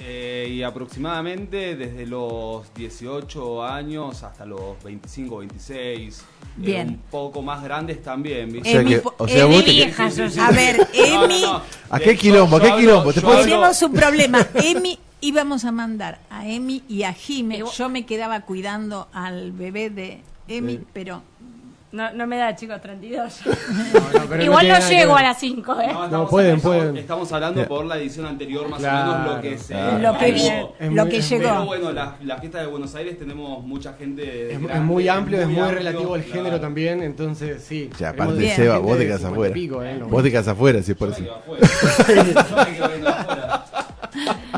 Speaker 9: Eh, y aproximadamente desde los 18 años hasta los 25, 26. eh,
Speaker 3: Bien.
Speaker 9: un poco más grandes también, ¿viste?
Speaker 2: O sea que- o sea,
Speaker 3: Emi
Speaker 2: vos te-
Speaker 3: vieja,
Speaker 9: Sí, sí, sí.
Speaker 3: A ver, (laughs)
Speaker 9: No, no,
Speaker 3: Emi,
Speaker 9: no.
Speaker 2: ¿A qué quilombo? ¿A qué quilombo? ¿Te puedo-
Speaker 3: tenemos un problema. (laughs) Emi, íbamos a mandar a Emi y a Jime. Yo me quedaba cuidando al bebé de Emi, pero...
Speaker 4: No, no me da, chicos, 32. (laughs)
Speaker 15: pero
Speaker 4: Igual
Speaker 15: tiene
Speaker 4: no,
Speaker 15: nada que
Speaker 4: llego
Speaker 15: ver.
Speaker 4: a las 5, ¿eh?
Speaker 9: No,
Speaker 15: No,
Speaker 9: estamos-
Speaker 15: pueden,
Speaker 9: estamos-
Speaker 15: pueden.
Speaker 9: Estamos hablando por la edición anterior, más o
Speaker 15: Claro,
Speaker 9: menos lo que se.
Speaker 15: claro.
Speaker 3: Lo que
Speaker 15: Es
Speaker 3: lo
Speaker 15: muy-
Speaker 3: que
Speaker 15: es
Speaker 3: llegó.
Speaker 9: Pero bueno, la, la fiesta de Buenos Aires tenemos mucha gente.
Speaker 15: Es,
Speaker 9: grande,
Speaker 15: es muy amplio, es muy
Speaker 9: amplio,
Speaker 15: relativo al
Speaker 9: claro.
Speaker 15: género también, entonces sí.
Speaker 2: Ya,
Speaker 15: Tenemos
Speaker 2: aparte,
Speaker 3: Bien.
Speaker 2: Seba,
Speaker 15: gente
Speaker 2: vos te
Speaker 15: de
Speaker 2: quedas
Speaker 15: 50
Speaker 2: afuera.
Speaker 15: pico, eh, no.
Speaker 2: Vos te quedas afuera, si es por
Speaker 9: Yo
Speaker 2: eso.
Speaker 9: me quedo afuera. (laughs) Yo me quedo viendo afuera.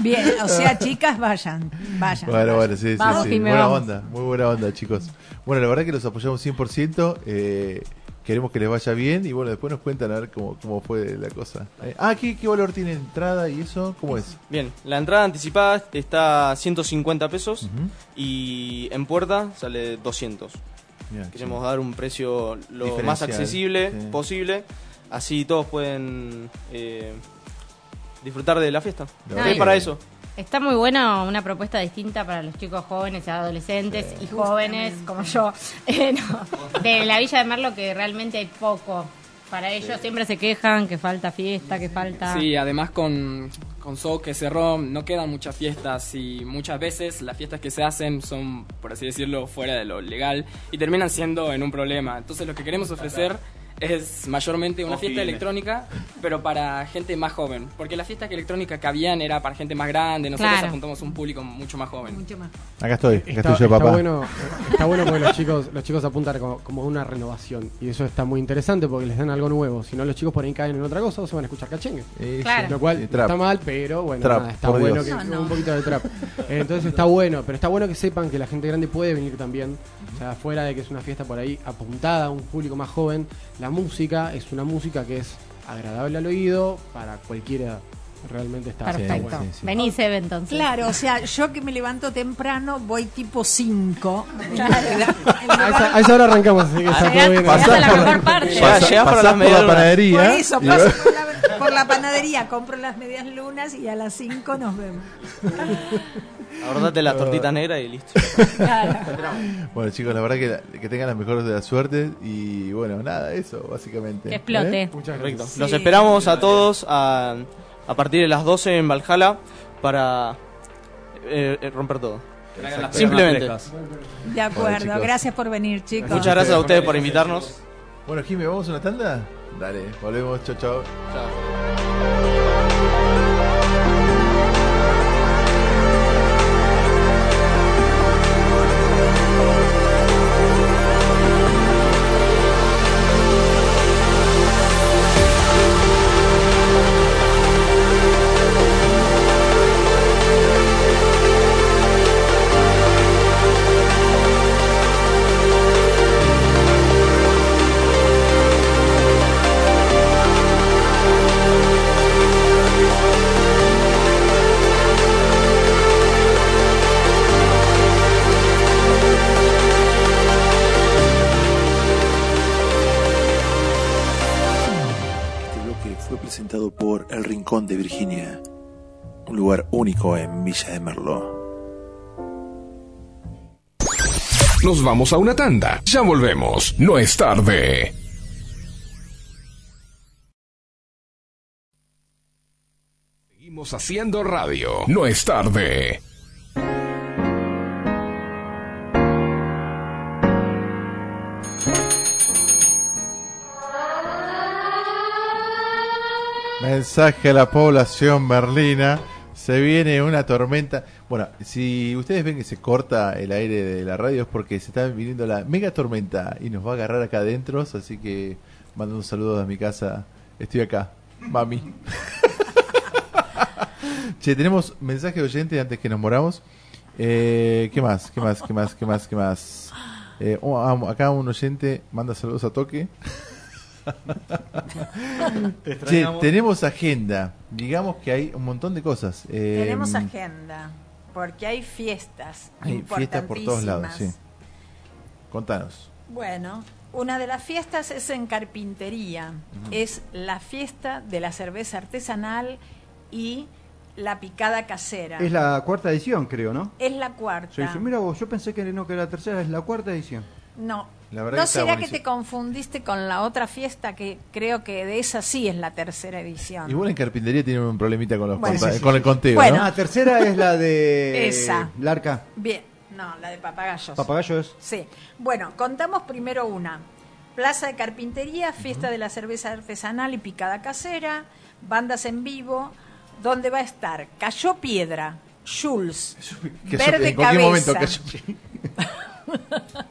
Speaker 3: Bien, o sea, chicas, vayan, vayan.
Speaker 2: Bueno,
Speaker 3: vayan.
Speaker 2: bueno, sí, sí,
Speaker 3: Vamos,
Speaker 2: sí. Buena
Speaker 3: vamos.
Speaker 2: onda, muy buena onda, chicos. Bueno, la verdad que los apoyamos 100%. Eh, queremos que les vaya bien y bueno, después nos cuentan a ver cómo, cómo fue la cosa. Eh, ah, ¿qué, ¿qué valor tiene entrada y eso? ¿Cómo es?
Speaker 14: Bien, la entrada anticipada está a 150 pesos y en puerta sale 200.
Speaker 2: Bien,
Speaker 14: Queremos
Speaker 2: sí.
Speaker 14: dar un precio lo más accesible
Speaker 2: sí.
Speaker 14: posible, así todos pueden eh, disfrutar de la fiesta.
Speaker 2: La
Speaker 14: Es para eso.
Speaker 4: Está muy buena una propuesta distinta para los chicos jóvenes, adolescentes y jóvenes como yo, (laughs) eh, no, de la Villa de Merlo que realmente hay poco. Para ellos siempre se quejan que falta fiesta, que falta...
Speaker 16: Sí, además con, con So que cerró, no quedan muchas fiestas y muchas veces las fiestas que se hacen son, por así decirlo, fuera de lo legal y terminan siendo en un problema. Entonces lo que queremos ofrecer es mayormente una fiesta electrónica, pero para gente más joven. Porque la fiesta que electrónica que habían era para gente más grande, nosotros
Speaker 4: Claro.
Speaker 16: apuntamos a un público mucho más joven.
Speaker 3: Mucho más.
Speaker 2: Acá estoy, acá
Speaker 15: Está,
Speaker 2: estoy yo,
Speaker 15: está
Speaker 2: papá.
Speaker 15: bueno, está bueno porque los chicos, los chicos apuntan como, como una renovación. Y eso está muy interesante porque les dan algo nuevo. Si no, los chicos por ahí caen en otra cosa o se van a escuchar cachengue.
Speaker 4: Claro.
Speaker 15: Lo cual
Speaker 2: trap.
Speaker 15: está mal, pero bueno,
Speaker 2: Trap,
Speaker 15: nada, está
Speaker 2: por
Speaker 15: bueno
Speaker 2: Dios.
Speaker 15: que
Speaker 3: No, no.
Speaker 15: un poquito de trap. Entonces está bueno, pero está bueno que sepan que la gente grande puede venir también. O sea, fuera de que es una fiesta por ahí apuntada a un público más joven, la música es una música que es agradable al oído para cualquiera. Realmente está,
Speaker 4: Perfecto.
Speaker 15: bueno.
Speaker 2: sí, sí.
Speaker 4: Venís, Eve, entonces.
Speaker 3: Claro, o sea, yo que me levanto temprano voy tipo 5. (laughs)
Speaker 15: A esa, a esa hora arrancamos, así que está todo bien.
Speaker 4: Pasás la (laughs)
Speaker 2: por la
Speaker 14: medialunas.
Speaker 2: panadería.
Speaker 3: Por eso, paso por la, por la panadería, compro las medias lunas y a las 5 nos vemos. (laughs)
Speaker 14: Abordate la tortita negra y listo. (laughs)
Speaker 2: Bueno, chicos, la verdad que, la- que tengan la mejor de las suertes y bueno, nada, eso, básicamente.
Speaker 4: Que explote.
Speaker 2: ¿Eh?
Speaker 15: Muchas
Speaker 14: Correcto.
Speaker 15: gracias.
Speaker 14: Los
Speaker 3: Sí.
Speaker 14: esperamos a todos a, a partir de las 12 en Valhalla para eh, eh, romper todo.
Speaker 9: Las
Speaker 14: Simplemente.
Speaker 3: De acuerdo,
Speaker 2: chicos.
Speaker 3: gracias por venir, chicos.
Speaker 14: Muchas gracias a ustedes por invitarnos.
Speaker 2: Bueno, Jimmy, ¿vamos a una tanda? Dale, volvemos, chao, chao.
Speaker 14: Chao.
Speaker 13: Rincón de Virginia, un lugar único en Villa de Merlo.
Speaker 7: Nos vamos a una tanda. Ya volvemos. No es tarde. Seguimos haciendo radio. No es tarde.
Speaker 2: Mensaje a la población berlina. Se viene una tormenta. Bueno, si ustedes ven que se corta el aire de la radio es porque se está viniendo la mega tormenta y nos va a agarrar acá adentro. Así que mando un saludo a mi casa. Estoy acá, mami. (laughs) che, tenemos mensaje oyente antes que nos moramos. Eh, ¿Qué más? ¿Qué más? ¿Qué más? ¿Qué más? ¿Qué más? Eh, oh, ah, acá un oyente manda saludos a Toque. (laughs)
Speaker 3: Te
Speaker 2: Che,
Speaker 3: extrañamos.
Speaker 2: tenemos agenda. Digamos que hay un montón de cosas. Eh,
Speaker 3: Tenemos agenda, porque hay fiestas.
Speaker 2: Hay fiestas por todos lados, sí. Contanos.
Speaker 3: Bueno, una de las fiestas es en carpintería. Es la fiesta de la cerveza artesanal y la picada casera.
Speaker 5: Es la cuarta edición, creo, ¿no?
Speaker 3: Es la cuarta.
Speaker 5: Sí, mira vos, yo pensé que no que era la tercera, es la cuarta edición.
Speaker 3: No.
Speaker 5: La verdad
Speaker 3: ¿No
Speaker 5: que
Speaker 3: será que te confundiste con la otra fiesta que creo que de esa sí es la tercera edición?
Speaker 2: Igual en carpintería tienen un problemita con, los
Speaker 3: Bueno.
Speaker 2: conta-
Speaker 3: Sí, sí,
Speaker 2: con
Speaker 3: sí.
Speaker 2: el conteo.
Speaker 3: Bueno.
Speaker 2: ¿no?
Speaker 5: La tercera es la de
Speaker 3: Esa.
Speaker 5: Larca.
Speaker 3: Bien, no, la de papagayos.
Speaker 5: Papagayo es.
Speaker 3: Sí. Bueno, contamos primero una. Plaza de Carpintería, fiesta de la cerveza artesanal y picada casera, bandas en vivo, donde va a estar Cayó Piedra, Jules, Verde
Speaker 2: en cualquier momento
Speaker 3: Cabeza,
Speaker 2: cayó- (laughs)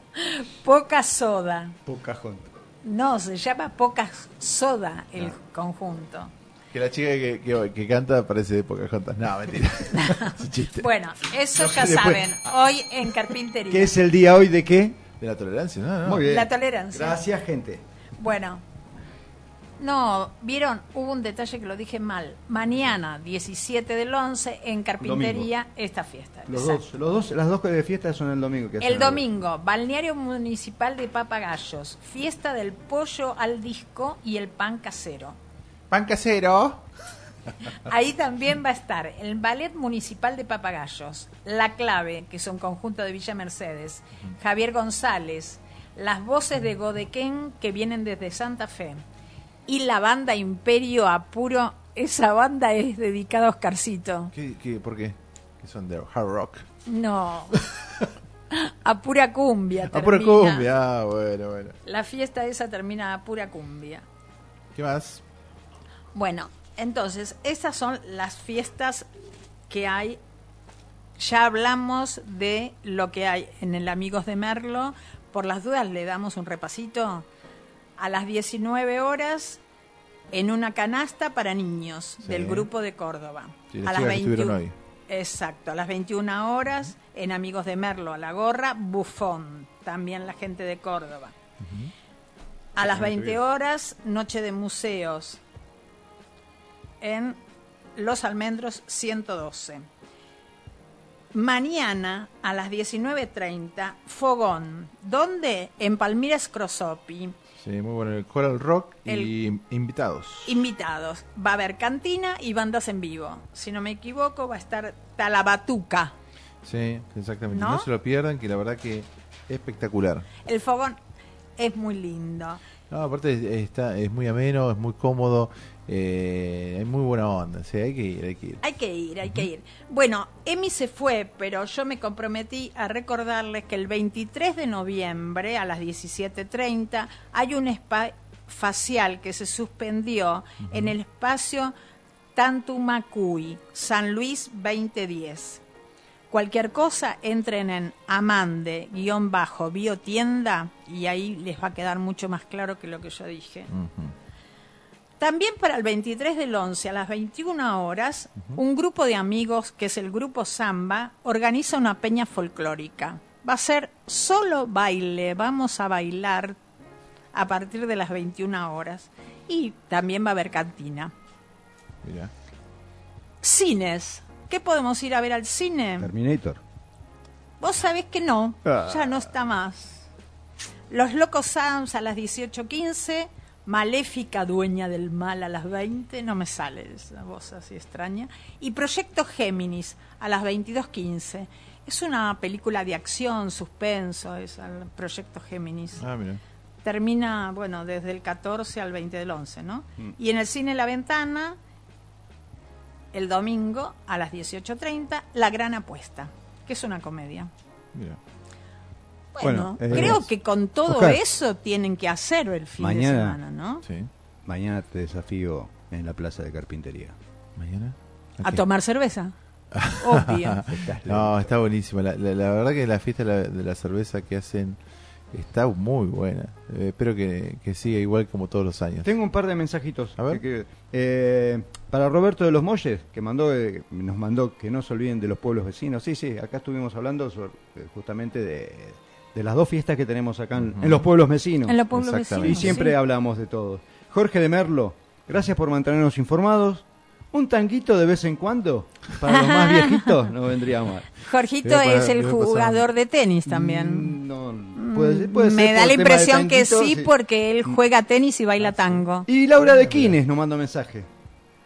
Speaker 3: Poca Soda.
Speaker 5: Pocahontas.
Speaker 3: No, se llama Poca Soda el conjunto.
Speaker 2: Que la chica que, que- que canta parece de Pocahontas. No, mentira. (laughs) Es un chiste.
Speaker 3: Bueno, eso
Speaker 5: No,
Speaker 3: ya
Speaker 5: después-
Speaker 3: saben, hoy en Carpintería.
Speaker 5: ¿Qué es el día hoy de qué?
Speaker 2: De la tolerancia, ¿no? no.
Speaker 5: Muy bien.
Speaker 3: La tolerancia.
Speaker 5: Gracias, gente.
Speaker 3: Bueno, no, vieron, hubo un detalle que lo dije mal. Mañana, 17 del 11, en Carpintería, esta fiesta.
Speaker 5: Los dos, los dos, las dos de fiesta son el domingo. Que
Speaker 3: El domingo, Balneario Municipal de Papagayos, fiesta del pollo al disco y el pan casero.
Speaker 2: Pan casero.
Speaker 3: Ahí también va a estar el Ballet Municipal de Papagayos, La Clave, que es un conjunto de Villa Mercedes, Javier González, las voces de Godequén que vienen desde Santa Fe y la banda Imperio Apuro. Esa banda es dedicada a Oscarcito.
Speaker 2: ¿Qué, qué, ¿Por qué? Que son de hard rock.
Speaker 3: No. (laughs) a pura cumbia.
Speaker 2: Ah, pura
Speaker 3: termina.
Speaker 2: cumbia. Ah, bueno, bueno.
Speaker 3: La fiesta esa termina a pura cumbia.
Speaker 2: ¿Qué más?
Speaker 3: Bueno, entonces, estas son las fiestas que hay. Ya hablamos de lo que hay en el Amigos de Merlo. Por las dudas le damos un repasito. A las 19 horas, en una canasta para niños
Speaker 2: Sí.
Speaker 3: del grupo de Córdoba.
Speaker 2: Sí,
Speaker 3: a las
Speaker 2: chicas que estuvieron
Speaker 3: 21
Speaker 2: hoy.
Speaker 3: Exacto, a las 21 horas, en Amigos de Merlo, a la gorra, Bufón, también la gente de Córdoba. A las 20 horas, Noche de Museos, en Los Almendros 112. Mañana a las 19.30, Fogón. ¿Dónde? En Palmiras Crosopi.
Speaker 2: Sí, muy bueno. El Coral Rock y invitados.
Speaker 3: Invitados. Va a haber cantina y bandas en vivo. Si no me equivoco, va a estar Talabatuca.
Speaker 2: Sí, exactamente.
Speaker 3: ¿No?
Speaker 2: ¿No? se lo pierdan, que la verdad que espectacular.
Speaker 3: El fogón es muy lindo.
Speaker 2: No, aparte es- está, es muy ameno, es muy cómodo, eh, hay muy buena onda. Sí, hay que ir, hay que ir.
Speaker 3: Hay que ir, hay que ir. Bueno, Emi se fue, pero yo me comprometí a recordarles que el 23 de noviembre a las 17.30 hay un spa facial que se suspendió en el espacio Tantumacuy, San Luis 2010. Cualquier cosa, entren en amande-biotienda y ahí les va a quedar mucho más claro que lo que yo dije. También para el 23 del 11 a las 21 horas, un grupo de amigos, que es el grupo Samba, organiza una peña folclórica. Va a ser solo baile, vamos a bailar a partir de las 21 horas. Y también va a haber cantina.
Speaker 2: Mirá.
Speaker 3: Cines. ¿Qué podemos ir a ver al cine?
Speaker 5: Terminator.
Speaker 3: Vos sabés que no,
Speaker 5: Ah.
Speaker 3: ya no está más. Los Locos Adams a las 18.15, Maléfica dueña del mal a las 20, no me sale esa voz así extraña. Y Proyecto Géminis a las 22.15. Es una película de acción, suspenso, es el Proyecto Géminis.
Speaker 2: Ah, mira.
Speaker 3: Termina, bueno, desde el 14 al 20 del 11, ¿no?
Speaker 2: Mm.
Speaker 3: Y en el cine La Ventana, el domingo a las 18.30, La Gran Apuesta, que es una comedia.
Speaker 2: Mira.
Speaker 3: Bueno,
Speaker 17: Bueno,
Speaker 3: creo que con todo
Speaker 17: Oscar.
Speaker 3: eso tienen que hacer el fin de semana, ¿no?
Speaker 17: mañana te desafío en la plaza de carpintería.
Speaker 2: ¿Mañana?
Speaker 3: A tomar cerveza. (laughs) Obvio.
Speaker 2: no, está buenísima. La, la- la verdad que la fiesta de la, de la cerveza que hacen está muy buena. Eh, espero que, que siga igual como todos los años.
Speaker 5: Tengo un par de mensajitos.
Speaker 2: A ver.
Speaker 5: que- que- eh, para Roberto de los Molles, que mandó, eh, nos mandó que no se olviden de los pueblos vecinos. Sí, sí, acá estuvimos hablando sobre- eh, justamente de, de las dos fiestas que tenemos acá en, los pueblos vecinos.
Speaker 3: En los pueblos Exactamente.
Speaker 5: Y
Speaker 3: vecinos,
Speaker 5: siempre
Speaker 3: sí.
Speaker 5: hablamos de todo. Jorge de Merlo, gracias por mantenernos informados. Un tanguito de vez en cuando, para los más viejitos, no vendría mal.
Speaker 3: Jorgito es el jugador de tenis también.
Speaker 5: No, puede, puede ser
Speaker 3: Me da la impresión que sí, porque él juega tenis y baila tango.
Speaker 5: Y Laura de Quines nos manda un mensaje.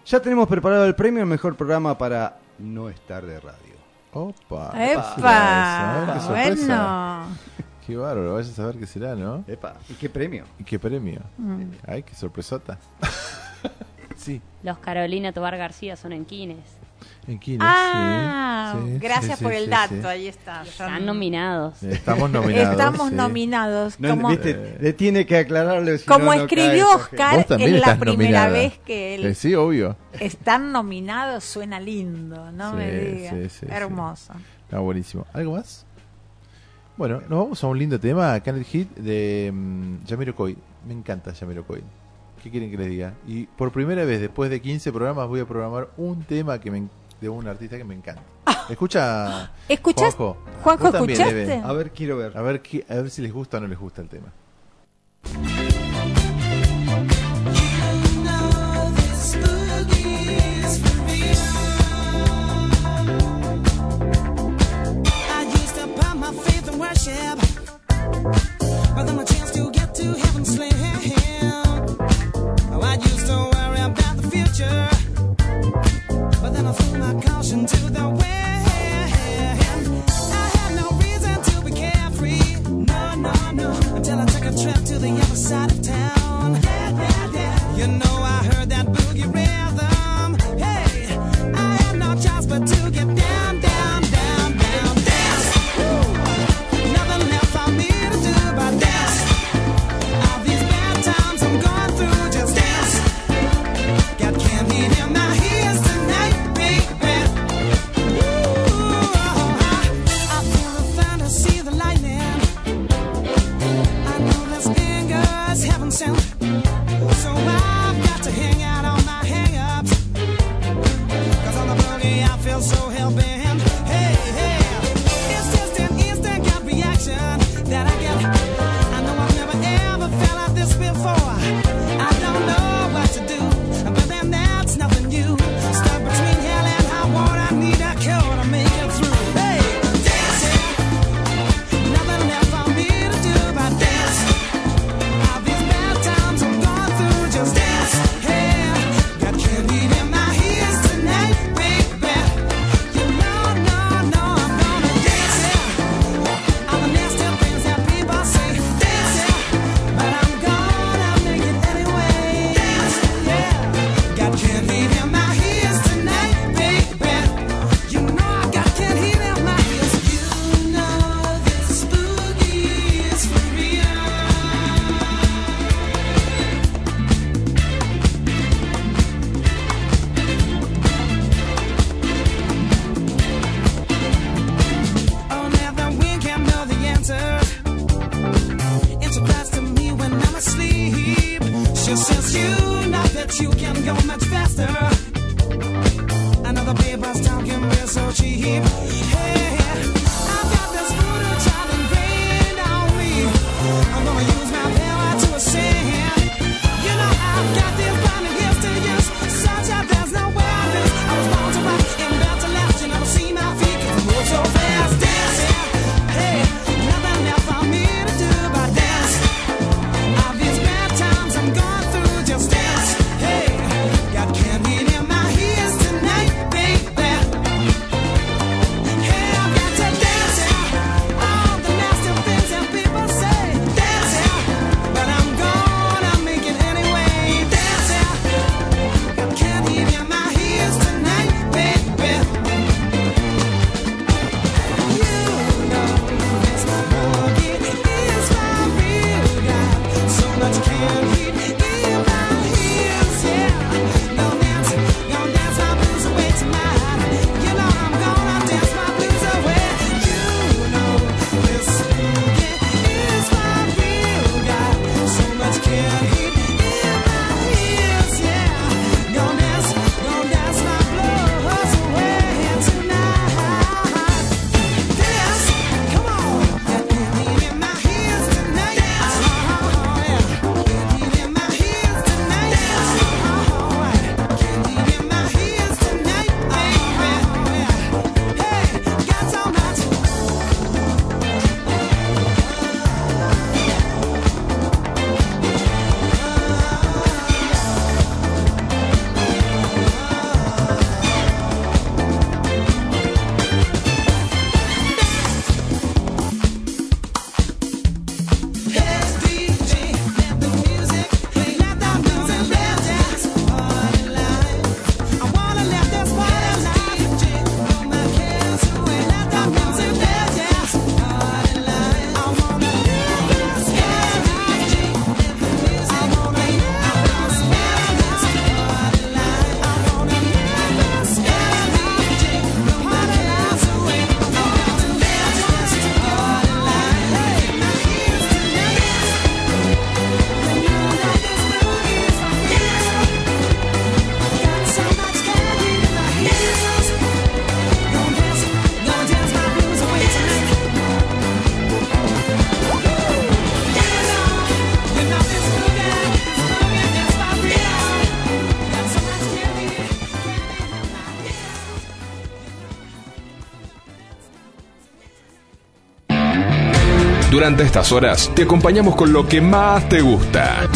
Speaker 5: Ya tenemos preparado el premio al mejor programa para no estar de radio.
Speaker 2: Opa.
Speaker 3: ¡Epa!
Speaker 2: qué sorpresa.
Speaker 3: Bueno.
Speaker 2: Qué bárbaro, vaya a saber qué será, ¿no?
Speaker 5: Epa, ¿y qué premio?
Speaker 2: ¿Y qué premio?
Speaker 3: Mm.
Speaker 2: Ay, qué sorpresota. Sí,
Speaker 18: Los Carolina Tobar García son en Quines.
Speaker 2: en Quines,
Speaker 3: Ah,
Speaker 2: sí, sí,
Speaker 3: gracias
Speaker 2: sí,
Speaker 3: por el
Speaker 2: sí,
Speaker 3: dato,
Speaker 2: sí.
Speaker 3: ahí está.
Speaker 18: Están nominados.
Speaker 2: Estamos nominados.
Speaker 3: Estamos
Speaker 2: sí.
Speaker 3: nominados.
Speaker 5: No,
Speaker 3: como
Speaker 5: ¿viste? Le tiene que aclararle. si
Speaker 3: como
Speaker 5: no, no
Speaker 3: escribió Oscar en la primera
Speaker 2: nominada.
Speaker 3: vez que él
Speaker 2: Eh, sí, obvio.
Speaker 3: están nominados, suena lindo, no
Speaker 2: Sí,
Speaker 3: me digas.
Speaker 2: sí, sí,
Speaker 3: Hermoso.
Speaker 2: Está buenísimo. ¿Algo más? Bueno, nos vamos a un lindo tema, Candle Hit de mm, Jamiroquai. Me encanta Jamiroquai. ¿Qué quieren que les diga? Y por primera vez, después de 15 programas, voy a programar un tema que me, de un artista que me encanta. Escucha,
Speaker 3: ¿Escuchás?
Speaker 2: Juanjo.
Speaker 3: Juanjo,
Speaker 2: Vos también,
Speaker 3: ¿escuchaste?
Speaker 5: A ver, quiero ver.
Speaker 2: A ver, qué- a ver si les gusta o no les gusta el tema.
Speaker 19: Side of town.
Speaker 7: Durante estas horas te acompañamos con lo que más te gusta.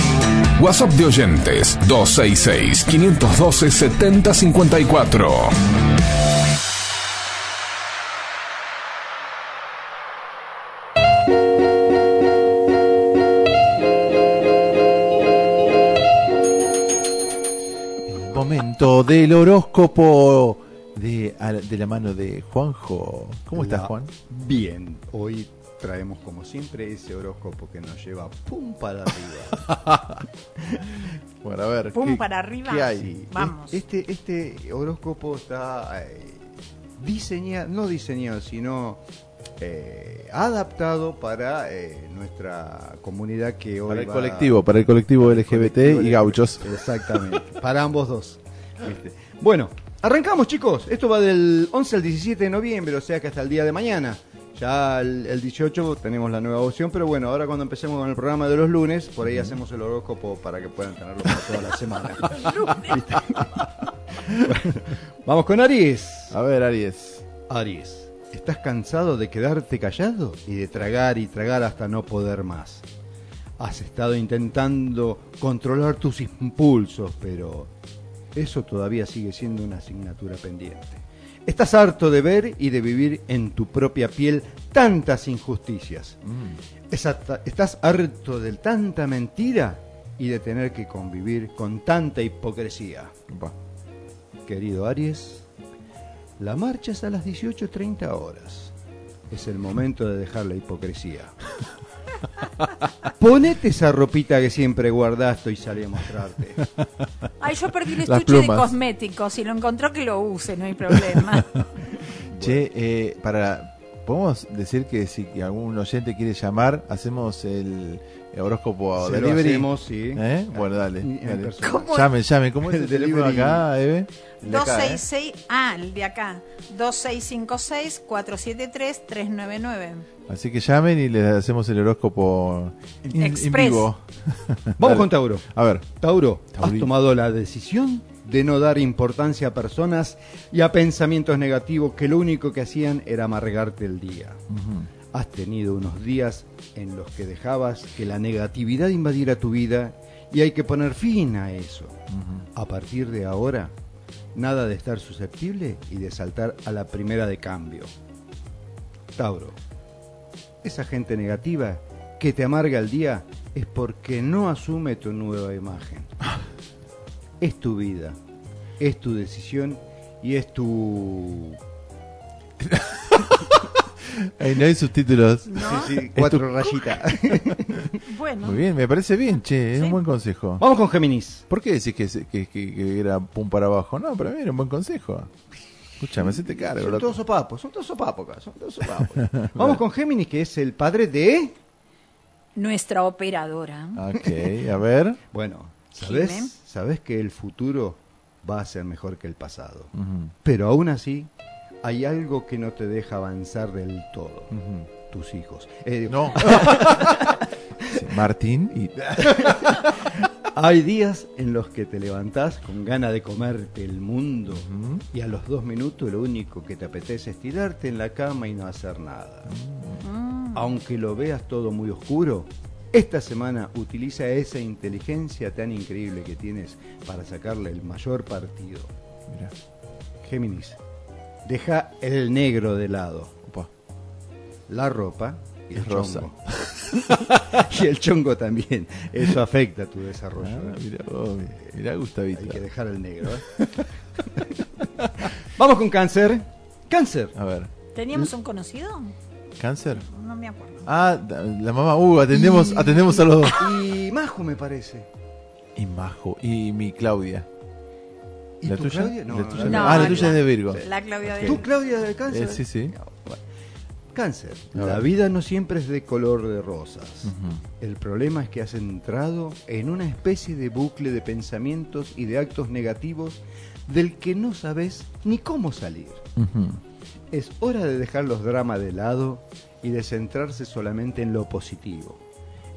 Speaker 7: WhatsApp de oyentes 266-512-7054.
Speaker 2: Momento del horóscopo de, a- de la mano de Juanjo. ¿Cómo estás,
Speaker 5: La-
Speaker 2: Juan?
Speaker 5: Bien, hoy traemos como siempre ese horóscopo que nos lleva pum para arriba. (laughs)
Speaker 2: Bueno, a ver.
Speaker 3: Pum
Speaker 2: ¿qué-
Speaker 3: para arriba.
Speaker 2: ¿Qué hay?
Speaker 5: Sí,
Speaker 3: Vamos.
Speaker 5: Este, este horóscopo está eh, diseñado, no diseñado, sino eh, adaptado para eh, nuestra comunidad que hoy
Speaker 2: Para el
Speaker 5: va-
Speaker 2: colectivo, para el colectivo LGBT
Speaker 5: colectivo
Speaker 2: y gauchos.
Speaker 5: Exactamente, para ambos dos. ¿viste? Bueno, arrancamos chicos. Esto va del 11 al 17 de noviembre, o sea que hasta el día de mañana. Ya el, el 18 tenemos la nueva opción, pero bueno, ahora cuando empecemos con el programa de los lunes, por ahí hacemos el horóscopo para que puedan tenerlo para toda la semana. (laughs) Vamos con Aries.
Speaker 2: A ver, Aries.
Speaker 5: Aries, ¿estás cansado de quedarte callado y de tragar y tragar hasta no poder más? Has estado intentando controlar tus impulsos, pero eso todavía sigue siendo una asignatura pendiente. Estás harto de ver y de vivir en tu propia piel tantas injusticias. Exacta- Estás harto de tanta mentira y de tener que convivir con tanta hipocresía. Querido Aries, la marcha es a las 18.30 horas. Es el momento de dejar la hipocresía. (laughs) (laughs) Ponete esa ropita que siempre guardaste y salí a mostrarte.
Speaker 3: Ay, yo perdí el
Speaker 2: Las
Speaker 3: estuche de cosméticos. Si lo encontró, que lo use, no hay problema. (laughs)
Speaker 2: Che, eh, para. ¿Podemos decir que si algún oyente quiere llamar, hacemos el horóscopo
Speaker 5: Se lo
Speaker 2: delivery?
Speaker 5: hacemos, sí.
Speaker 2: ¿Eh? Bueno, dale. Dale. Llamen, llamen. ¿Cómo es el, (laughs)
Speaker 5: El
Speaker 2: teléfono acá, Eve? El de acá, ¿eh?
Speaker 3: 266, ah, el de acá. 2656-473-399.
Speaker 2: Así que llamen y les hacemos el horóscopo in- en
Speaker 3: Express.
Speaker 2: vivo. (laughs)
Speaker 5: Vamos con Tauro.
Speaker 2: A ver.
Speaker 5: Tauro, has tomado la decisión de no dar importancia a personas y a pensamientos negativos que lo único que hacían era amargarte el día. Has tenido unos días en los que dejabas que la negatividad invadiera tu vida y hay que poner fin a eso. A partir de ahora, nada de estar susceptible y de saltar a la primera de cambio. Tauro, esa gente negativa que te amarga el día es porque no asume tu nueva imagen. (laughs) Es tu vida, es tu decisión y es tu... (laughs) (laughs)
Speaker 2: Ahí no hay subtítulos.
Speaker 3: ¿No?
Speaker 5: Sí, sí, (laughs)
Speaker 2: Es
Speaker 5: cuatro rayitas. (laughs)
Speaker 3: Bueno,
Speaker 2: Muy bien, me parece bien, che, es
Speaker 3: Sí.
Speaker 2: un buen consejo.
Speaker 5: Vamos con Géminis.
Speaker 2: ¿Por qué decís que, se- que, que- que era pum para abajo? No, para mí era un buen consejo. Escúchame, hacete cargo.
Speaker 5: Son
Speaker 2: loco.
Speaker 5: todos sopapos, son todos sopapos acá, son todos sopapos. Vamos con Géminis, que es el padre de...
Speaker 3: nuestra operadora.
Speaker 2: Ok, a ver.
Speaker 5: Bueno. ¿sabes? ¿Sabes que el futuro va a ser mejor que el pasado? Pero aún así, hay algo que no te deja avanzar del todo. Tus hijos. Eh,
Speaker 2: No. (laughs) Martín y. (laughs)
Speaker 5: Hay días en los que te levantás con ganas de comerte el mundo y a los dos minutos lo único que te apetece es tirarte en la cama y no hacer nada. Aunque lo veas todo muy oscuro, esta semana utiliza esa inteligencia tan increíble que tienes para sacarle el mayor partido.
Speaker 2: Mira.
Speaker 5: Géminis, deja el negro de lado.
Speaker 2: Opa.
Speaker 5: La ropa y el
Speaker 2: rosa.
Speaker 5: chongo. (laughs) y el chongo también. Eso afecta a tu desarrollo.
Speaker 2: Ah,
Speaker 5: ¿eh?
Speaker 2: mira, vos, mira Gustavito.
Speaker 5: Hay que dejar el negro. ¿eh? (laughs) Vamos con cáncer. Cáncer.
Speaker 2: A ver.
Speaker 3: ¿Teníamos un conocido?
Speaker 2: ¿Cáncer?
Speaker 3: No me acuerdo.
Speaker 2: Ah, la mamá. Uh, atendemos,
Speaker 5: Y-
Speaker 2: atendemos a los dos.
Speaker 5: Y Majo me parece.
Speaker 2: Y Majo. Y mi Claudia.
Speaker 5: ¿Y
Speaker 2: ¿La
Speaker 5: tu
Speaker 2: tuya?
Speaker 5: Claudia? No,
Speaker 2: ¿La tuya
Speaker 5: no.
Speaker 2: Ah, la
Speaker 3: la-
Speaker 2: tuya es de Virgo.
Speaker 3: La Claudia de...
Speaker 5: ¿Tú, Claudia, de cáncer?
Speaker 2: Eh, sí, sí.
Speaker 5: Bueno. Cáncer.
Speaker 2: A
Speaker 5: La vida no siempre es de color de rosas. El problema es que has entrado en una especie de bucle de pensamientos y de actos negativos del que no sabes ni cómo salir. Es hora de dejar los dramas de lado y de centrarse solamente en lo positivo,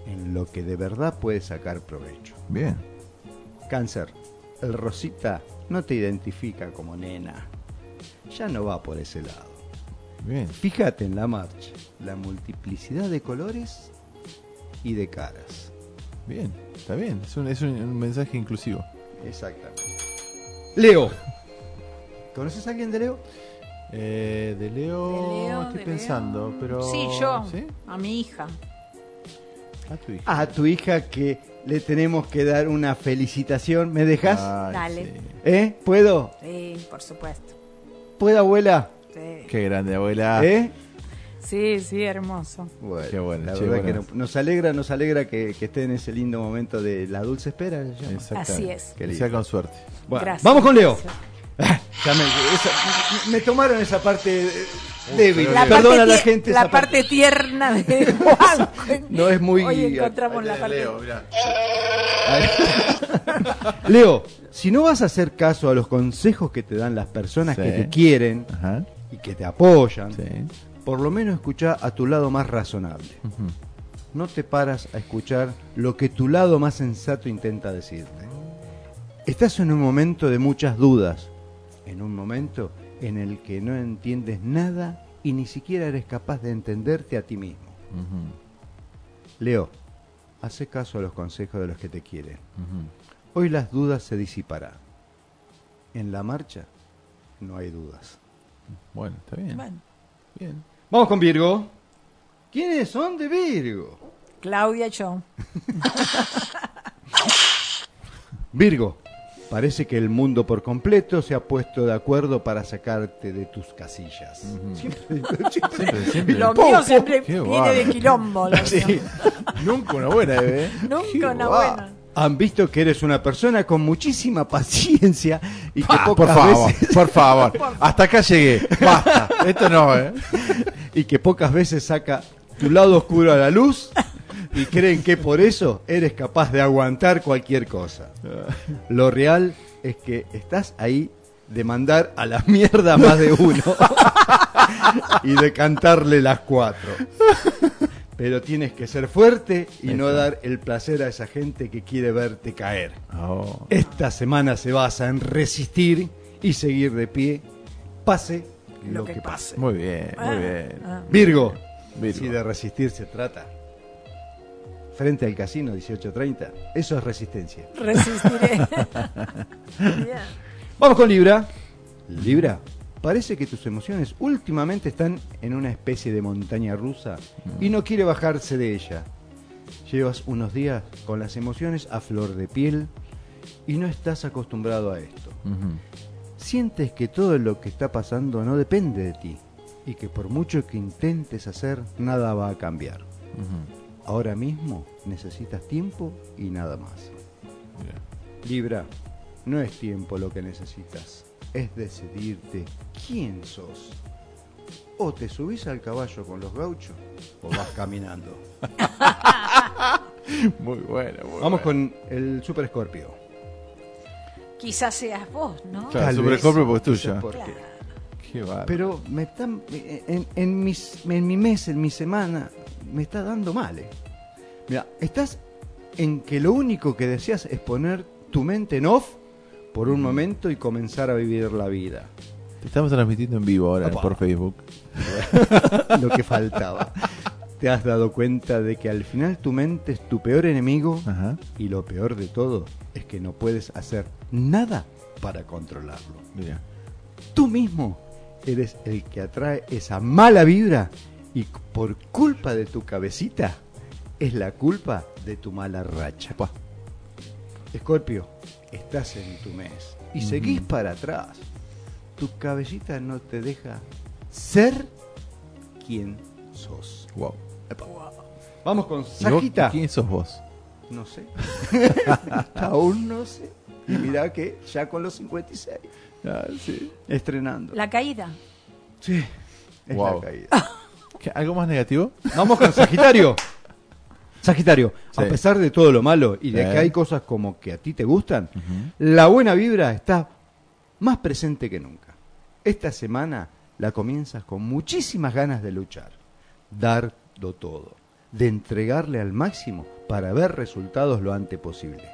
Speaker 5: en lo que de verdad puedes sacar provecho.
Speaker 2: Bien.
Speaker 5: Cáncer, el Rosita no te identifica como nena. Ya no va por ese lado.
Speaker 2: Bien.
Speaker 5: Fíjate en la marcha la multiplicidad de colores y de caras.
Speaker 2: Bien, está bien. Es un, es un- un mensaje inclusivo.
Speaker 5: Exactamente. Leo. ¿Conoces a alguien de Leo?
Speaker 2: Eh, de Leo,
Speaker 3: De Leo,
Speaker 2: estoy
Speaker 3: de
Speaker 2: pensando,
Speaker 3: Leo.
Speaker 2: pero...
Speaker 3: Sí, yo.
Speaker 2: ¿Sí?
Speaker 3: A mi hija.
Speaker 2: A tu hija.
Speaker 5: A tu hija que le tenemos que dar una felicitación. ¿Me dejas?
Speaker 2: Ay,
Speaker 3: Dale.
Speaker 2: sí.
Speaker 5: ¿Eh? ¿Puedo?
Speaker 3: Sí, por supuesto.
Speaker 5: ¿Puedo, abuela?
Speaker 3: Sí,
Speaker 2: Qué grande, abuela.
Speaker 5: ¿Eh?
Speaker 3: sí, sí, hermoso.
Speaker 5: Bueno,
Speaker 2: Qué bueno,
Speaker 5: la
Speaker 2: che,
Speaker 5: verdad
Speaker 2: bueno.
Speaker 5: que no- nos alegra, nos alegra que, que esté en ese lindo momento de la dulce espera.
Speaker 3: Así es.
Speaker 2: Que
Speaker 5: lindo.
Speaker 2: sea con suerte.
Speaker 5: Bueno,
Speaker 3: Gracias.
Speaker 5: vamos con Leo. (laughs) Ya me, esa- me tomaron esa parte eh, débil.
Speaker 3: La
Speaker 5: Perdona
Speaker 3: parte,
Speaker 5: a la gente.
Speaker 3: la parte tierna de (laughs) Juan.
Speaker 5: No es muy-
Speaker 3: Hoy encontramos la parte.
Speaker 2: Leo, mirá. (laughs)
Speaker 5: Leo, si no vas a hacer caso a los consejos que te dan las personas
Speaker 2: Sí.
Speaker 5: que te quieren
Speaker 2: Ajá.
Speaker 5: y que te apoyan,
Speaker 2: Sí.
Speaker 5: por lo menos escucha a tu lado más razonable. No te paras a escuchar lo que tu lado más sensato intenta decirte. Estás en un momento de muchas dudas, en un momento en el que no entiendes nada y ni siquiera eres capaz de entenderte a ti mismo. Leo, hace caso a los consejos de los que te quieren. Hoy las dudas se disiparán. En la marcha no hay dudas.
Speaker 2: Bueno, está bien.
Speaker 3: Bueno,
Speaker 2: Bien.
Speaker 5: Vamos con Virgo. ¿Quiénes son de Virgo?
Speaker 3: Claudia yo. (laughs)
Speaker 5: Virgo, parece que el mundo por completo se ha puesto de acuerdo para sacarte de tus casillas. (laughs) Siempre- siempre-
Speaker 2: Siempre, siempre.
Speaker 3: Lo mío siempre viene de quilombo. lo
Speaker 5: Sí.
Speaker 3: mío. (laughs)
Speaker 2: Nunca una buena, bebé.
Speaker 3: Nunca una buena.
Speaker 5: Han visto que eres una persona con muchísima paciencia y que
Speaker 2: Ah, por
Speaker 5: pocas
Speaker 2: favor,
Speaker 5: veces (laughs)
Speaker 2: por favor. Hasta acá llegué. Basta. Esto no, ¿eh?
Speaker 5: y que pocas veces saca tu lado oscuro a la luz y creen que por eso eres capaz de aguantar cualquier cosa. Lo real es que estás ahí de mandar a la mierda más de uno (laughs) y de cantarle las cuatro. Pero tienes que ser fuerte y no dar el placer a esa gente que quiere verte caer.
Speaker 2: Oh.
Speaker 5: Esta semana se basa en resistir y seguir de pie, pase lo, que, pase.
Speaker 2: Muy bien, muy bien.
Speaker 3: ah.
Speaker 5: Virgo,
Speaker 2: Virgo.
Speaker 5: si de resistir se trata, frente al casino 1830, eso es resistencia.
Speaker 3: Resistiré. (laughs) Bien.
Speaker 5: Vamos con Libra. Libra, parece que tus emociones últimamente están en una especie de montaña rusa y no quiere bajarse de ella. Llevas unos días con las emociones a flor de piel y no estás acostumbrado a esto. Sientes que todo lo que está pasando no depende de ti y que por mucho que intentes hacer, nada va a cambiar. Ahora mismo necesitas tiempo y nada más. Libra, no es tiempo lo que necesitas, es decidirte quién sos. O te subís al caballo con los gauchos o vas (laughs) caminando. (laughs)
Speaker 2: Muy bueno, muy
Speaker 5: Vamos
Speaker 2: bueno.
Speaker 5: con el Super Escorpio.
Speaker 3: Quizás seas vos, ¿no?
Speaker 2: Claro,
Speaker 5: Tal
Speaker 2: Super
Speaker 5: vez.
Speaker 2: Scorpio porque es
Speaker 5: No sé
Speaker 2: tuya.
Speaker 5: por.
Speaker 3: Claro.
Speaker 5: Pero me están en, en mis, en mi mes, en mi semana, me está dando mal. eh. Mira, estás en que lo único que deseas es poner tu mente en off por un momento y comenzar a vivir la vida.
Speaker 2: Te estamos transmitiendo en vivo ahora
Speaker 5: Opa.
Speaker 2: por Facebook. (laughs)
Speaker 5: lo que faltaba. Te has dado cuenta de que al final tu mente es tu peor enemigo
Speaker 2: Ajá.
Speaker 5: y lo peor de todo es que no puedes hacer nada para controlarlo.
Speaker 2: Mira.
Speaker 5: Tú mismo eres el que atrae esa mala vibra y por culpa de tu cabecita es la culpa de tu mala racha. Escorpio, estás en tu mes y seguís para atrás. Tu cabecita no te deja ser quien sos.
Speaker 2: Wow.
Speaker 5: Vamos con
Speaker 2: ¿Y vos
Speaker 5: Sajita.
Speaker 2: ¿Quién sos vos?
Speaker 5: No sé. (laughs) Aún no sé. Y mira que ya con los 56,
Speaker 2: Ah, sí.
Speaker 5: estrenando.
Speaker 3: La caída.
Speaker 5: Sí, es
Speaker 2: Wow.
Speaker 5: la caída. (laughs)
Speaker 2: ¿Qué- ¿Algo más negativo?
Speaker 5: Vamos con Sagitario. Sagitario, a pesar de todo lo malo y de
Speaker 2: Sí.
Speaker 5: que hay cosas como que a ti te gustan, la buena vibra está más presente que nunca. Esta semana la comienzas con muchísimas ganas de luchar, darlo todo, de entregarle al máximo para ver resultados lo antes posible.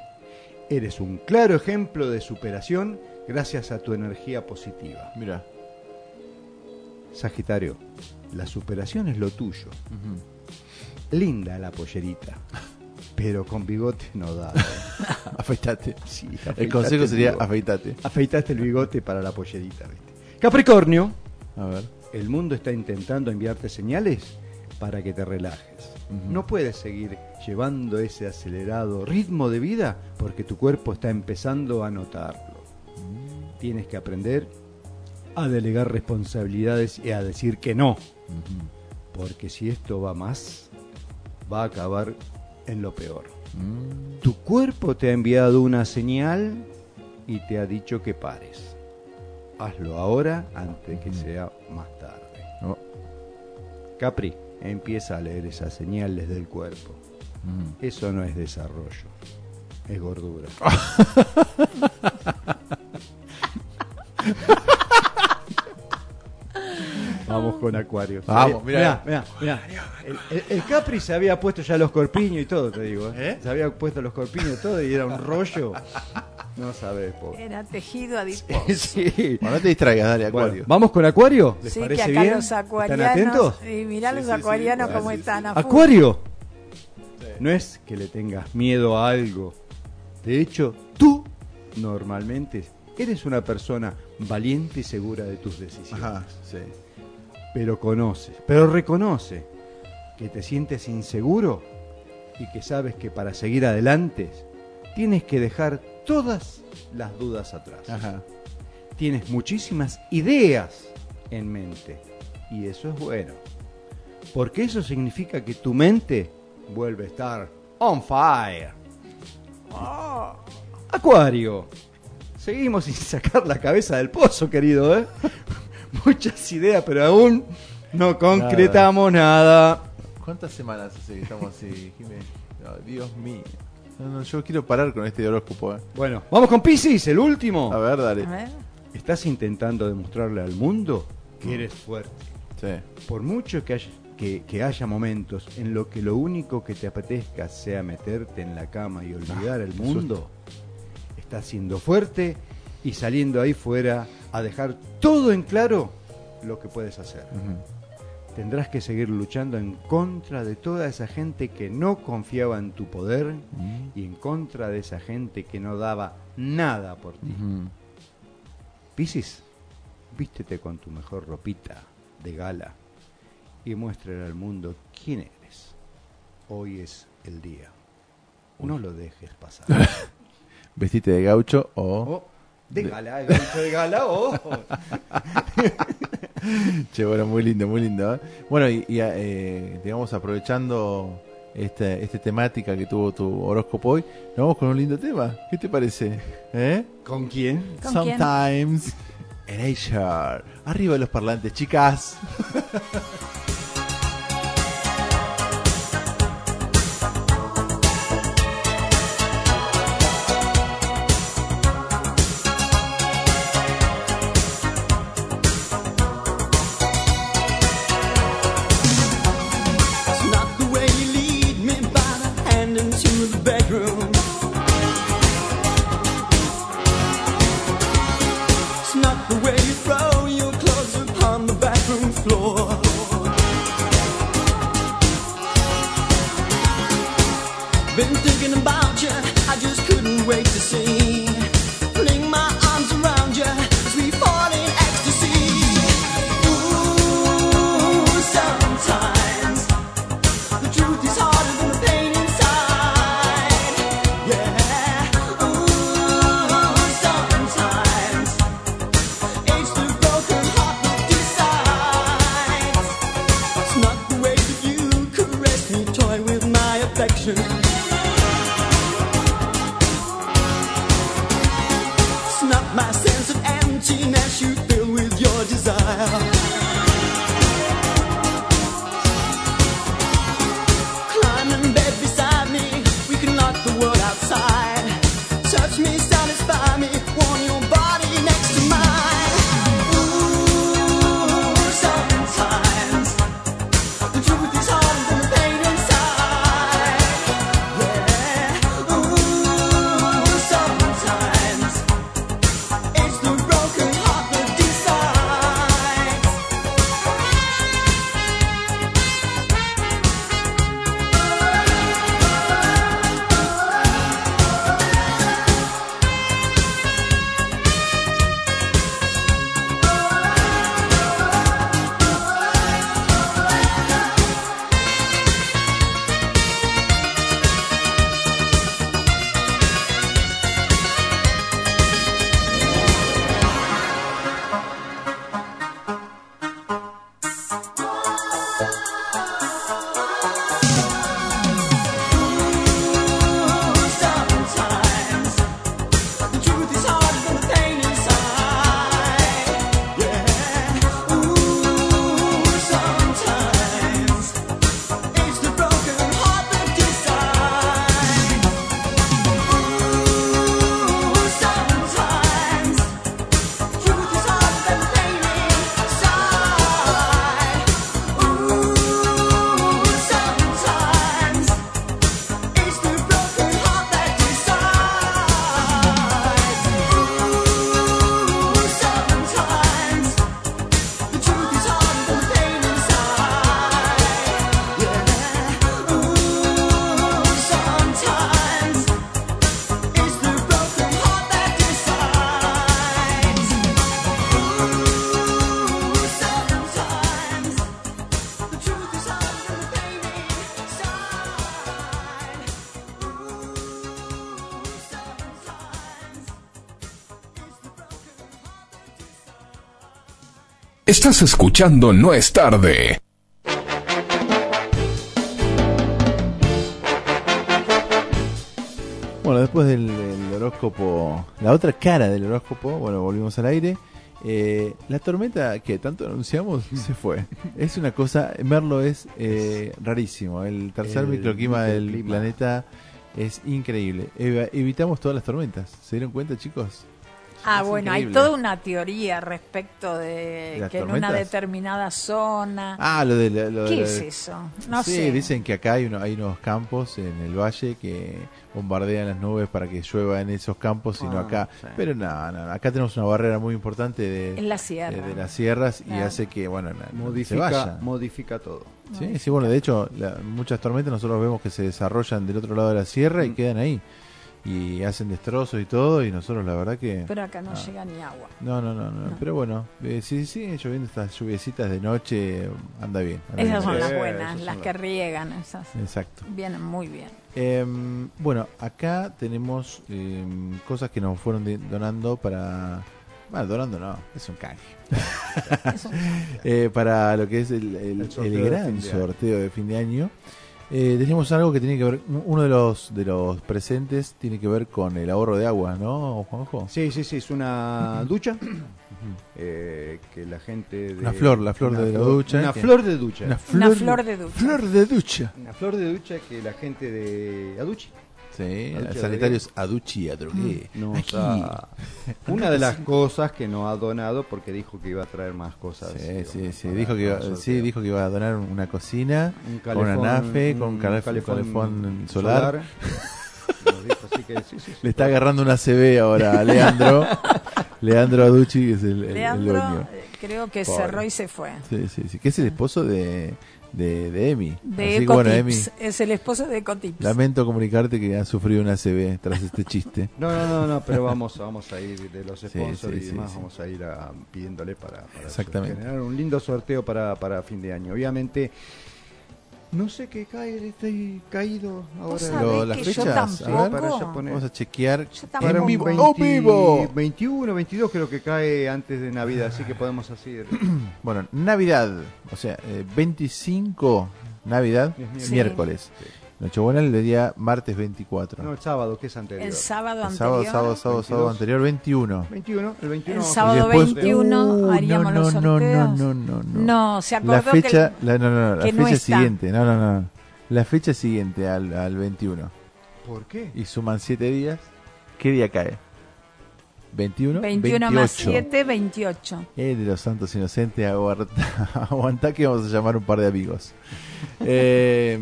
Speaker 5: Eres un claro ejemplo de superación gracias a tu energía positiva.
Speaker 2: Mira.
Speaker 5: Sagitario, La superación es lo tuyo. Linda la pollerita, (laughs) pero con bigote no da. (laughs)
Speaker 20: Afeitate.
Speaker 5: Sí,
Speaker 20: El consejo sería afeitate.
Speaker 5: Afeitate el bigote para la pollerita. ¿viste? Capricornio.
Speaker 20: A ver.
Speaker 5: El mundo está intentando enviarte señales para que te relajes. No puedes seguir llevando ese acelerado ritmo de vida porque tu cuerpo está empezando a notarlo. Tienes que aprender a delegar responsabilidades y a decir que no. Porque si esto va más, va a acabar en lo peor. Tu cuerpo te ha enviado una señal y te ha dicho que pares. Hazlo ahora antes que sea más tarde. Capri, empieza a leer esas señales del cuerpo. Eso no es desarrollo, es gordura. (laughs) Vamos con Acuario.
Speaker 20: Vamos, mirá.
Speaker 5: Mirá, mirá, mirá. El, el- el Capri se había puesto ya los corpiños y todo, te digo. ¿eh? Se había puesto los corpiños y todo y era un rollo. No sabes, pobre.
Speaker 3: Era tejido adiposo.
Speaker 5: Sí.
Speaker 20: Bueno, no te distraigas, dale,
Speaker 5: Bueno,
Speaker 20: Acuario.
Speaker 5: ¿Vamos con Acuario? ¿Les
Speaker 3: Sí, que
Speaker 5: parece
Speaker 3: acá
Speaker 5: bien?
Speaker 3: los
Speaker 5: ¿Están
Speaker 3: acuarianos.
Speaker 5: atentos?
Speaker 3: Y mirá los
Speaker 20: Sí, sí, sí.
Speaker 3: acuarianos cómo
Speaker 20: sí, sí.
Speaker 3: están a.
Speaker 5: Acuario, no es que le tengas miedo a algo. De hecho, tú normalmente eres una persona valiente y segura de tus decisiones.
Speaker 20: Ajá, sí.
Speaker 5: Pero conoce, pero reconoce que te sientes inseguro y que sabes que para seguir adelante tienes que dejar todas las dudas atrás.
Speaker 20: Ajá.
Speaker 5: Tienes muchísimas ideas en mente y eso es bueno. Porque eso significa que tu mente vuelve a estar on fire. Acuario. Seguimos (laughs) sin sacar la cabeza del pozo, querido, ¿eh? (laughs) Muchas ideas, pero aún no concretamos nada.
Speaker 20: ¿Cuántas semanas hace que estamos así, Jiménez? No, Dios mío. No, no, yo quiero parar con este horóscopo. ¿eh?
Speaker 5: Bueno, vamos con Pisces, el último.
Speaker 20: A ver, dale.
Speaker 3: A ver.
Speaker 5: Estás intentando demostrarle al mundo que eres fuerte.
Speaker 20: Sí.
Speaker 5: Por mucho que haya, que, que haya momentos en lo que lo único que te apetezca sea meterte en la cama y olvidar el
Speaker 20: qué
Speaker 5: mundo, estás siendo fuerte y saliendo ahí fuera a dejar todo en claro lo que puedes hacer. Tendrás que seguir luchando en contra de toda esa gente que no confiaba en tu poder y en contra de esa gente que no daba nada por ti. Piscis, vístete con tu mejor ropita de gala y muéstrale al mundo quién eres. Hoy es el día. No lo dejes pasar. (laughs)
Speaker 20: Vestite de gaucho o...
Speaker 5: de gala, de gaucho de gala o...
Speaker 20: Che, bueno, muy lindo, muy lindo. ¿eh? Bueno, y, y, eh, digamos, aprovechando este, esta temática que tuvo tu horóscopo hoy, nos vamos con un lindo tema. ¿Qué te parece? ¿Eh?
Speaker 5: ¿Con quién?
Speaker 3: ¿Con quién?
Speaker 20: Sometimes. Erasure. Arriba de los parlantes, chicas. (laughs)
Speaker 7: Estás escuchando No es tarde.
Speaker 2: Bueno, después del, del horóscopo, la otra cara del horóscopo, bueno, volvimos al aire. Eh, la tormenta que tanto anunciamos se fue. (laughs) Es una cosa, Merlo es eh, rarísimo. El tercer
Speaker 21: El
Speaker 2: microclima del planeta es increíble. Eva- evitamos todas las tormentas. ¿Se dieron cuenta, chicos?
Speaker 3: Ah,
Speaker 2: Es
Speaker 3: bueno, hay toda una teoría respecto de
Speaker 2: ¿De las
Speaker 3: que en una determinada zona.
Speaker 2: Ah, lo de
Speaker 3: ¿Qué es eso? No
Speaker 2: sí,
Speaker 3: sé.
Speaker 2: dicen que acá hay, uno- hay unos campos en el valle que bombardean las nubes para que llueva en esos campos, sino
Speaker 3: Ah,
Speaker 2: acá.
Speaker 3: sí.
Speaker 2: Pero no, no, acá tenemos una barrera muy importante de,
Speaker 3: En la sierra.
Speaker 2: de, de las sierras y hace que, bueno, na- se
Speaker 21: Modifica,
Speaker 2: vaya.
Speaker 21: modifica todo.
Speaker 2: Sí, sí, bueno, de hecho, la- muchas tormentas nosotros vemos que se desarrollan del otro lado de la sierra
Speaker 3: Mm.
Speaker 2: y quedan ahí. Y hacen destrozos y todo, y nosotros la verdad que...
Speaker 3: Pero acá no
Speaker 2: ah,
Speaker 3: llega ni agua.
Speaker 2: No, no, no, no,
Speaker 3: No.
Speaker 2: pero bueno, eh, si siguen lloviendo estas lluviecitas de noche, anda bien. anda
Speaker 3: Esas
Speaker 2: bien.
Speaker 3: son las
Speaker 2: Eh,
Speaker 3: buenas, las que riegan, esas.
Speaker 2: Exacto.
Speaker 3: Vienen muy bien.
Speaker 2: Em, bueno, acá tenemos em, cosas que nos fueron donando para... Bueno, donando no, (laughs) es un canje. Eh, para lo que es el, el-
Speaker 21: El sorteo
Speaker 2: el
Speaker 21: de
Speaker 2: gran
Speaker 21: de
Speaker 2: sorteo de fin de año. Eh, tenemos algo que tiene que ver, uno de los de los presentes tiene que ver con el ahorro de agua, ¿no, Juanjo?
Speaker 21: Sí, sí, sí, es una ducha eh, que la gente... De,
Speaker 2: Una flor, la flor
Speaker 21: una
Speaker 2: de la
Speaker 21: flor-
Speaker 2: ducha,
Speaker 21: Una
Speaker 2: que-
Speaker 21: flor de ducha.
Speaker 2: Una flor- Una flor
Speaker 3: de ducha.
Speaker 2: Flor de ducha.
Speaker 21: Una flor de ducha que la gente de Aduchi.
Speaker 2: Sí,
Speaker 21: Aduchi
Speaker 2: sanitarios Aduchi Adrogué.
Speaker 21: nos
Speaker 2: Aquí.
Speaker 21: ha- (laughs) una de las cosas que nos ha donado porque dijo que iba a traer más cosas.
Speaker 2: Sí, sí, sí. Dijo que, iba, sí, dijo que iba a donar una cocina,
Speaker 21: Un
Speaker 2: con una
Speaker 21: calefón-
Speaker 2: nafe, con
Speaker 21: un
Speaker 2: un calef-
Speaker 21: calefón
Speaker 2: calefón solar.
Speaker 21: solar. Nos dijo así que sí, sí, sí.
Speaker 2: Le está agarrando una CB ahora a Leandro. (laughs) Leandro Aducci que es el, el- el
Speaker 3: Leandro
Speaker 2: dueño.
Speaker 3: eh, creo que
Speaker 2: Pobre.
Speaker 3: cerró y se fue.
Speaker 2: Sí, sí, sí. Que es el esposo de, de, de Emi.
Speaker 3: De
Speaker 2: Así que bueno, Emi.
Speaker 3: Es el esposo de Ecotips.
Speaker 2: lamento comunicarte que ha sufrido una CB tras este chiste. (laughs)
Speaker 21: No, no, no, no, pero vamos, vamos a ir de los sponsors
Speaker 2: sí,
Speaker 21: y
Speaker 2: sí,
Speaker 21: demás,
Speaker 2: sí.
Speaker 21: vamos a ir a- pidiéndole para, para
Speaker 2: Exactamente.
Speaker 21: generar un lindo sorteo para, para fin de año. Obviamente, no sé qué cae, estoy caído ahora.
Speaker 2: Lo- las fechas, a ver,
Speaker 21: para ya poner-
Speaker 2: vamos a chequear.
Speaker 21: Para
Speaker 2: en
Speaker 21: un
Speaker 2: vivo.
Speaker 21: 20
Speaker 2: ¡Oh, vivo!
Speaker 21: 21, 22 creo que cae antes de Navidad, así que podemos así. (clears throat)
Speaker 2: Bueno, Navidad, o sea, eh, 25 Navidad,
Speaker 3: Sí.
Speaker 2: miércoles. Nochebuena el día martes 24.
Speaker 21: No, el sábado, que es anterior.
Speaker 3: El sábado
Speaker 2: El
Speaker 3: anterior.
Speaker 2: sábado, sábado, sábado, sábado
Speaker 21: 22.
Speaker 2: anterior 21.
Speaker 21: 21, el 21.
Speaker 3: El sábado
Speaker 21: sorteo.
Speaker 3: 21
Speaker 2: Uh,
Speaker 3: haríamos
Speaker 2: no,
Speaker 3: los
Speaker 2: no, no,
Speaker 3: sorteos.
Speaker 2: no, no, no.
Speaker 3: No, se acordó
Speaker 2: La fecha,
Speaker 3: que,
Speaker 2: la, no, no, no, la
Speaker 3: que no
Speaker 2: fecha siguiente, no, no, no. La fecha siguiente al, al 21.
Speaker 21: ¿Por qué?
Speaker 2: Y suman 7 días. ¿Qué día cae? 21,
Speaker 3: 21
Speaker 2: 28.
Speaker 3: más 7, 28.
Speaker 2: Eh, de los santos inocentes, aguanta, (laughs) aguantá que vamos a llamar un par de amigos. Eh,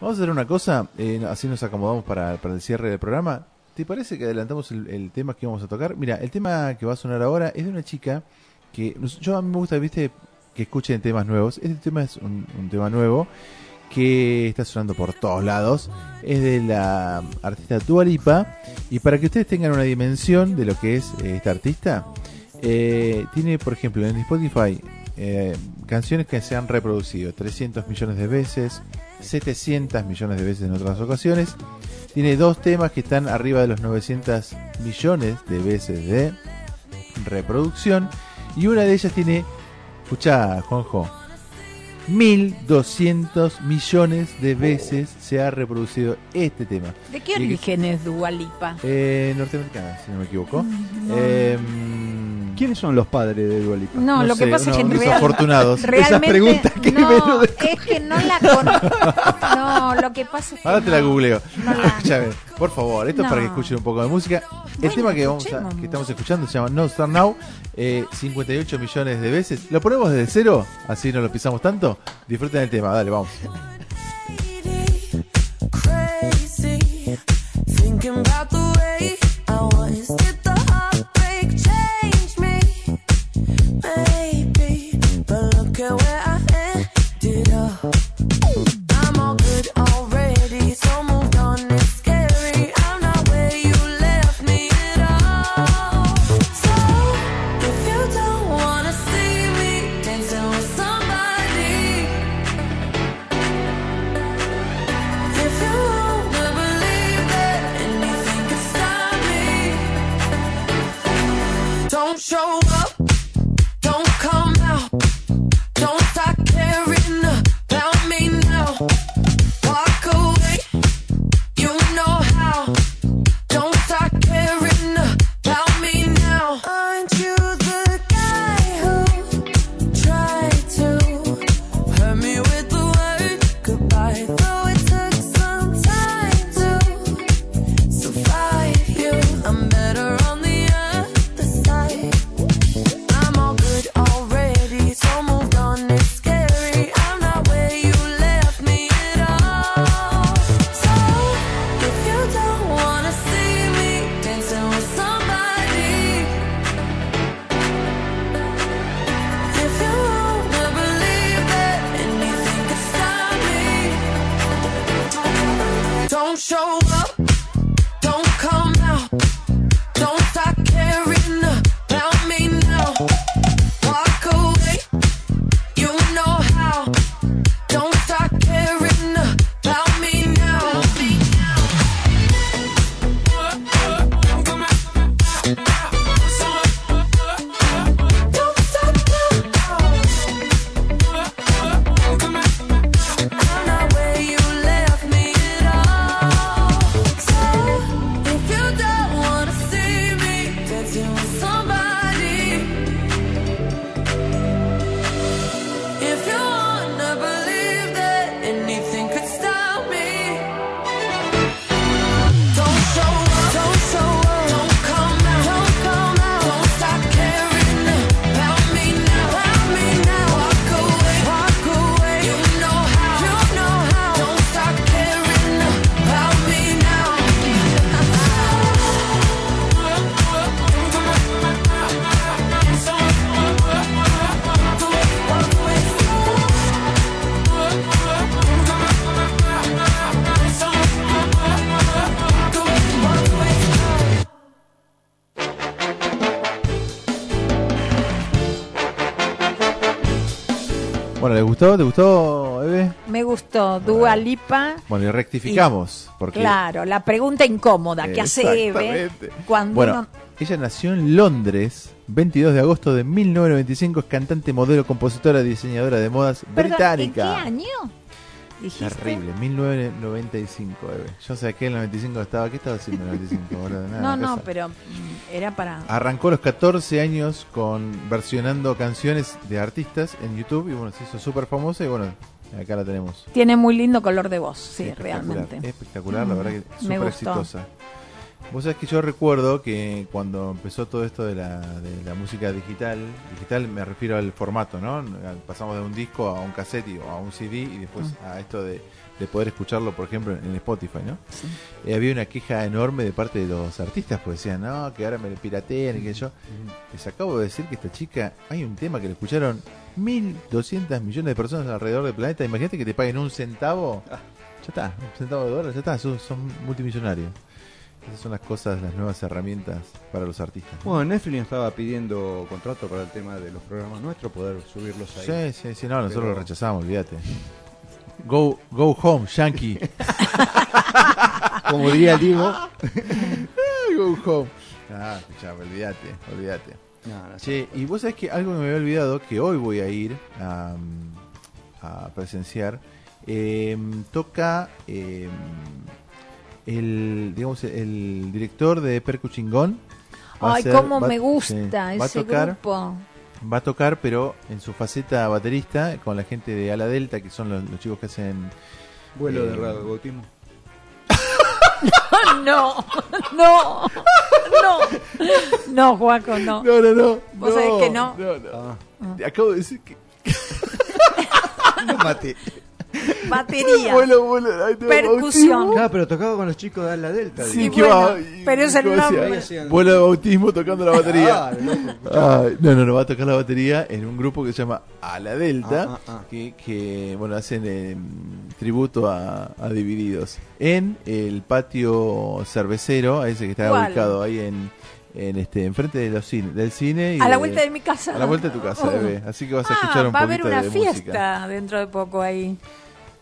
Speaker 2: vamos a hacer una cosa, eh, así nos acomodamos para, para el cierre del programa. ¿Te parece que adelantamos el, tema que vamos a tocar? Mira, el tema que va a sonar ahora es de una chica que yo a mí me gusta, viste, que escuchen temas nuevos. Este tema es un, tema nuevo que está sonando por todos lados. Es de la artista Dua Lipa. Y para que ustedes tengan una dimensión de lo que es eh, esta artista, eh, tiene, por ejemplo, en Spotify eh, canciones que se han reproducido 300 millones de veces, 700 millones de veces en otras ocasiones. Tiene dos temas que están arriba de los 900 millones de veces de reproducción. Y una de ellas tiene, escucha, Juanjo, 1200 millones de veces se ha reproducido este tema.
Speaker 3: ¿De qué origen es Dualipa?
Speaker 2: Eh, norteamericana, si no me equivoco.
Speaker 3: no.
Speaker 2: Em,
Speaker 21: ¿Quiénes son los padres de Dualipa?
Speaker 3: No,
Speaker 2: no
Speaker 3: lo que pasa es que real-
Speaker 2: desafortunados.
Speaker 3: realmente
Speaker 21: Esa pregunta que
Speaker 3: no,
Speaker 21: me lo
Speaker 3: es que no la conozco. (laughs) No, lo que pasa es que
Speaker 2: Ahora te la googleo.
Speaker 3: No la-
Speaker 2: Escúchame, por favor, esto es para que escuchen un poco de música. El
Speaker 3: Bueno,
Speaker 2: tema que, vamos a- que estamos escuchando se llama No Start Now, eh, 58 millones de veces. ¿Lo ponemos desde cero? Así no lo pisamos tanto. Disfruten el tema, dale, vamos.
Speaker 12: crazy thinking about the way I was.
Speaker 2: Gustó? ¿Te gustó, Eve?
Speaker 3: Me gustó. Dua Lipa.
Speaker 2: Bueno, y rectificamos. porque
Speaker 3: Claro, la pregunta incómoda que hace Eve cuando
Speaker 2: Bueno,
Speaker 3: uno-
Speaker 2: ella nació en Londres, 22 de agosto de 1995, es cantante, modelo, compositora, diseñadora de modas británica.
Speaker 3: ¿En qué año? Dijiste.
Speaker 2: Terrible, 1995, Eve. Yo sé que en el 95 estaba. ¿Qué estaba haciendo en el 95? (laughs) boludo? Nada,
Speaker 3: No, no,
Speaker 2: casa.
Speaker 3: pero mm, era para.
Speaker 2: Arrancó a los 14 años con versionando canciones de artistas en YouTube y bueno, se hizo súper famosa y bueno, acá la tenemos.
Speaker 3: Tiene muy lindo color de voz, sí,
Speaker 2: Espectacular,
Speaker 3: realmente.
Speaker 2: Espectacular, la
Speaker 3: Mm,
Speaker 2: verdad que
Speaker 3: me
Speaker 2: súper exitosa. Vos sabés que yo recuerdo que cuando empezó todo esto de la, de la música digital, digital me refiero al formato, ¿no? Pasamos de un disco a un cassette o a un CD y después
Speaker 3: Mm.
Speaker 2: a esto de, de poder escucharlo, por ejemplo, en Spotify, ¿no? Eh, había una queja enorme de parte de los artistas, pues decían, no, que ahora me lo piratean y que yo. Les acabo de decir que esta chica, hay un tema que le escucharon 1.200 millones de personas alrededor del planeta. Imagínate que te paguen un centavo. Ya está, un centavo de dólar, ya está, son, son multimillonarios. Esas son las cosas, las nuevas herramientas para los artistas. ¿no?
Speaker 21: Bueno, Netflix estaba pidiendo contrato para el tema de los programas nuestros, poder subirlos ahí.
Speaker 2: Sí, sí, sí, no, nosotros
Speaker 21: Pero-
Speaker 2: lo rechazamos, olvídate. Go, go home, Yankee. (laughs)
Speaker 21: Como diría el Diego.
Speaker 2: go home. Ah, escuchame, olvídate, olvídate.
Speaker 21: No, no,
Speaker 2: Che, y vos sabés que algo que me había olvidado, que hoy voy a ir a, a presenciar, eh, toca eh, el, digamos, el director de Percu Chingón. Va a
Speaker 3: Ay,
Speaker 2: ser-
Speaker 3: cómo
Speaker 2: va-
Speaker 3: me gusta
Speaker 2: sí, va a
Speaker 3: ese
Speaker 2: tocar,
Speaker 3: grupo.
Speaker 2: Va a tocar, pero en su faceta baterista, con la gente de Ala Delta, que son los, los chicos que hacen...
Speaker 21: Vuelo
Speaker 2: eh,
Speaker 21: de radiobotismo. (laughs)
Speaker 3: no, no, no, no, Juaco, no.
Speaker 2: No, no, no.
Speaker 3: Vos sabés que no.
Speaker 2: No, no. Acabo de decir que... (laughs)
Speaker 21: No mate. (laughs)
Speaker 3: Batería.
Speaker 2: Ay, no,
Speaker 3: Percusión.
Speaker 21: Claro, pero tocaba con los chicos de la Delta.
Speaker 2: Sí, que va. y-
Speaker 3: pero es el nombre.
Speaker 2: Vuelo de bautismo tocando la batería.
Speaker 21: Ah,
Speaker 2: no, no, no, va a tocar la batería en un grupo que se llama A la Delta,
Speaker 21: Ah, ah, ah.
Speaker 2: Que, que, bueno, hacen eh, tributo a, a Divididos. En el patio cervecero, a ese que está
Speaker 3: ¿Cuál?
Speaker 2: ubicado ahí en, en este, enfrente de los cine, del cine. y
Speaker 3: A la
Speaker 2: de-
Speaker 3: vuelta de mi casa.
Speaker 2: A la vuelta de tu casa,
Speaker 3: Oh.
Speaker 2: bebé. Así que vas a
Speaker 3: Ah,
Speaker 2: escuchar un
Speaker 3: va a haber una
Speaker 2: de
Speaker 3: fiesta
Speaker 2: música.
Speaker 3: dentro de poco ahí.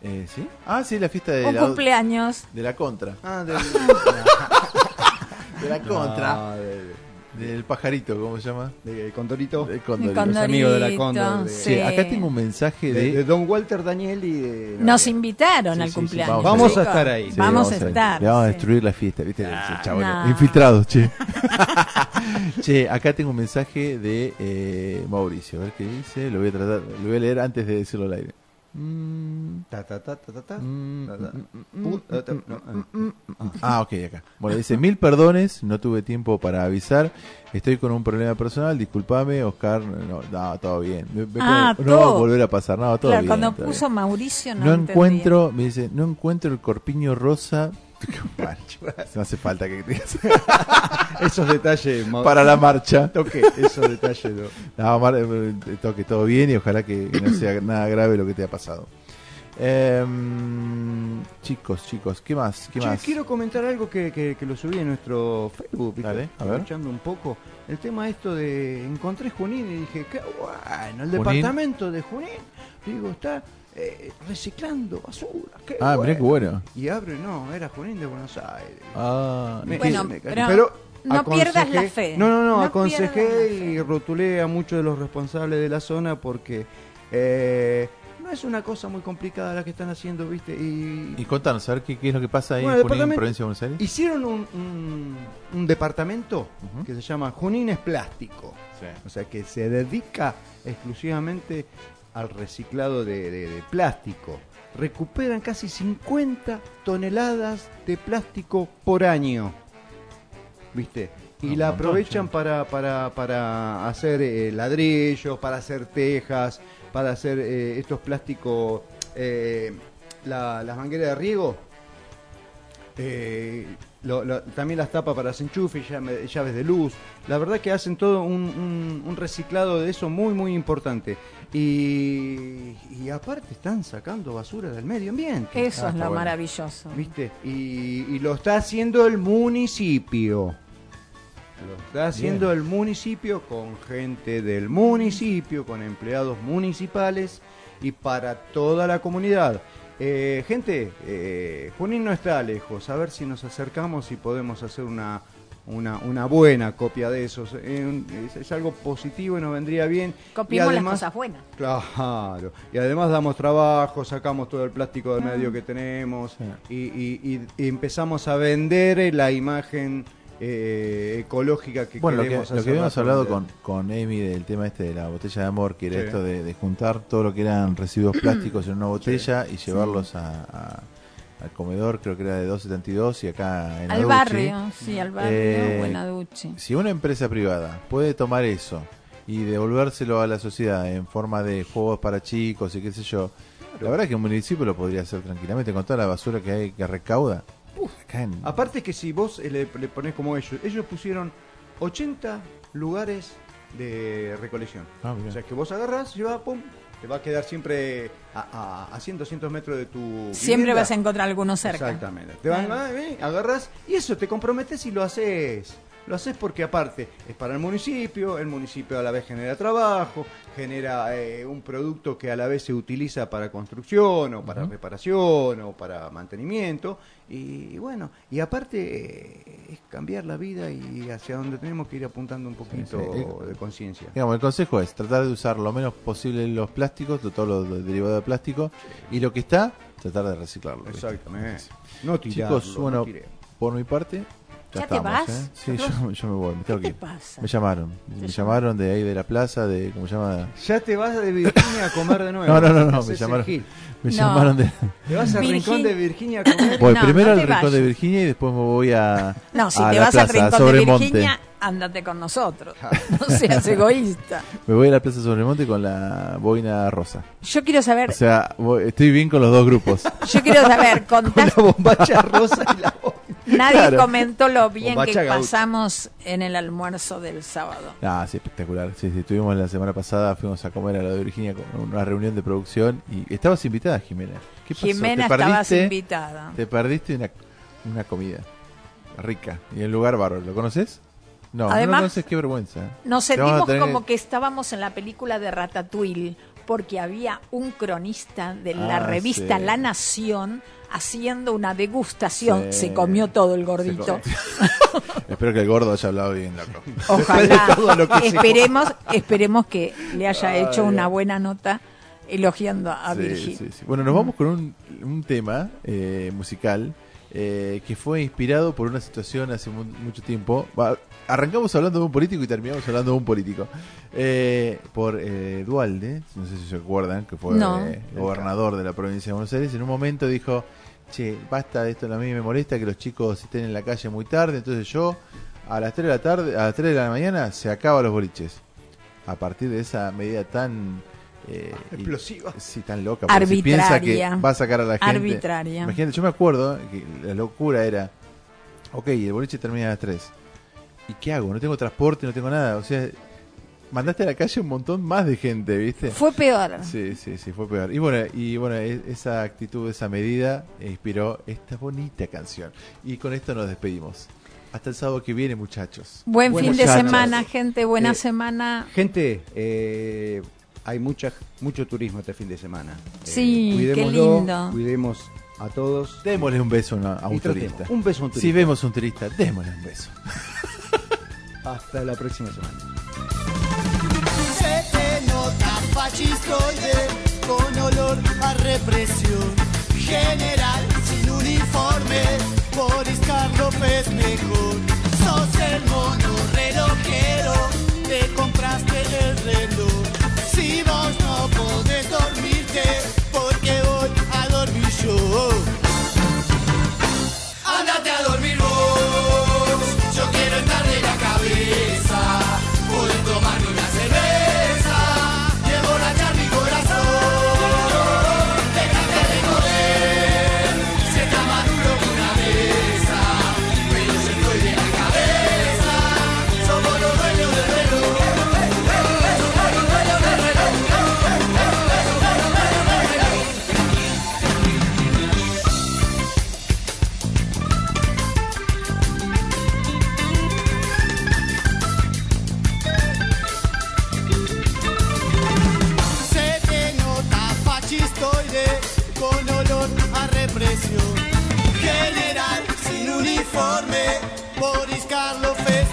Speaker 2: Eh, ¿Sí? Ah, sí, la fiesta de
Speaker 3: Un
Speaker 2: la,
Speaker 3: cumpleaños.
Speaker 2: de la contra.
Speaker 21: Ah, de, (laughs)
Speaker 2: De la contra.
Speaker 21: No, de-
Speaker 2: Del pajarito, ¿cómo se llama?
Speaker 5: De Condorito.
Speaker 2: De Condorito.
Speaker 3: Condorito,
Speaker 5: Los amigos de la Cóndor. de-
Speaker 3: sí.
Speaker 2: Acá tengo un mensaje
Speaker 5: de,
Speaker 2: de...
Speaker 5: de Don Walter Daniel y de...
Speaker 3: Nos invitaron
Speaker 2: Sí,
Speaker 3: al
Speaker 2: sí, sí,
Speaker 3: cumpleaños.
Speaker 5: Vamos a
Speaker 3: chicos.
Speaker 5: estar ahí.
Speaker 2: Sí,
Speaker 3: vamos, a estar.
Speaker 2: Le vamos a destruir la fiesta, ¿viste?
Speaker 3: No.
Speaker 2: Infiltrados, che. (laughs) che, acá tengo un mensaje de eh, Mauricio. A ver qué dice. Lo voy a tratar, lo voy a leer antes de decirlo al aire.
Speaker 5: Ah.
Speaker 2: Ok, acá. Bueno, dice, mil perdones, no tuve tiempo para avisar. Estoy con un problema personal, discúlpame, Oscar. No, no, todo bien. Me- me
Speaker 3: Ah,
Speaker 2: pone- no va a
Speaker 3: todo.
Speaker 2: volver a pasar, no, todo
Speaker 3: Claro,
Speaker 2: bien.
Speaker 3: cuando
Speaker 2: todo
Speaker 3: puso
Speaker 2: bien.
Speaker 3: Mauricio no,
Speaker 2: No encuentro, me dice, no encuentro el corpiño rosa. No hace falta que digas. (laughs)
Speaker 5: Esos detalles.
Speaker 2: Para la marcha.
Speaker 5: Toque, esos detalles. no.
Speaker 2: No, Mar- eh, toque todo bien y ojalá que no sea nada grave lo que te ha pasado. Em, chicos, chicos, ¿qué más? ¿Qué más?
Speaker 5: quiero comentar algo que, que- que lo subí en nuestro Facebook, ¿viste?
Speaker 2: Dale, a ver.
Speaker 5: aprovechando un poco. El tema esto de encontré Junín y dije, qué bueno, el
Speaker 2: Junín.
Speaker 5: departamento de Junín, digo, está eh, reciclando basura. qué
Speaker 2: Ah, mirá qué bueno.
Speaker 5: Y abre, no, era Junín de Buenos Aires.
Speaker 2: Ah,
Speaker 5: Me-
Speaker 3: Bueno,
Speaker 5: me-
Speaker 3: pero no pierdas la fe.
Speaker 5: No, no, no,
Speaker 3: No
Speaker 5: aconsejé y rotulé a muchos de los responsables de la zona porque eh, no es una cosa muy complicada la que están haciendo, ¿viste? Y,
Speaker 2: Y contanos, a ver qué, qué es lo que pasa ahí
Speaker 5: Bueno,
Speaker 2: en Junín, provincia de Buenos Aires.
Speaker 5: Hicieron un, un- un departamento que se llama Junín es Plástico. O sea, que se dedica exclusivamente al reciclado de, de- de plástico. Recuperan casi 50 toneladas de plástico por año. ¿Viste? Y la aprovechan para, para, para hacer eh, ladrillos, para hacer tejas, para hacer eh, estos plásticos, eh, la- las mangueras de riego. Lo- lo- también las tapas para enchufes, llame- llaves de luz. La verdad que hacen todo un, un- un reciclado de eso muy, muy importante. Y, y aparte están sacando basura del medio ambiente.
Speaker 3: Eso
Speaker 5: Ah,
Speaker 3: es lo
Speaker 5: bueno.
Speaker 3: maravilloso.
Speaker 5: ¿Viste? Y, y lo está haciendo el municipio. Lo está haciendo el municipio con gente del municipio, con empleados municipales y para toda la comunidad. Eh, gente, eh, Junín no está lejos. A ver si nos acercamos y podemos hacer una, una, una buena copia de esos. Eh, es, es algo positivo y nos vendría bien. Y
Speaker 3: Copiemos las cosas buenas.
Speaker 5: Claro, y además damos trabajo, sacamos todo el plástico del
Speaker 3: Ah.
Speaker 5: medio que tenemos y, y- y- y empezamos a vender la imagen eh, ecológica que
Speaker 2: Bueno, lo que,
Speaker 5: queremos
Speaker 2: lo que habíamos
Speaker 5: la
Speaker 2: hablado con, con Amy del tema este de la botella de amor, que era
Speaker 5: Sí.
Speaker 2: esto de, de juntar todo lo que eran residuos (clears throat) plásticos en una botella y llevarlos a, a- al comedor, creo que era de 272 y acá en
Speaker 3: Al
Speaker 2: Aduchi.
Speaker 3: barrio, sí, al barrio,
Speaker 2: Eh. Si una empresa privada puede tomar eso y devolvérselo a la sociedad en forma de juegos para chicos y qué sé yo, la verdad es que un municipio lo podría hacer tranquilamente con toda la basura que hay que recauda. En-
Speaker 5: Aparte que si vos eh, le, le ponés como ellos, ellos pusieron 80 lugares de recolección.
Speaker 2: Ah,
Speaker 5: o sea que vos agarrás, llevas, pum, te va a quedar siempre a, a, a 100, 200 metros de tu
Speaker 3: Siempre
Speaker 5: vivienda.
Speaker 3: vas a encontrar alguno cerca.
Speaker 5: Exactamente. Te van, ah, agarras y eso, te comprometes y lo haces. Lo haces porque aparte es para el municipio, el municipio a la vez genera trabajo, genera eh, un producto que a la vez se utiliza para construcción o para reparación o para mantenimiento y, y bueno, y aparte eh, es cambiar la vida y hacia donde tenemos que ir apuntando un poquito
Speaker 2: Sí, sí.
Speaker 5: de conciencia.
Speaker 2: Digamos, el consejo es tratar de usar lo menos posible los plásticos, de todo lo derivado de plástico, y lo que está, tratar de reciclarlo.
Speaker 5: Exactamente. No tirarlo,
Speaker 2: Chicos,
Speaker 5: no
Speaker 2: bueno, por mi parte, ya,
Speaker 3: ¿Ya te vas?
Speaker 2: ¿eh? Sí, yo, yo me voy, me tengo que
Speaker 3: te pasa?
Speaker 2: Me llamaron,
Speaker 3: ¿Te
Speaker 2: me llamaron de ahí de la plaza, de, ¿cómo se llama?
Speaker 5: Ya te vas de Virginia a comer de nuevo. (laughs)
Speaker 2: No, no, no, me llamaron, me
Speaker 3: No.
Speaker 2: llamaron de...
Speaker 5: Te vas al
Speaker 3: Virgin-
Speaker 5: rincón de Virginia a comer.
Speaker 2: Voy
Speaker 3: No,
Speaker 2: primero
Speaker 3: no
Speaker 2: al rincón de. Virginia y después me voy a,
Speaker 3: No, si
Speaker 2: a
Speaker 3: te
Speaker 2: la
Speaker 3: vas
Speaker 2: plaza,
Speaker 3: al rincón de
Speaker 2: Sobremonte.
Speaker 3: Virginia, ándate con nosotros. (laughs) No seas egoísta.
Speaker 2: Me voy a la plaza Sobremonte con la boina rosa.
Speaker 3: Yo quiero saber,
Speaker 2: O sea, voy- estoy bien con los dos grupos.
Speaker 3: yo quiero saber, (laughs) contá-
Speaker 5: La bombacha rosa y la
Speaker 3: nadie
Speaker 2: Claro.
Speaker 3: comentó lo bien que pasamos en el almuerzo del sábado.
Speaker 2: Ah, sí, espectacular. Sí, sí, estuvimos la semana pasada, fuimos a comer a la de Virginia con una reunión de producción y estabas invitada, Jimena. ¿Qué pasó?
Speaker 3: Jimena,
Speaker 2: ¿Te
Speaker 3: estabas
Speaker 2: perdiste?
Speaker 3: invitada.
Speaker 2: Te perdiste una, una comida rica y en lugar bárbaro. ¿Lo conoces? No, no lo
Speaker 3: Además,
Speaker 2: conoces, qué vergüenza.
Speaker 3: Nos sentimos
Speaker 2: tener
Speaker 3: como que estábamos en la película de Ratatouille, porque había un cronista de la
Speaker 2: Ah,
Speaker 3: revista
Speaker 2: sí.
Speaker 3: La Nación haciendo una degustación.
Speaker 2: Sí.
Speaker 3: Se comió todo el gordito. (laughs)
Speaker 2: Espero que el gordo haya hablado bien, loco.
Speaker 3: Ojalá. esperemos, esperemos que le haya
Speaker 2: Ay,
Speaker 3: hecho una buena nota elogiando a
Speaker 2: Sí,
Speaker 3: Virgil.
Speaker 2: sí, sí. Bueno, nos vamos con un, un tema eh, musical eh, que fue inspirado por una situación hace mu- mucho tiempo. Va, arrancamos hablando de un político y terminamos hablando de un político. Eh, por eh, Dualde, no sé si se acuerdan, que fue
Speaker 3: No.
Speaker 2: eh, gobernador de la provincia de Buenos Aires. En un momento dijo, che, basta de esto, a mí me molesta que los chicos estén en la calle muy tarde, entonces yo a las 3 de la tarde, a las 3 de la mañana se acaba los boliches. A partir de esa medida tan eh,
Speaker 21: Explosiva.
Speaker 2: Sí, tan loca. porque si piensa que
Speaker 3: Arbitraria.
Speaker 2: va a sacar a la gente.
Speaker 3: Arbitraria.
Speaker 2: Imagínate, yo me acuerdo que la locura era, ok, el boliche termina a las 3. ¿Y qué hago? No tengo transporte, no tengo nada. O sea, mandaste a la calle un montón más de gente, ¿viste?
Speaker 3: Fue peor.
Speaker 2: Sí, sí, sí, fue peor. Y bueno, y bueno, e- esa actitud, esa medida inspiró esta bonita canción. Y con esto nos despedimos. Hasta el sábado que viene, muchachos.
Speaker 3: Buen
Speaker 21: Buenas
Speaker 3: fin de semana, gente. Buena
Speaker 21: Eh,
Speaker 3: semana.
Speaker 21: Gente, eh, hay mucha, mucho turismo este fin de semana. Eh,
Speaker 3: Sí, qué lindo.
Speaker 21: Cuidemos a todos.
Speaker 2: Démosle un beso a un turista.
Speaker 21: Un beso a un turista.
Speaker 2: Si vemos un turista, démosle un beso.
Speaker 21: Hasta la próxima semana.
Speaker 8: Se te nota fascistoide con olor a represión. General sin uniforme, Boris Karloff es mejor. Sos el mono relojero, te compraste el reloj. Si vos no podés dormirte, sin uniforme, Boris Karloff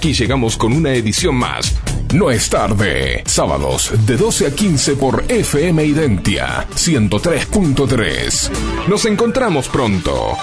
Speaker 7: aquí llegamos con una edición más No es tarde. Sábados de 12 a 15 por FM Identia 103.3. Nos encontramos pronto.